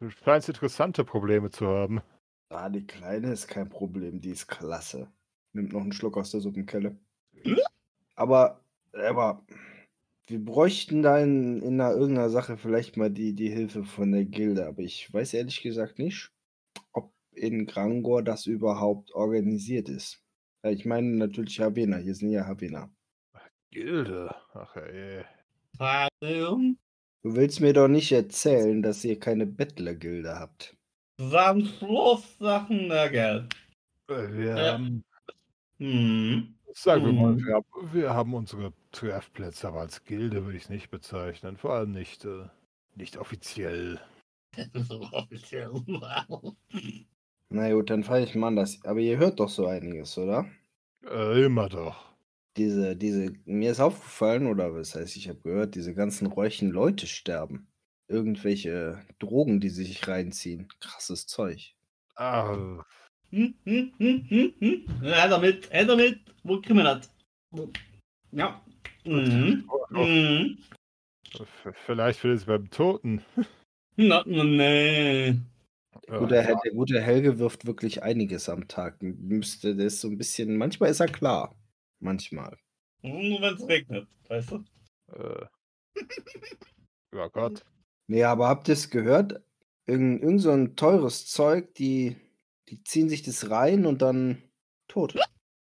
du scheinst interessante Probleme zu haben. Ah, die Kleine ist kein Problem, die ist klasse. Nimmt noch einen Schluck aus der Suppenkelle. Aber, aber wir bräuchten da in, in einer, irgendeiner Sache vielleicht mal die, die Hilfe von der Gilde. Aber ich weiß ehrlich gesagt nicht, ob in Grangor das überhaupt organisiert ist. Ich meine natürlich Havena, hier sind ja Havena. Gilde. Ach ey. Du willst mir doch nicht erzählen, dass ihr keine Bettlergilde habt. San Schlusssachen der Geld. Äh, Wir haben, Hm. sagen wir mal, Mhm. wir haben, wir haben unsere Treffplätze, aber als Gilde würde ich es nicht bezeichnen. Vor allem nicht, äh, nicht offiziell. so offiziell. Wow. Na gut, dann fange ich mal an. Das, aber ihr hört doch so einiges, oder? Äh, immer doch. Diese, diese, mir ist aufgefallen, oder was heißt, ich habe gehört, diese ganzen räuchen Leute sterben. Irgendwelche Drogen, die sie sich reinziehen. Krasses Zeug. Ah, Hm, hm, hm, hm, hm. Er damit, er damit. Wo kriegen wir das? Ja. Mhm. Mhm. vielleicht will es beim Toten. Na, nee. Guter, Hel- der gute Helge wirft wirklich einiges am Tag. Müsste das so ein bisschen. Manchmal ist er klar. Manchmal. Nur wenn es regnet, weißt du? Äh, ja Gott. Nee, aber habt ihr es gehört? Irgend, irgend so ein teures Zeug, die, die ziehen sich das rein und dann tot.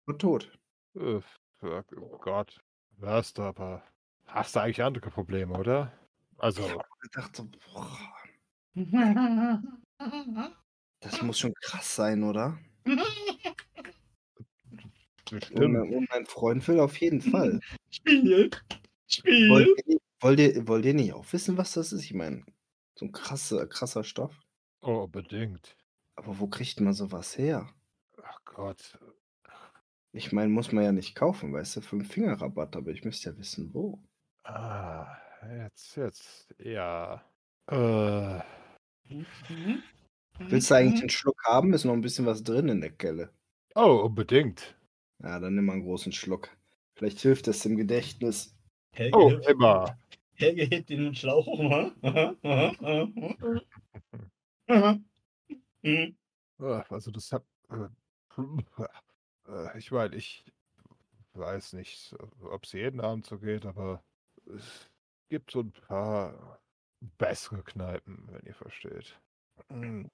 Nur tot. Äh, oh Gott. Hörst du aber. Hast du eigentlich andere Probleme, oder? Also, Ich dachte, boah, das muss schon krass sein, oder? Und, bestimmt. mein- und mein Freund will auf jeden Fall. Spiel. Spiel. Wollt ihr, wollt, ihr, wollt ihr nicht auch wissen, was das ist? Ich meine, so ein krasser, krasser Stoff. Oh, unbedingt. Aber wo kriegt man sowas her? Ach Gott. Ich meine, muss man ja nicht kaufen, weißt du, fünf Finger Rabatt, aber ich müsste ja wissen, wo. Ah, jetzt, jetzt, ja. Äh, Mhm. Willst du eigentlich einen Schluck haben? Ist noch ein bisschen was drin in der Kelle. oh, unbedingt. Ja, dann nimm mal einen großen Schluck. Vielleicht hilft das im Gedächtnis. Helge, Oh, hilft- immer. Helge hebt den Schlauch hoch. Aha, aha, aha, aha. Aha. Mhm. Also das hat. Äh, äh, ich meine, ich weiß nicht, ob es jeden Abend so geht, aber es gibt so ein paar bessere Kneipen, wenn ihr versteht. Mm.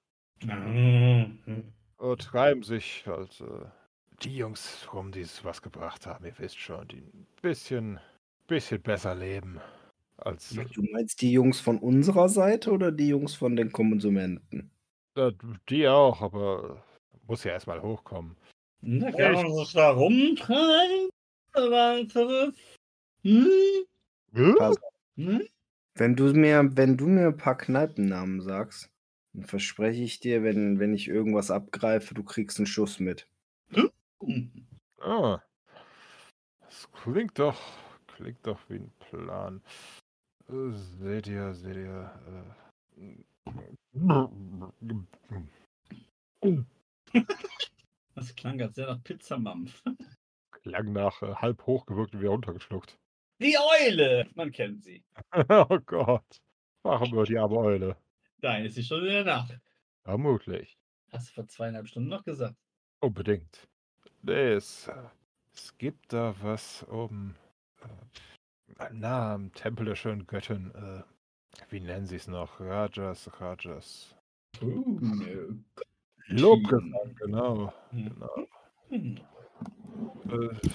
Mhm. Und treiben sich halt äh, die Jungs rum, die es was gebracht haben, ihr wisst schon, die ein bisschen, bisschen besser leben als Du meinst die Jungs von unserer Seite oder die Jungs von den Konsumenten? äh, die auch, aber muss ja erstmal hochkommen. Da kann man sich da rumtreiben. Weitere. Hm? Pass Hm? Wenn du mir, wenn du mir ein paar Kneipennamen sagst, dann verspreche ich dir, wenn, wenn ich irgendwas abgreife, du kriegst einen Schuss mit. Hm. Ah, das klingt doch, klingt doch wie ein Plan. Seht ihr, seht ihr. Äh, Das klang ganz sehr nach Pizzamampf. klang nach äh, halb hochgewirkt und wieder runtergeschluckt. Die Eule! Man kennt sie. oh Gott. Machen wir die arme Eule. Nein, ist sie schon wieder nach. Vermutlich. Hast du vor zweieinhalb Stunden noch gesagt. Unbedingt. Nee, es, äh, es gibt da was oben. Äh, na, am Tempel der schönen Göttin. Äh, wie nennen sie es noch? Rajas, Rajas. Uh. Lobgesang, genau. Hm. genau. Hm. Äh,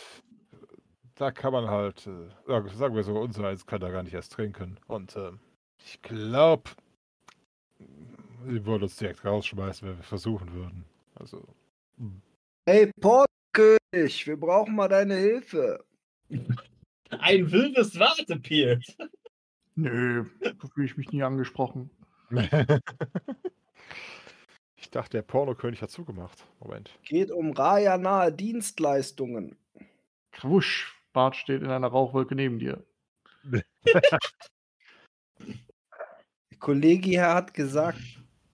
da kann man halt, äh, sag- sagen wir so, unser eins kann da gar nicht erst trinken. Und äh, ich glaube, sie würden uns direkt rausschmeißen, wenn wir versuchen würden. Also, Hey, Portkönig, wir brauchen mal deine Hilfe. Ein wildes Wartepier. Nö, so fühle ich mich nie angesprochen. ich dachte, der Pornokönig hat zugemacht. Moment. Geht um Raya-nahe Dienstleistungen. Quusch, Bart steht in einer Rauchwolke neben dir. Der Kollege hier hat gesagt,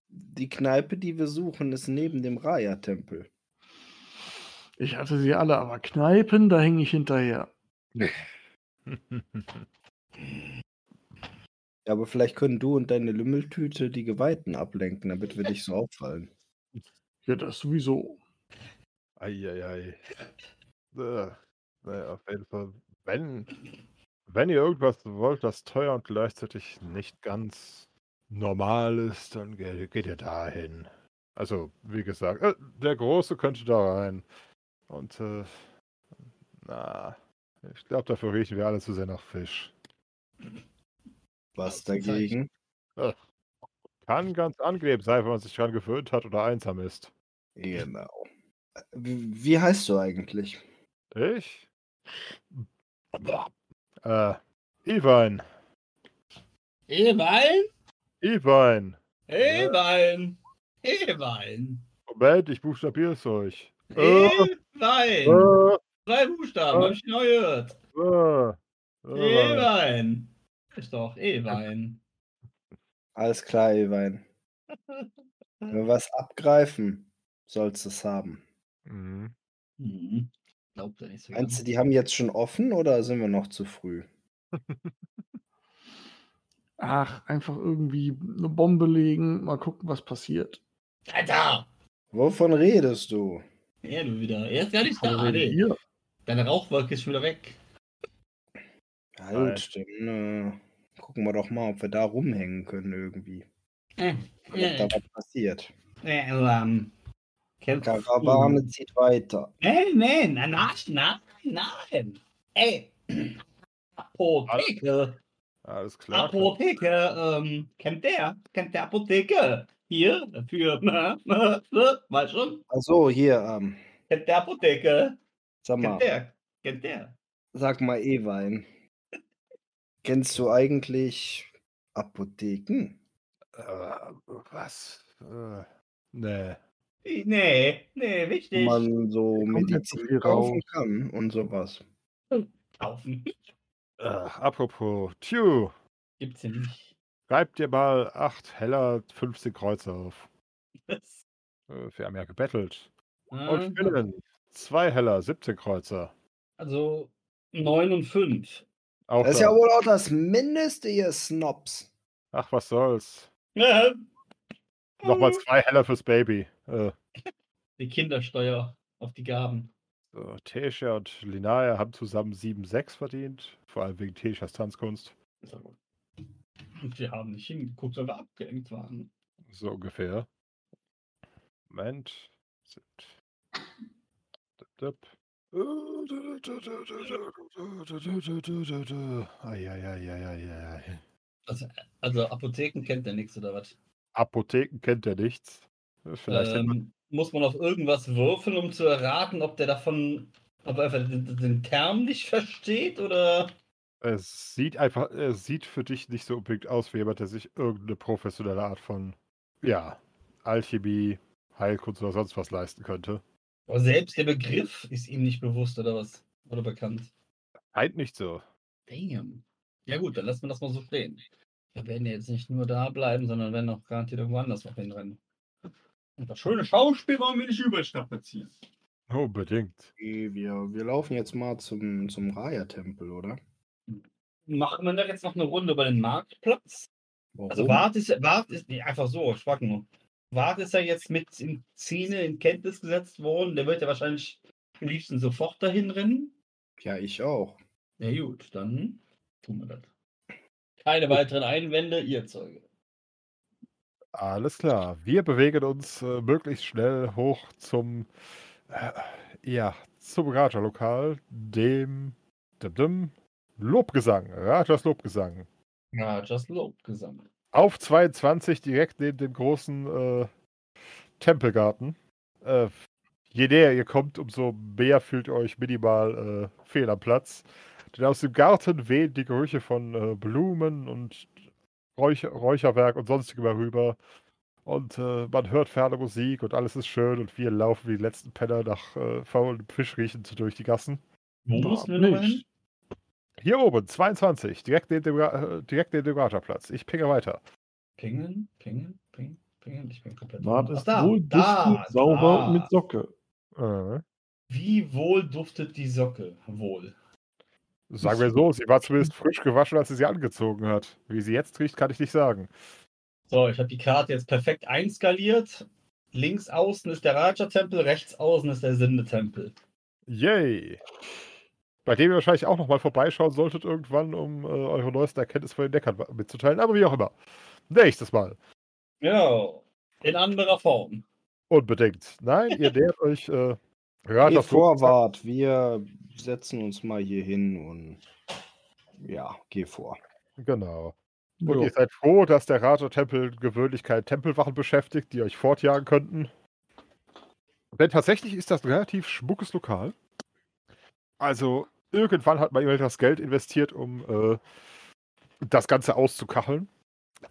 die Kneipe, die wir suchen, ist neben dem Raya-Tempel. Ich hatte sie alle, aber Kneipen, da hänge ich hinterher. Ja, aber vielleicht können du und deine Lümmeltüte die Geweihten ablenken, damit wir nicht so auffallen. Ja, das sowieso. Eieiei. Äh, naja, auf jeden Fall. Wenn, wenn ihr irgendwas wollt, das teuer und gleichzeitig nicht ganz normal ist, dann ge geht ihr dahin. Also, wie gesagt, äh, der Große könnte da rein. Und, äh, na, ich glaube, dafür riechen wir alle zu sehr nach Fisch. Was dagegen? Äh, kann ganz angenehm sein, wenn man sich dran gewöhnt hat oder einsam ist. Genau. Wie, wie heißt du eigentlich? Ich? Äh, Ivan. Ewein? Ivan. Ewein? Ewein? Moment, ich buchstabiere es euch. Äh, Ewein? äh, Drei Buchstaben, hab ich noch gehört. äh, äh. Ewein. Ist doch Ewein. Alles klar, Ewein. Wenn wir was abgreifen, sollst du es haben. Mhm. Hm. Glaubt er nicht so Meinst du, die haben jetzt schon offen oder sind wir noch zu früh? Ach, einfach irgendwie eine Bombe legen, mal gucken, was passiert. Alter! Wovon redest du? Er du wieder. Er ist gar nicht da. Nee. Deine Rauchwolke ist schon wieder weg. Ja, dann äh, gucken wir doch mal, ob wir da rumhängen können irgendwie. Äh, Ob da was passiert. äh, ähm, kennst du- Karawane zieht weiter. Nein, nein, nein, nein, nein, nein. Ey. Apotheke. Alles klar. Apotheke, ähm, kennt der? Kennt der Apotheke? Hier, für, weißt schon? Achso, hier, ähm, Kennt der Apotheke? sag mal, Kennt der? Kennt der? sag mal Ewein. Kennst du eigentlich Apotheken? Äh, was? Äh, nee. Nee, nee, Wo wichtig. man so Medizin kaufen kann und sowas. Kaufen. Äh, apropos, Tju, Gibt's ja nicht. schreib dir mal 8 Heller 15 Kreuze auf. Was? Äh, wir haben ja gebettelt. Ah, Und Spinnen, 2 Heller 17 Kreuzer. Also 9 und 5. Auch Das ist da. ja wohl auch das Mindeste, ihr Snobs. Ach, was soll's. Ja, Nochmal 2 Heller fürs Baby. Äh, die Kindersteuer auf die Gaben. so, Tesha und Linaya haben zusammen 7,6 verdient. Vor allem wegen Teshas Tanzkunst. Ist ja gut. Und wir haben nicht hingeguckt, weil wir abgehängt waren. So ungefähr. Moment. Dip, dip. Also, also Apotheken kennt der nichts oder was? Apotheken kennt er nichts. Vielleicht hätte man, Ähm, muss man auf irgendwas würfeln, um zu erraten, ob der davon, ob er einfach den, den Term nicht versteht oder. es sieht einfach, es sieht für dich nicht so unbedingt aus wie jemand, der sich irgendeine professionelle Art von, ja, Alchemie, Heilkunst oder sonst was leisten könnte. Aber selbst der Begriff ist ihm nicht bewusst oder was? Oder bekannt. Scheint nicht so. Damn. Ja gut, dann lassen wir das mal so stehen. Wir werden ja jetzt nicht nur da bleiben, sondern werden auch garantiert irgendwo anders noch hinrennen. Und das schöne Schauspiel wollen wir nicht überstrapazieren. Unbedingt. Okay, Wir, wir laufen jetzt mal zum, zum Raya-Tempel, oder? Machen wir da jetzt noch eine Runde über den Marktplatz? Warum? Also Wart ist, Wart ist nee, einfach so, ich frag nur. Wart ist ja jetzt mit in Szene, in Kenntnis gesetzt worden. Der wird ja wahrscheinlich am liebsten sofort dahin rennen. Ja, ich auch. Ja gut, dann tun wir das. Keine weiteren Einwände, ihr Zeuge. Alles klar. Wir bewegen uns äh, möglichst schnell hoch zum, äh, ja, zum Raja-Lokal, dem, dem, dem Lobgesang, Rajas Lobgesang. Ja, just lobt gesammelt. Auf 22, direkt neben dem großen äh, Tempelgarten. Äh, je näher ihr kommt, umso mehr fühlt ihr euch minimal äh, fehl am Platz. Denn aus dem Garten wehen die Gerüche von äh, Blumen und Räuch Räucherwerk und sonstigem herüber. Und äh, man hört ferne Musik und alles ist schön und wir laufen wie die letzten Penner nach äh, faulem Fisch riechend durch die Gassen. Wo müssen wir noch hin? Hier oben, 22, direkt neben dem, äh, direkt neben dem Raja-Platz. Ich pinge weiter. Pingen, pingen, pingen, pingen. Ich bin komplett. Ach, ist wohl da, duftend, sauber da. mit Socke. Äh, Wie wohl duftet die Socke? Wohl. sagen wir so, sie war zumindest frisch gewaschen, als sie sie angezogen hat. Wie sie jetzt riecht, kann ich nicht sagen. So, ich habe die Karte jetzt perfekt einskaliert. Links außen ist der Raja-Tempel, rechts außen ist der Sinde-Tempel. Yay! Bei dem ihr wahrscheinlich auch nochmal vorbeischauen solltet irgendwann, um äh, eure neuesten Erkenntnisse von den Deckern mitzuteilen. Aber wie auch immer. Nächstes Mal. Ja, in anderer Form. Unbedingt. Nein, ihr nähert euch äh, Geh Rajas vorwart, wir setzen uns mal hier hin und ja, geh vor. Genau. Und Ja. ihr seid froh, dass der Raja-Tempel gewöhnlich keine Tempelwachen beschäftigt, die euch fortjagen könnten. Denn tatsächlich ist das ein relativ schmuckes Lokal. Also, irgendwann hat man jemand das Geld investiert, um äh, das Ganze auszukacheln.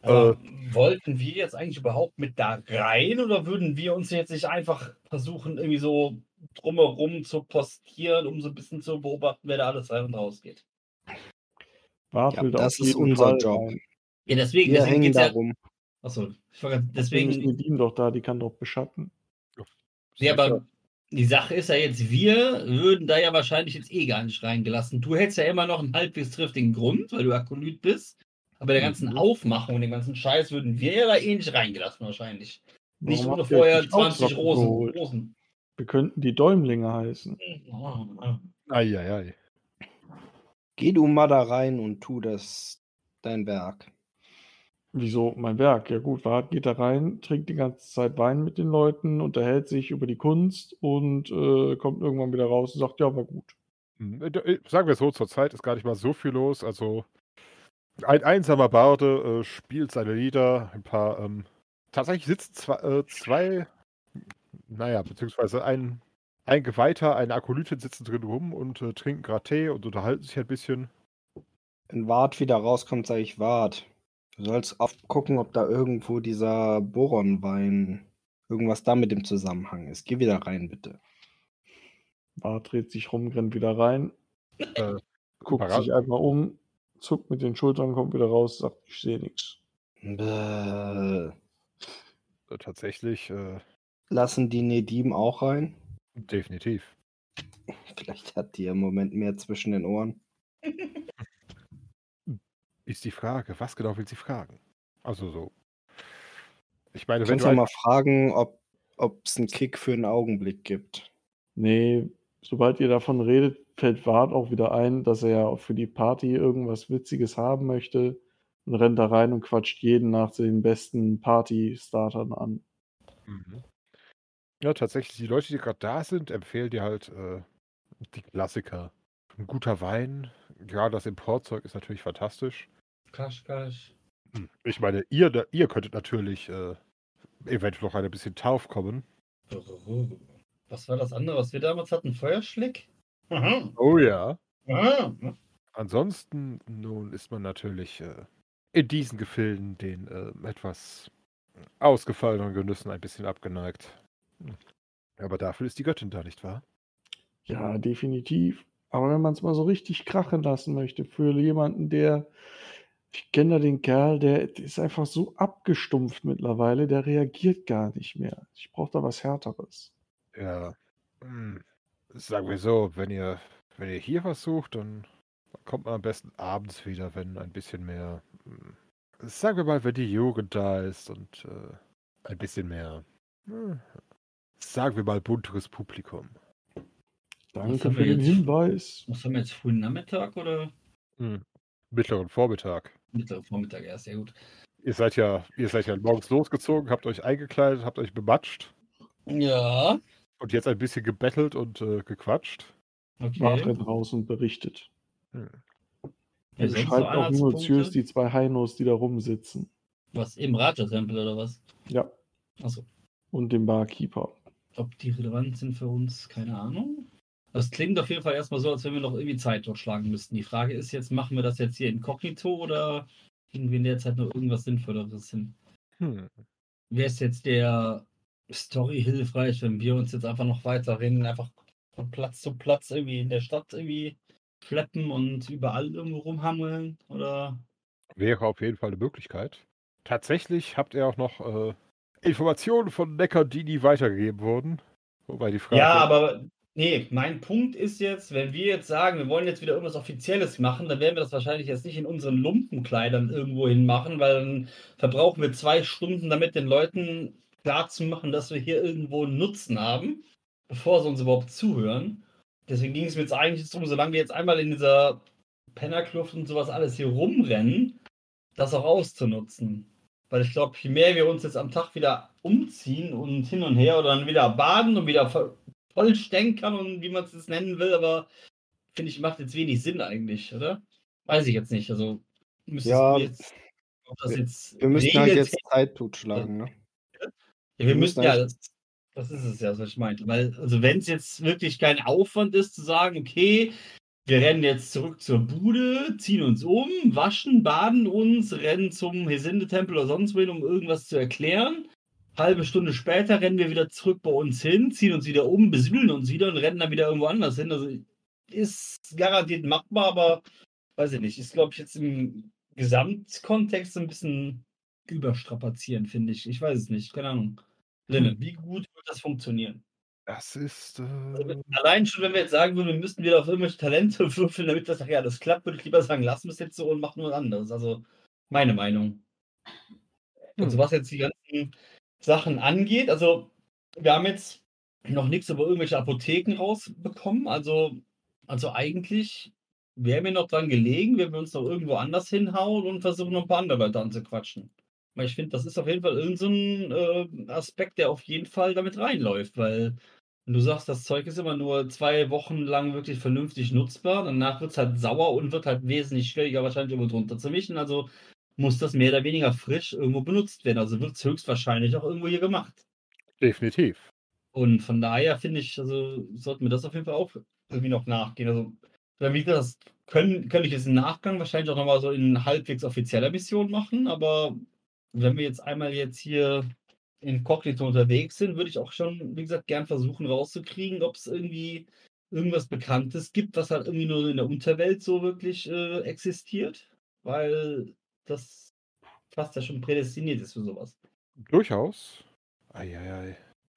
Aber wollten wir jetzt eigentlich überhaupt mit da rein oder würden wir uns jetzt nicht einfach versuchen, irgendwie so drumherum zu postieren, um so ein bisschen zu beobachten, wer da alles rein und raus geht? Ja, das ist unser Fall Job. Ja, deswegen, Wir deswegen hängen geht's ja. darum. Achso, ich war Deswegen. Nedin doch da, die kann doch beschatten. Ja, aber die Sache ist ja jetzt, wir würden da ja wahrscheinlich jetzt eh gar nicht reingelassen. Du hättest ja immer noch einen halbwegs triftigen Grund, weil du Akolyt bist. Aber der ganzen Mhm. Aufmachung, den ganzen Scheiß würden wir ja da eh nicht reingelassen wahrscheinlich. Nicht Warum ohne vorher euch nicht auch 20 Socken Rosen. Rosen. Wir könnten die Däumlinge heißen. Eieiei. Geh du mal da rein und tu das dein Werk. Wieso mein Werk? Ja gut, Wart geht da rein, trinkt die ganze Zeit Wein mit den Leuten, unterhält sich über die Kunst und äh, kommt irgendwann wieder raus und sagt, ja, war gut. Hm, äh, äh, Sagen wir so, zurzeit ist gar nicht mal so viel los. Also, ein einsamer Barde äh, spielt seine Lieder. Ein paar, ähm, tatsächlich sitzen zwei, äh, zwei naja, beziehungsweise ein, ein Geweihter, eine Akolytin sitzen drin rum und äh, trinken gerade Tee und unterhalten sich ein bisschen. Wenn Wart wieder rauskommt, sage ich Wart. Du sollst aufgucken, ob da irgendwo dieser Boronwein, irgendwas da mit dem Zusammenhang ist. Geh wieder rein, bitte. Bart dreht sich rum, rennt wieder rein, Äh, guckt sich einmal um, zuckt mit den Schultern, kommt wieder raus, sagt, ich sehe nichts. Bäh. tatsächlich, äh, Lassen die Nedim auch rein? definitiv. Vielleicht hat die im Moment mehr zwischen den Ohren. Ist die Frage, was genau will sie fragen? Also so. Ich meine, wenn du ja ein, mal fragen, ob es einen Kick für einen Augenblick gibt. Nee, sobald ihr davon redet, fällt Wart auch wieder ein, dass er ja auch für die Party irgendwas Witziges haben möchte und rennt da rein und quatscht jeden nach den besten Party-Startern an. Mhm. Ja, tatsächlich, die Leute, die gerade da sind, empfehlen dir halt äh, die Klassiker. Ein guter Wein, gerade das Importzeug ist natürlich fantastisch. Kasch, kasch. Hm, Ich meine, ihr, ihr könntet natürlich äh, eventuell noch ein bisschen Tauf kommen. Was war das andere, was wir damals hatten? Feuerschlick? Aha. Oh ja. Aha. Ansonsten, nun ist man natürlich äh, in diesen Gefilden den äh, etwas ausgefalleneren Genüssen ein bisschen abgeneigt. Aber dafür ist die Göttin da, nicht wahr? Ja, definitiv. Aber wenn man es mal so richtig krachen lassen möchte, für jemanden, der, ich kenne da den Kerl, der ist einfach so abgestumpft mittlerweile, der reagiert gar nicht mehr. Ich brauche da was Härteres. Ja. Hm. Sagen wir so, wenn ihr, wenn ihr hier was sucht, dann kommt man am besten abends wieder, wenn ein bisschen mehr, hm, sagen wir mal, wenn die Jugend da ist und äh, ein bisschen mehr, hm, sagen wir mal, bunteres Publikum. Danke für den jetzt? Hinweis. Was haben wir jetzt? Frühen Nachmittag oder Hm. Mittleren Vormittag. mittleren Vormittag? Ja, sehr gut. Ihr seid ja, ihr seid ja morgens losgezogen, habt euch eingekleidet, habt euch bematscht Ja, und jetzt ein bisschen gebettelt und äh, gequatscht. Okay. rennt raus und berichtet. Hm. Er beschreibt so auch minutiös Anhaltspunkte? die zwei Heinos, die da rumsitzen. Was, im Raja-Tempel oder was? Ja. Achso. Und dem Barkeeper. Ob die relevant sind für uns, keine Ahnung. Das klingt auf jeden Fall erstmal so, als wenn wir noch irgendwie Zeit totschlagen müssten. Die Frage ist jetzt, machen wir das jetzt hier inkognito oder kriegen wir in der Zeit noch irgendwas Sinnvolleres hin? Hm. Wäre es jetzt der Story hilfreich, wenn wir uns jetzt einfach noch weiterhin einfach von Platz zu Platz irgendwie in der Stadt irgendwie schleppen und überall irgendwo rumhammeln? Oder? Wäre auf jeden Fall eine Möglichkeit. Tatsächlich habt ihr auch noch äh, Informationen von Neckar, die nie weitergegeben wurden. Wobei die Frage. Ja, aber nee, mein Punkt ist jetzt, wenn wir jetzt sagen, wir wollen jetzt wieder irgendwas Offizielles machen, dann werden wir das wahrscheinlich jetzt nicht in unseren Lumpenkleidern irgendwo hin machen, weil dann verbrauchen wir zwei Stunden damit, den Leuten klarzumachen, dass wir hier irgendwo einen Nutzen haben, bevor sie uns überhaupt zuhören. Deswegen ging es mir jetzt eigentlich darum, solange wir jetzt einmal in dieser Pennerkluft und sowas alles hier rumrennen, das auch auszunutzen. Weil ich glaube, je mehr wir uns jetzt am Tag wieder umziehen und hin und her oder dann wieder baden und wieder voll stänkern und wie man es nennen will, aber finde ich, macht jetzt wenig Sinn eigentlich, oder? Weiß ich jetzt nicht. Also Ja, jetzt, ob das wir- jetzt Wir müssen halt jetzt Zeit totschlagen, ne? ja, wir wir müssen müssen ja, das, das ist es ja, was ich meinte. Weil, also wenn es jetzt wirklich kein Aufwand ist, zu sagen, okay, wir rennen jetzt zurück zur Bude, ziehen uns um, waschen, baden uns, rennen zum Hesinde-Tempel oder sonst wohin, um irgendwas zu erklären. Halbe Stunde später rennen wir wieder zurück bei uns hin, ziehen uns wieder um, besiedeln uns wieder und rennen dann wieder irgendwo anders hin. Also ist garantiert machbar, aber weiß ich nicht. Ist, glaube ich, jetzt im Gesamtkontext so ein bisschen überstrapazieren, finde ich. Ich weiß es nicht. Keine Ahnung. Lenne, wie gut wird das funktionieren? Das ist. Also, Äh, Allein schon, wenn wir jetzt sagen würden, wir müssten wieder auf irgendwelche Talente würfeln, damit das nachher alles klappt, würde ich lieber sagen, lassen wir es jetzt so und machen was anderes. Also meine Meinung. Also Hm. was jetzt die ganzen Sachen angeht, also wir haben jetzt noch nichts über irgendwelche Apotheken rausbekommen. Also, also eigentlich wäre mir noch dran gelegen, wenn wir uns noch irgendwo anders hinhauen und versuchen, noch ein paar andere Leute anzuquatschen. Weil ich finde, das ist auf jeden Fall irgendein so äh, Aspekt, der auf jeden Fall damit reinläuft, weil wenn du sagst, das Zeug ist immer nur zwei Wochen lang wirklich vernünftig nutzbar, danach wird es halt sauer und wird halt wesentlich schwieriger wahrscheinlich irgendwo drunter zu mischen. Also muss das mehr oder weniger frisch irgendwo benutzt werden. Also wird es höchstwahrscheinlich auch irgendwo hier gemacht. definitiv. Und von daher finde ich, also sollten wir das auf jeden Fall auch irgendwie noch nachgehen. Also wie gesagt, das können, könnte ich jetzt im Nachgang wahrscheinlich auch nochmal so in halbwegs offizieller Mission machen, aber wenn wir jetzt einmal jetzt hier inkognito unterwegs sind, würde ich auch schon, wie gesagt, gern versuchen rauszukriegen, ob es irgendwie irgendwas Bekanntes gibt, was halt irgendwie nur in der Unterwelt so wirklich äh, existiert, weil das fast ja schon prädestiniert ist für sowas. Durchaus. Eieiei.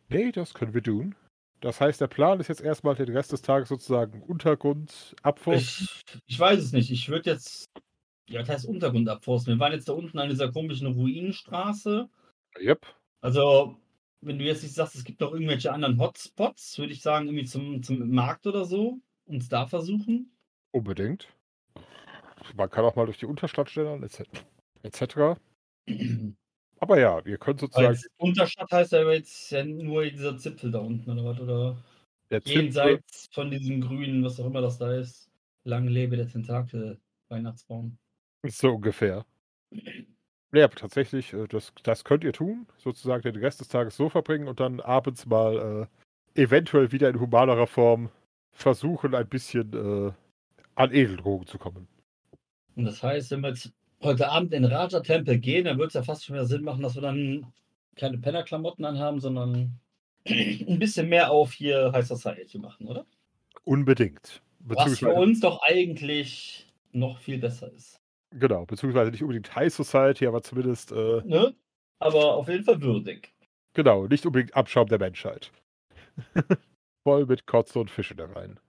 Nee, das können wir tun. Das heißt, der Plan ist jetzt erstmal den Rest des Tages sozusagen Untergrund abforsten. Ich, ich weiß es nicht. Ich würde jetzt, ja, das heißt Untergrund abforsten. Wir waren jetzt da unten an dieser komischen Ruinenstraße. Yep. Also, wenn du jetzt nicht sagst, es gibt noch irgendwelche anderen Hotspots, würde ich sagen, irgendwie zum, zum Markt oder so, uns da versuchen. Unbedingt. Man kann auch mal durch die Unterstadt stellen, etc. etc. Aber ja, ihr könnt sozusagen. Als Unterstadt heißt ja jetzt ja nur dieser Zipfel da unten oder was? Oder Der Zipfel, jenseits von diesem grünen, was auch immer das da ist. Lang lebe der Tentakel, Weihnachtsbaum. so ungefähr. Ja, tatsächlich, äh, das, das könnt ihr tun. Sozusagen den Rest des Tages so verbringen und dann abends mal äh, eventuell wieder in humanerer Form versuchen, ein bisschen äh, an Edeldrogen zu kommen. Und das heißt, wenn wir jetzt heute Abend in den Raja-Tempel gehen, dann würde es ja fast schon wieder Sinn machen, dass wir dann keine Pennerklamotten anhaben, sondern ein bisschen mehr auf hier High Society machen, oder? Unbedingt. Was für uns doch eigentlich noch viel besser ist. genau, beziehungsweise nicht unbedingt High Society, aber zumindest, äh, Ne? Aber auf jeden Fall würdig. genau, nicht unbedingt Abschaum der Menschheit. Voll mit Kotze und Fische da rein.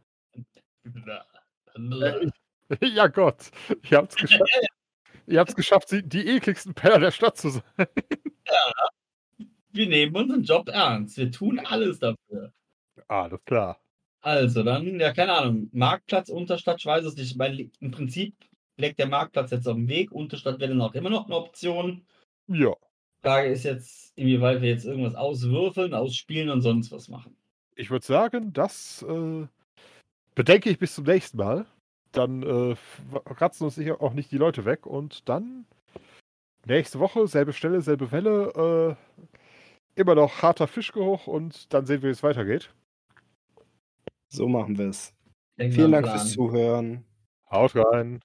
Äh, ja Gott, ihr habt's geschafft. ihr habt's geschafft, die, ekligsten Penner der Stadt zu sein. Wir nehmen unseren Job ernst. Wir tun alles dafür. Ah, Alles klar. Also dann, ja, keine Ahnung, Marktplatz, Unterstadt, ich weiß es nicht. Weil Im Prinzip legt der Marktplatz jetzt auf dem Weg. Unterstadt wäre dann auch immer noch eine Option. Ja. Frage ist jetzt, inwieweit wir jetzt irgendwas auswürfeln, ausspielen und sonst was machen. Ich würde sagen, das äh, bedenke ich bis zum nächsten Mal. Dann äh, ratzen uns sicher auch nicht die Leute weg und dann nächste Woche, selbe Stelle, selbe Welle, äh, immer noch harter Fischgeruch und dann sehen wir, wie es weitergeht. So machen wir es. Vielen Dank fürs. Zuhören. Haut rein.